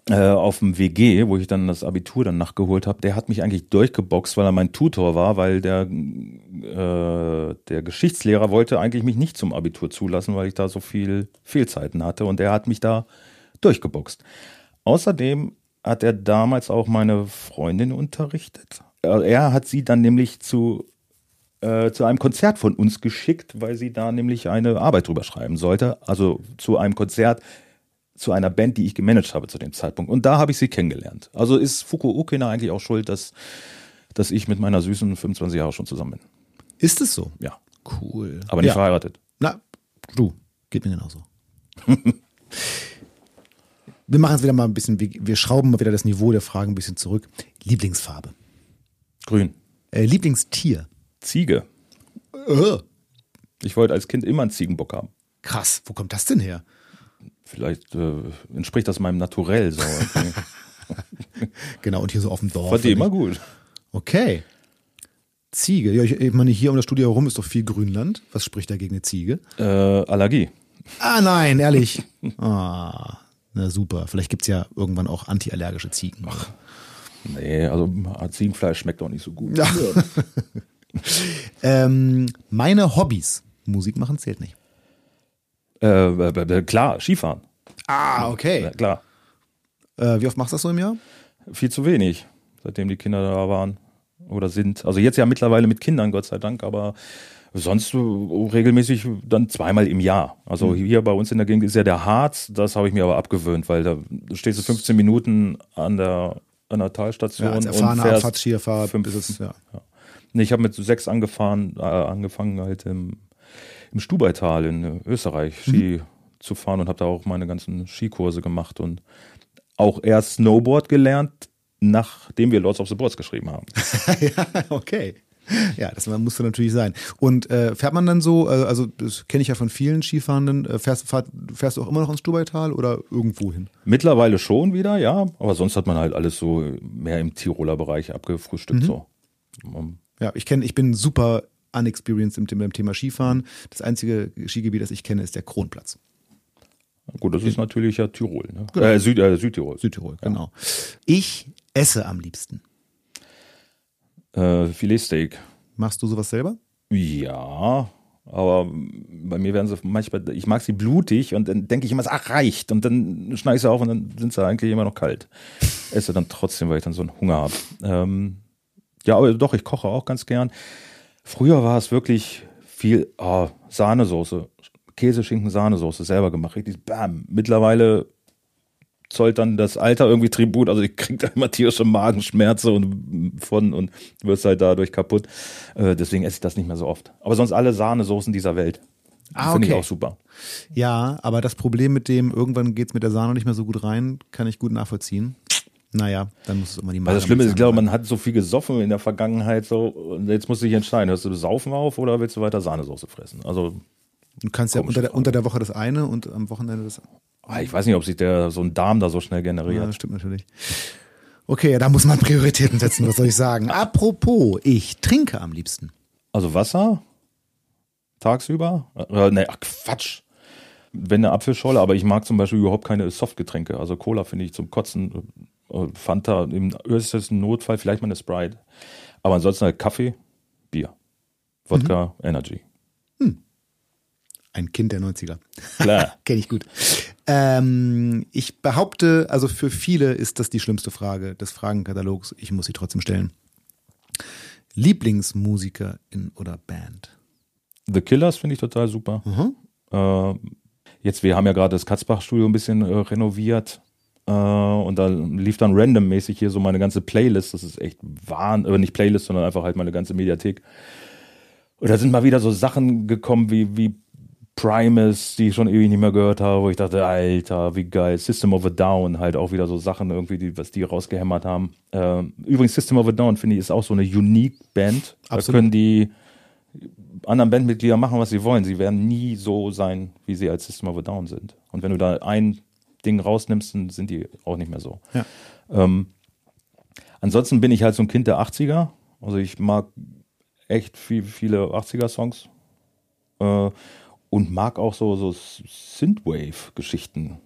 äh, auf dem WG, wo ich dann das Abitur dann nachgeholt habe, der hat mich eigentlich durchgeboxt, weil er mein Tutor war, weil der, äh, der Geschichtslehrer wollte eigentlich mich nicht zum Abitur zulassen, weil ich da so viel Fehlzeiten hatte und der hat mich da durchgeboxt. Außerdem hat er damals auch meine Freundin unterrichtet. Er hat sie dann nämlich zu äh, zu einem Konzert von uns geschickt, weil sie da nämlich eine Arbeit drüber schreiben sollte. Also zu einem Konzert zu einer Band, die ich gemanagt habe zu dem Zeitpunkt. Und da habe ich sie kennengelernt. Also ist Fuku Ukena eigentlich auch schuld, dass, dass ich mit meiner süßen 25 Jahre schon zusammen bin. Ist es so? Ja. Cool. Aber nicht ja. verheiratet. Na, du, geht mir genauso. wir machen jetzt wieder mal ein bisschen, wir, schrauben mal wieder das Niveau der Fragen ein bisschen zurück. Lieblingsfarbe. Grün. Äh, Lieblingstier. Ziege. Äh, Ich wollte als Kind immer einen Ziegenbock haben. krass, wo kommt das denn her? Vielleicht äh, entspricht das meinem Naturell so. Genau, und hier so auf dem Dorf. Fand die immer gut. Okay. Ziege. Ja, ich, ich meine, hier um das Studio herum ist doch viel Grünland. Was spricht dagegen eine Ziege? Äh, Allergie. Ah, nein, ehrlich. Ah, na super. Vielleicht gibt's ja irgendwann auch antiallergische Ziegen. Nee, also Ziegenfleisch schmeckt auch nicht so gut. Ja. ähm, meine Hobbys. Musik machen zählt nicht. Äh, äh, äh, klar, Skifahren. Ah, okay. Ja, klar. Äh, wie oft machst du das so im Jahr? Viel zu wenig, seitdem die Kinder da waren oder sind. Also jetzt ja mittlerweile mit Kindern, Gott sei Dank, aber sonst äh, regelmäßig dann zweimal im Jahr. Also Hm. hier bei uns in der Gegend ist ja der Harz, das habe ich mir aber abgewöhnt, weil da stehst du 15 Minuten an der, an der Talstation Ja, als und erfahrener fährst Abfahrtskifahrer fünf- ist es, ja. Nee, ich habe mit sechs angefahren, äh, angefangen halt im, im Stubaital in Österreich Ski zu fahren und habe da auch meine ganzen Skikurse gemacht und auch erst Snowboard gelernt, nachdem wir Lords of the Boards geschrieben haben. ja, okay. Ja, das musste natürlich sein. Und äh, fährt man dann so, äh, also das kenne ich ja von vielen Skifahrenden, äh, fährst, fahrt, fährst du auch immer noch ins Stubaital oder irgendwo hin? Mittlerweile schon wieder, ja, aber sonst hat man halt alles so mehr im Tiroler Bereich abgefrühstückt. So. Um, Ja, ich kenne, ich bin super unexperienced im, beim Thema Skifahren. Das einzige Skigebiet, das ich kenne, ist der Kronplatz. gut, das ist natürlich ja Tirol, ne? äh, Süd, äh, Südtirol. Südtirol, genau. Ich esse am liebsten. Äh, Filetsteak. Machst du sowas selber? Ja, Aber bei mir werden sie manchmal, ich mag sie blutig und dann denke ich immer, ach reicht. Und dann schneide ich sie auf und dann sind sie eigentlich immer noch kalt. Esse dann trotzdem, weil ich dann so einen Hunger habe. Ähm, ja, aber doch, ich koche auch ganz gern. Früher war es wirklich viel oh, Sahnesoße, Käse, Schinken, Sahnesoße selber gemacht. Richtig, bam. Mittlerweile zollt dann das Alter irgendwie Tribut. Also ich krieg da immer tierische Magenschmerzen und von und wirst halt dadurch kaputt. Äh, deswegen esse ich das nicht mehr so oft. Aber sonst alle Sahnesoßen dieser Welt. Ah, Finde okay. ich auch super. Ja, aber das Problem mit dem, irgendwann geht's mit der Sahne nicht mehr so gut rein, kann ich gut nachvollziehen. Naja, dann muss es immer die Magen. Also das Schlimme ist, ich glaube, man hat so viel gesoffen in der Vergangenheit so und jetzt musst du dich entscheiden, hörst du Saufen auf oder willst du weiter Sahnesoße fressen? Also Du kannst ja unter der, unter der Woche das eine und am Wochenende das andere. Ah, ich weiß nicht, ob sich der so ein Darm da so schnell generiert. Ja, das stimmt natürlich. Okay, da muss man Prioritäten setzen, was soll ich sagen. Apropos, ich trinke am liebsten. Also Wasser? Tagsüber? Äh, ne, ach Quatsch. Wenn eine Apfelscholle, aber ich mag zum Beispiel überhaupt keine Softgetränke. Also Cola finde ich zum Kotzen. Äh, Fanta im äußersten Notfall, vielleicht mal eine Sprite. Aber ansonsten halt Kaffee, Bier. Wodka, mhm. Energy. Ein Kind der 90er. Klar. Kenne ich gut. Ähm, ich behaupte, also für viele ist das die schlimmste Frage des Fragenkatalogs. Ich muss sie trotzdem stellen. Lieblingsmusiker in oder Band? The Killers finde ich total super. Mhm. Äh, jetzt, wir haben ja gerade das Katzbach-Studio ein bisschen äh, renoviert. Äh, und da lief dann randommäßig hier so meine ganze Playlist. Das ist echt wahn, äh, nicht Playlist, sondern einfach halt meine ganze Mediathek. Und da sind mal wieder so Sachen gekommen wie, wie Primus, die ich schon ewig nicht mehr gehört habe, wo ich dachte, Alter, wie geil. System of a Down, halt auch wieder so Sachen irgendwie, die, was die rausgehämmert haben. Ähm, übrigens, System of a Down, finde ich, ist auch so eine unique Band. Absolut. Da können die anderen Bandmitglieder machen, was sie wollen. Sie werden nie so sein, wie sie als System of a Down sind. Und wenn du da ein Ding rausnimmst, dann sind die auch nicht mehr so. Ja. Ähm, ansonsten bin ich halt so ein Kind der 80er. Also ich mag echt viel, viele 80er-Songs. Äh, und mag auch so, so Synthwave-Geschichten.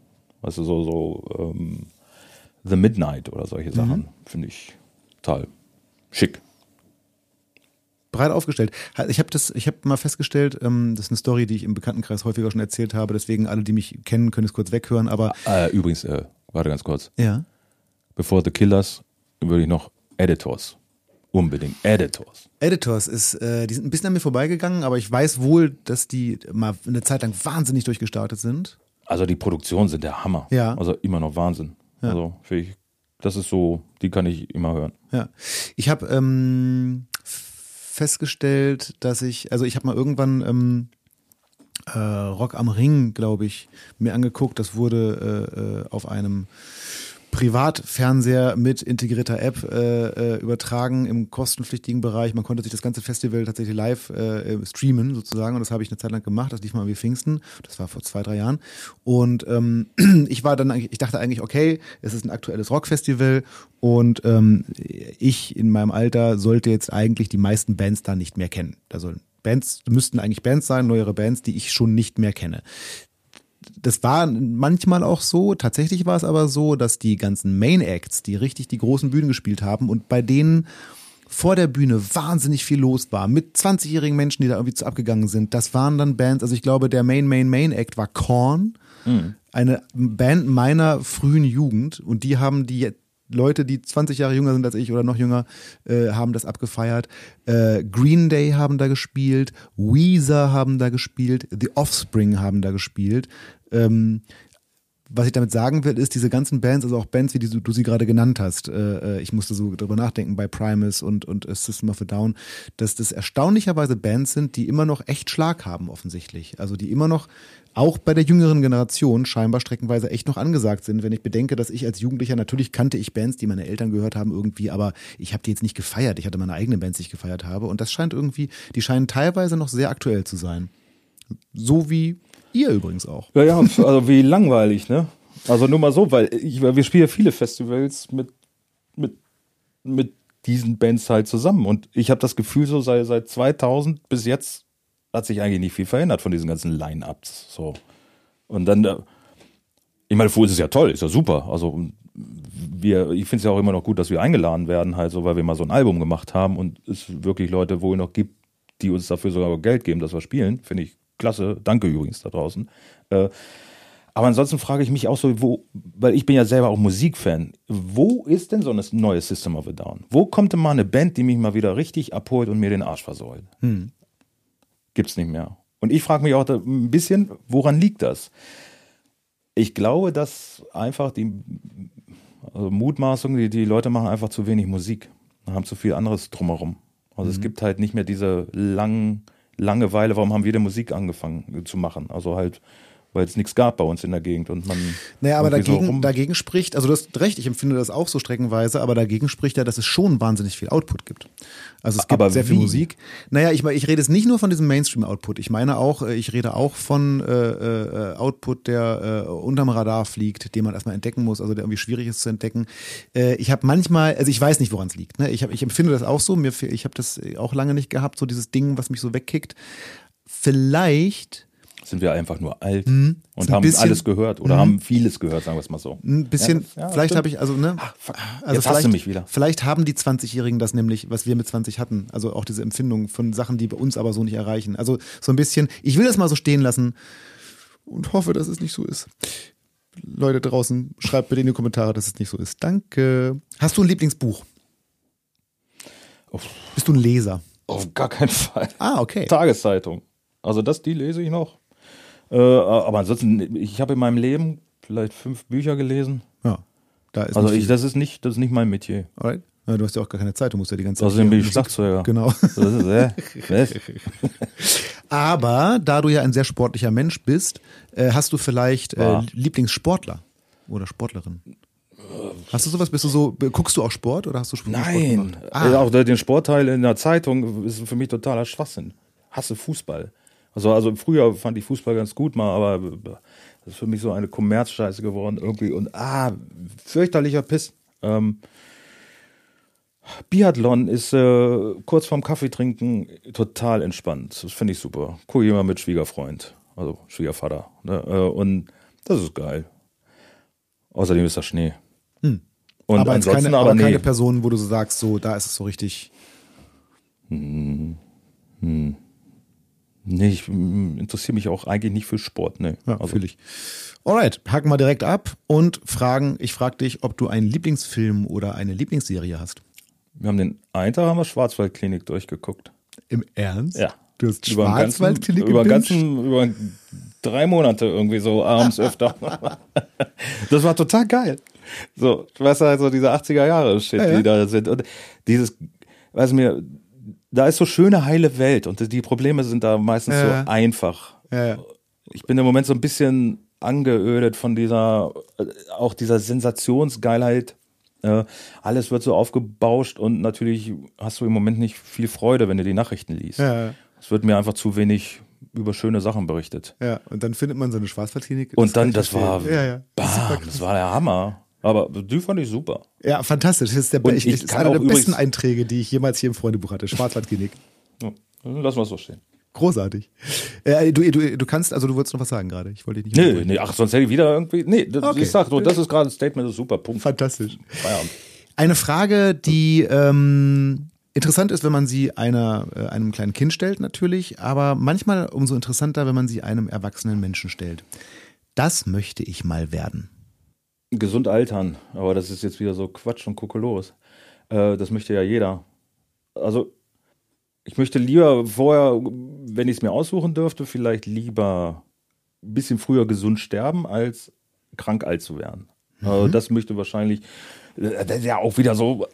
Du, so, so ähm, The Midnight oder solche Sachen. Mhm. Finde ich total schick. Breit aufgestellt. Ich habe das, ich habe mal festgestellt, ähm, das ist eine Story, die ich im Bekanntenkreis häufiger schon erzählt habe. Deswegen alle, die mich kennen, können es kurz weghören. Aber äh, übrigens, äh, warte ganz kurz. Ja. Bevor The Killers würde ich noch Editors Unbedingt. Editors. Editors ist, äh, die sind ein bisschen an mir vorbeigegangen, aber ich weiß wohl, dass die mal eine Zeit lang wahnsinnig durchgestartet sind. Also die Produktionen sind der Hammer. Ja. Also immer noch Wahnsinn. Ja. Also ich, das ist so, die kann ich immer hören. Ja. Ich habe ähm, festgestellt, dass ich, also ich habe mal irgendwann ähm, äh, Rock am Ring, glaube ich, mir angeguckt. Das wurde äh, äh auf einem Privatfernseher mit integrierter App äh, äh, übertragen im kostenpflichtigen Bereich. Man konnte sich das ganze Festival tatsächlich live äh, streamen sozusagen und das habe ich eine Zeit lang gemacht. Das lief mal wie Pfingsten. Das war vor zwei, drei Jahren. Und ähm, ich war dann, ich dachte eigentlich, okay, es ist ein aktuelles Rockfestival und ähm, ich in meinem Alter sollte jetzt eigentlich die meisten Bands da nicht mehr kennen. Da sollen Bands, müssten eigentlich Bands sein, neuere Bands, die ich schon nicht mehr kenne das war manchmal auch so. Tatsächlich war es aber so, dass die ganzen Main Acts, die richtig die großen Bühnen gespielt haben und bei denen vor der Bühne wahnsinnig viel los war, mit 20-jährigen Menschen, die da irgendwie zu abgegangen sind. Das waren dann Bands, also ich glaube, der Main, Main, Main Act war Korn, mhm. eine Band meiner frühen Jugend und die haben die Leute, die 20 Jahre jünger sind als ich oder noch jünger, äh, haben das abgefeiert. Äh, Green Day haben da gespielt, Weezer haben da gespielt, The Offspring haben da gespielt. Ähm, was ich damit sagen will, ist, diese ganzen Bands, also auch Bands, wie die du, sie gerade genannt hast, äh, äh ich musste so drüber nachdenken bei Primus und, und System of a Down, dass das erstaunlicherweise Bands sind, die immer noch echt Schlag haben, offensichtlich. Also die immer noch auch bei der jüngeren Generation scheinbar streckenweise echt noch angesagt sind, wenn ich bedenke, dass ich als Jugendlicher natürlich kannte ich Bands, die meine Eltern gehört haben irgendwie, aber ich habe die jetzt nicht gefeiert. Ich hatte meine eigenen Bands, die ich gefeiert habe und das scheint irgendwie, die scheinen teilweise noch sehr aktuell zu sein. So wie ihr übrigens auch. Ja, ja, also wie langweilig, ne? Also nur mal so, weil ich, wir spielen ja viele Festivals mit, mit, mit diesen Bands halt zusammen und ich habe das Gefühl so seit, seit 2000 bis jetzt hat sich eigentlich nicht viel verändert von diesen ganzen Line-Ups. So. Und dann, äh, ich meine, für uns ist ja toll, ist ja super. Also wir, ich finde es ja auch immer noch gut, dass wir eingeladen werden, halt so, weil wir mal so ein Album gemacht haben und es wirklich Leute wohl noch gibt, die uns dafür sogar Geld geben, dass wir spielen. Finde ich klasse. Danke übrigens da draußen. Äh, aber ansonsten frage ich mich auch so, wo, weil ich bin ja selber auch Musikfan. Wo ist denn so ein neues System of a Down? Wo kommt denn mal eine Band, die mich mal wieder richtig abholt und mir den Arsch versäult? Hm. Gibt's nicht mehr. Und ich frage mich auch ein bisschen, woran liegt das? Ich glaube, dass einfach die also Mutmaßung, die, die Leute machen einfach zu wenig Musik, haben zu viel anderes drumherum. Also mhm. es gibt halt nicht mehr diese langen Langeweile, warum haben wir denn Musik angefangen zu machen? Also halt weil es nichts gab bei uns in der Gegend und man. Naja, aber dagegen, so dagegen spricht, also du hast recht, ich empfinde das auch so streckenweise, aber dagegen spricht ja, dass es schon wahnsinnig viel Output gibt. Also es gibt aber sehr wie? viel Musik. Naja, ich, ich rede jetzt nicht nur von diesem Mainstream-Output. Ich meine auch, äh, ich rede auch von äh, äh, Output, der äh, unterm Radar fliegt, den man erstmal entdecken muss, also der irgendwie schwierig ist zu entdecken. Äh, ich habe manchmal, also ich weiß nicht, woran es liegt. Ne? Ich, hab, ich empfinde das auch so, mir, ich habe das auch lange nicht gehabt, so dieses Ding, was mich so wegkickt. Vielleicht sind wir einfach nur alt mhm. und haben bisschen, alles gehört oder mhm. haben vieles gehört, sagen wir es mal so. Ein bisschen, ja, ja, vielleicht habe ich, also, ne? Ach, fuck. Also Jetzt hast du mich wieder. Vielleicht haben die 20-Jährigen das nämlich, was wir mit 20 hatten. Also auch diese Empfindung von Sachen, die bei uns aber so nicht erreichen. Also so ein bisschen, ich will das mal so stehen lassen und hoffe, dass es nicht so ist. Leute draußen, schreibt bitte in die Kommentare, dass es nicht so ist. Danke. Hast du ein Lieblingsbuch? Oh. Bist du ein Leser? Auf gar keinen Fall. Ah, okay. Tageszeitung. Also das, die lese ich noch. Äh, aber ansonsten, ich habe in meinem Leben vielleicht fünf Bücher gelesen. Ja. Da ist also ich, das ist nicht, das ist nicht mein Metier. Alright. Ja, du hast ja auch gar keine Zeit, du musst ja die ganze Zeit. Außerdem bin ich Schlagzeuger. Genau. Das ist, äh, Aber da du ja ein sehr sportlicher Mensch bist, äh, hast du vielleicht äh, Lieblingssportler oder Sportlerin? Hast du sowas? Bist du so, guckst du auch Sport oder hast du Sport Nein. Sport ah. Auch den Sportteil in der Zeitung ist für mich totaler Schwachsinn. Hasse Fußball. Also, also früher fand ich Fußball ganz gut mal, aber das ist für mich so eine Kommerzscheiße geworden irgendwie. Und ah, fürchterlicher Piss. Ähm, Biathlon ist äh, kurz vorm Kaffee trinken total entspannt. Das finde ich super. Gucke ich immer mit Schwiegerfreund, also Schwiegervater. Ne? Äh, und das ist geil. Außerdem ist da Schnee. Hm. Und aber ansonsten keine, aber, aber keine Person, wo du so sagst, so da ist es so richtig. Hm. Hm. Nee, ich mm, interessiere mich auch eigentlich nicht für Sport. Nee. Ja, also. fühle ich. Alright, haken wir direkt ab und fragen, ich frage dich, ob du einen Lieblingsfilm oder eine Lieblingsserie hast. Wir haben den einen Tag haben wir Schwarzwaldklinik durchgeguckt. Im Ernst? Ja. Du hast Schwarzwaldklinik über ganzen, über drei Monate irgendwie so abends öfter. das war total geil. So, ich weiß also diese 80er Jahre Shit, ja, ja. die da sind. Und dieses, weiß mir, da ist so schöne heile Welt und die Probleme sind da meistens ja. so einfach. Ja. Ich bin im Moment so ein bisschen angeödet von dieser, äh, auch dieser Sensationsgeilheit. Äh, alles wird so aufgebauscht und natürlich hast du im Moment nicht viel Freude, wenn du die Nachrichten liest. Ja. Es wird mir einfach zu wenig über schöne Sachen berichtet. Ja, und dann findet man so eine Schwarzwaldklinik. Und dann, das war, ja, ja. Bam, das war der Hammer. Aber die fand ich super. Ja, fantastisch. Das ist, der, ich, ich ist einer der besten Einträge, die ich jemals hier im Freundebuch hatte. Schwarzwaldklinik. Ja, wir es so stehen. Großartig. Äh, du, du, du kannst, also du wolltest noch was sagen gerade. Ich wollte dich nicht. Nee, nee, ach, sonst hätte ich wieder irgendwie. Nee, das, okay. ich sag nur, das ist gerade ein Statement, das ist super. Punkt. Fantastisch. Feierabend. Eine Frage, die ähm, interessant ist, wenn man sie einer, äh, einem kleinen Kind stellt, natürlich, aber manchmal umso interessanter, wenn man sie einem erwachsenen Menschen stellt. Das möchte ich mal werden. Gesund altern, aber das ist jetzt wieder so Quatsch und Kokolores. Äh, das möchte ja jeder. Also, ich möchte lieber vorher, wenn ich es mir aussuchen dürfte, vielleicht lieber ein bisschen früher gesund sterben, als krank alt zu werden. Mhm. Also das möchte wahrscheinlich, äh, das ist ja auch wieder so.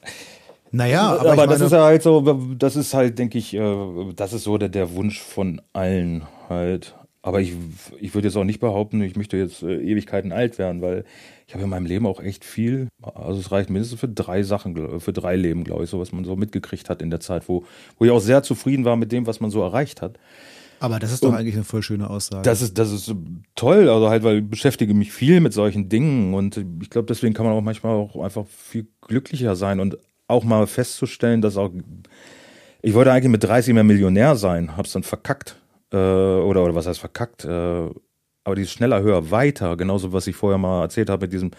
Naja, aber, aber das ist ja halt so, das ist halt, denke ich, äh, das ist so der, der Wunsch von allen halt. Aber ich, ich würde jetzt auch nicht behaupten, ich möchte jetzt äh, Ewigkeiten alt werden, weil ich habe in meinem Leben auch echt viel, also es reicht mindestens für drei Sachen, für drei Leben, glaube ich, so was man so mitgekriegt hat in der Zeit, wo, wo ich auch sehr zufrieden war mit dem, was man so erreicht hat. Aber das ist doch Und eigentlich eine voll schöne Aussage. Das ist, das ist toll, also halt, weil ich beschäftige mich viel mit solchen Dingen und ich glaube, deswegen kann man auch manchmal auch einfach viel glücklicher sein und auch mal festzustellen, dass auch, ich wollte eigentlich mit 30 mehr Millionär sein, hab's dann verkackt äh, oder, oder was heißt verkackt, äh, aber dieses schneller, höher, weiter, genauso was ich vorher mal erzählt habe mit diesem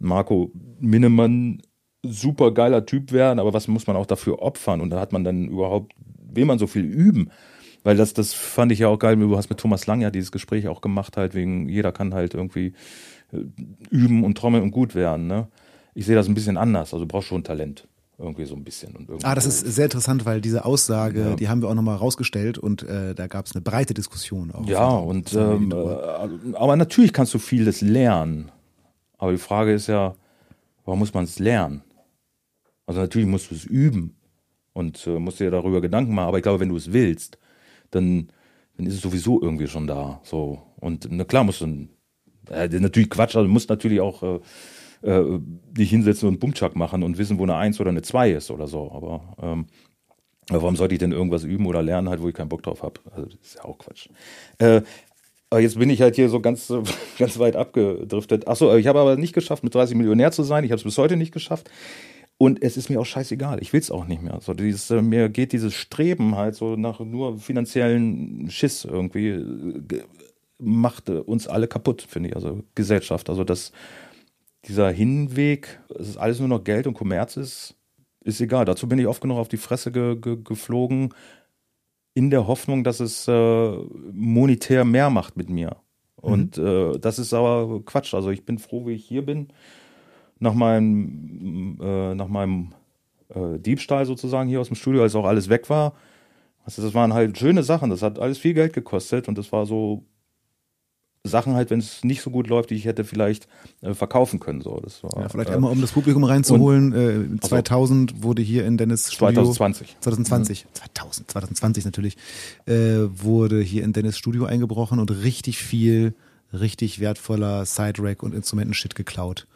Marco Minnemann, super geiler Typ werden, aber was muss man auch dafür opfern? Und da hat man dann überhaupt will man so viel üben? Weil das, das fand ich ja auch geil. Du hast mit Thomas Lang ja dieses Gespräch auch gemacht, halt wegen, jeder kann halt irgendwie äh, üben und trommeln und gut werden. Ne? Ich sehe das ein bisschen anders. Also du brauchst schon Talent. Irgendwie so ein bisschen. Und ah, das ist sehr interessant, weil diese Aussage, ja. die haben wir auch nochmal rausgestellt und äh, da gab es eine breite Diskussion auch. Ja, und ähm, äh, aber natürlich kannst du vieles lernen. Aber die Frage ist ja, warum muss man es lernen? Also natürlich musst du es üben und äh, musst dir darüber Gedanken machen, aber ich glaube, wenn du es willst, dann, dann ist es sowieso irgendwie schon da. So. Und na klar musst du äh, natürlich Quatsch, also du musst natürlich auch äh, äh, dich hinsetzen und Bumchak machen und wissen, wo eine Eins oder eine Zwei ist oder so. Aber, ähm, warum sollte ich denn irgendwas üben oder lernen, halt, wo ich keinen Bock drauf habe? Also das ist ja auch Quatsch. Äh, aber jetzt bin ich halt hier so ganz, ganz weit abgedriftet. Achso, ich habe aber nicht geschafft, mit 30 Millionär zu sein. Ich habe es bis heute nicht geschafft. Und es ist mir auch scheißegal. Ich will es auch nicht mehr. So dieses, äh, mir geht dieses Streben halt so nach nur finanziellen Schiss irgendwie, äh, macht uns alle kaputt, finde ich. Also Gesellschaft. Also das, dieser Hinweg, es ist alles nur noch Geld und Kommerz ist, ist egal. Dazu bin ich oft genug auf die Fresse ge, ge, geflogen, in der Hoffnung, dass es äh, monetär mehr macht mit mir. Und mhm. äh, das ist aber Quatsch. Also ich bin froh, wie ich hier bin nach meinem, äh, nach meinem äh, Diebstahl sozusagen hier aus dem Studio, als auch alles weg war. Also das waren halt schöne Sachen. Das hat alles viel Geld gekostet und das war so Sachen halt, wenn es nicht so gut läuft, die ich hätte vielleicht äh, verkaufen können. So, das war, ja, vielleicht äh, einmal, um das Publikum reinzuholen. Und, äh, 2000 also, wurde hier in Dennis Studio 2020. 2020. Mhm. 2000, 2020 natürlich äh, wurde hier in Dennis Studio eingebrochen und richtig viel, richtig wertvoller Side-Rack und Instrumentenshit geklaut.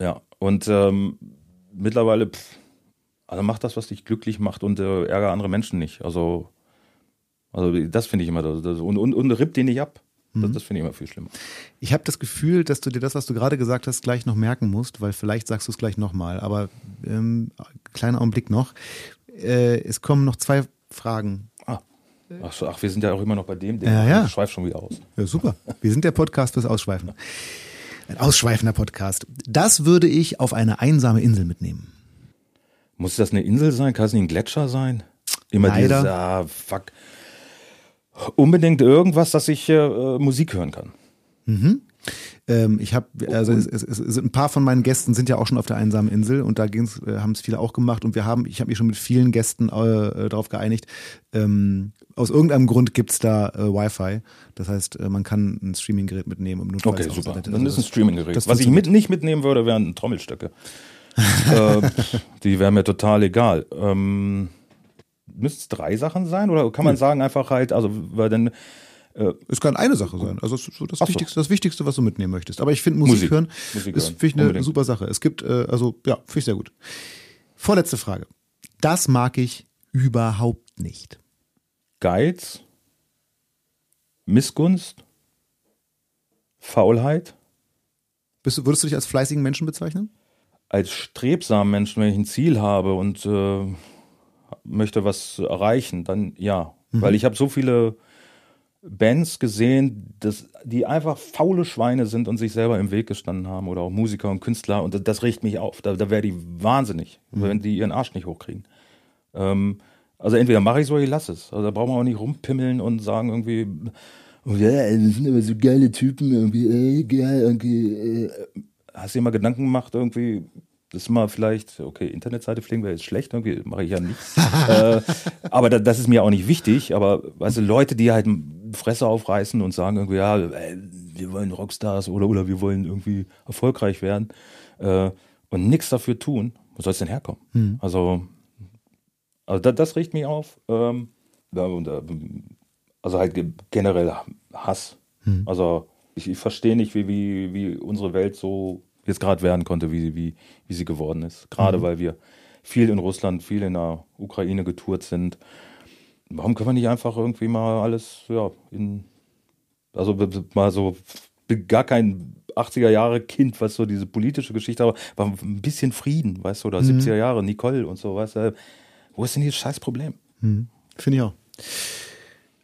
Ja, und ähm, mittlerweile, pff, also mach das, was dich glücklich macht und äh, ärger andere Menschen nicht. Also, also das finde ich immer das, das, und, und, und ripp den nicht ab. Das, mhm. das finde ich immer viel schlimmer. Ich habe das Gefühl, dass du dir das, was du gerade gesagt hast, gleich noch merken musst, weil vielleicht sagst du es gleich nochmal. Aber ähm, kleiner Augenblick noch. Äh, es kommen noch zwei Fragen. Ah. Ach, so, ach, wir sind ja auch immer noch bei dem Ding. Ja, ja. Ich schweif schon wieder aus. Ja, super. Wir sind der Podcast fürs Ausschweifen. Ein ausschweifender Podcast. Das würde ich auf eine einsame Insel mitnehmen. Muss das eine Insel sein? Kann es nicht ein Gletscher sein? Immer Leider. dieses, ah, fuck. Unbedingt irgendwas, dass ich äh, Musik hören kann. Mhm. Ähm, ich habe, also es, es, es, ein paar von meinen Gästen sind ja auch schon auf der einsamen Insel und da äh, haben es viele auch gemacht und wir haben, ich habe mich schon mit vielen Gästen äh, darauf geeinigt. Ähm, aus irgendeinem Grund gibt's da äh, Wi-Fi. Das heißt, äh, man kann ein Streaminggerät mitnehmen. Im okay, super. Also Dann ist ein Streaminggerät. Was ich mit, nicht mitnehmen würde, wären Trommelstöcke. äh, die wären mir total egal. Ähm, Müsste es drei Sachen sein oder kann man hm. sagen einfach halt, also weil dann äh, es kann eine Sache sein. Also so das, so. Wichtigste, das Wichtigste, was du mitnehmen möchtest. Aber ich finde Musik, Musik, hören Musik ist finde ich eine Unbedingt. super Sache. Es gibt, äh, also ja, finde ich sehr gut. Vorletzte Frage. Das mag ich überhaupt nicht. Geiz, Missgunst, Faulheit. Bist, würdest du dich als fleißigen Menschen bezeichnen? Als strebsamen Menschen, wenn ich ein Ziel habe und äh, möchte was erreichen, dann ja. Mhm. Weil ich habe so viele Bands gesehen, dass die einfach faule Schweine sind und sich selber im Weg gestanden haben oder auch Musiker und Künstler und das, das regt mich auf. Da, da wäre die wahnsinnig, mhm. wenn die ihren Arsch nicht hochkriegen. Ähm, also entweder mache ich es oder ich lasse es. Also da brauchen wir auch nicht rumpimmeln und sagen irgendwie, oh ja, das sind aber so geile Typen, irgendwie, äh, geil, irgendwie. Äh. Hast du dir mal Gedanken gemacht, irgendwie, das ist mal vielleicht, okay, Internetseite pflegen wäre jetzt schlecht, irgendwie mache ich ja nicht. äh, aber da, das ist mir auch nicht wichtig. Aber du, Leute, die halt Fresse aufreißen und sagen irgendwie, ja, ey, wir wollen Rockstars oder, oder wir wollen irgendwie erfolgreich werden äh, und nichts dafür tun, wo soll es denn herkommen? Mhm. Also, also das, das riecht mich auf. Ähm, also halt generell Hass. Mhm. Also ich, ich verstehe nicht, wie, wie, wie unsere Welt so jetzt gerade werden konnte, wie, wie, wie sie geworden ist. Gerade mhm. weil wir viel in Russland, viel in der Ukraine getourt sind. Warum können wir nicht einfach irgendwie mal alles, ja, in, also mal so, gar kein 80er Jahre Kind, was so diese politische Geschichte, aber war ein bisschen Frieden, weißt du, oder mhm. 70er Jahre, Nicole und so, weißt du. Wo ist denn hier das scheiß Problem? Mhm. Finde ich auch.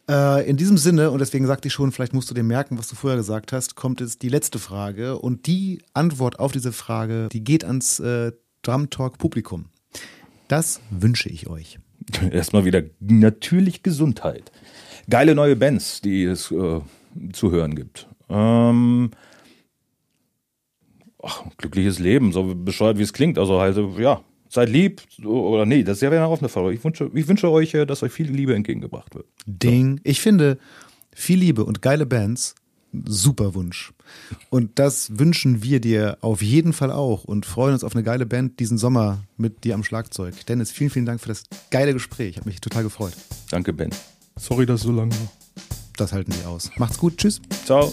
Äh, in diesem Sinne, und deswegen sagte ich schon, vielleicht musst du dir merken, was du vorher gesagt hast, kommt jetzt die letzte Frage. Und die Antwort auf diese Frage, die geht ans äh, Drum Talk Publikum. Das wünsche ich euch. Erstmal wieder natürlich Gesundheit. Geile neue Bands, die es äh, zu hören gibt. Ähm, ach, glückliches Leben, so bescheuert wie es klingt. Also halt, ja, seid lieb oder nee, das ist ja eine offene Frage. Ich wünsche, ich wünsche euch, äh, dass euch viel Liebe entgegengebracht wird. Ding. Ich finde, viel Liebe und geile Bands, super Wunsch. Und das wünschen wir dir auf jeden Fall auch und freuen uns auf eine geile Band diesen Sommer mit dir am Schlagzeug. Dennis, vielen, vielen Dank für das geile Gespräch. Hat mich total gefreut. Danke, Ben. Sorry, dass es so lang war. Das halten wir aus. Macht's gut. Tschüss. Ciao.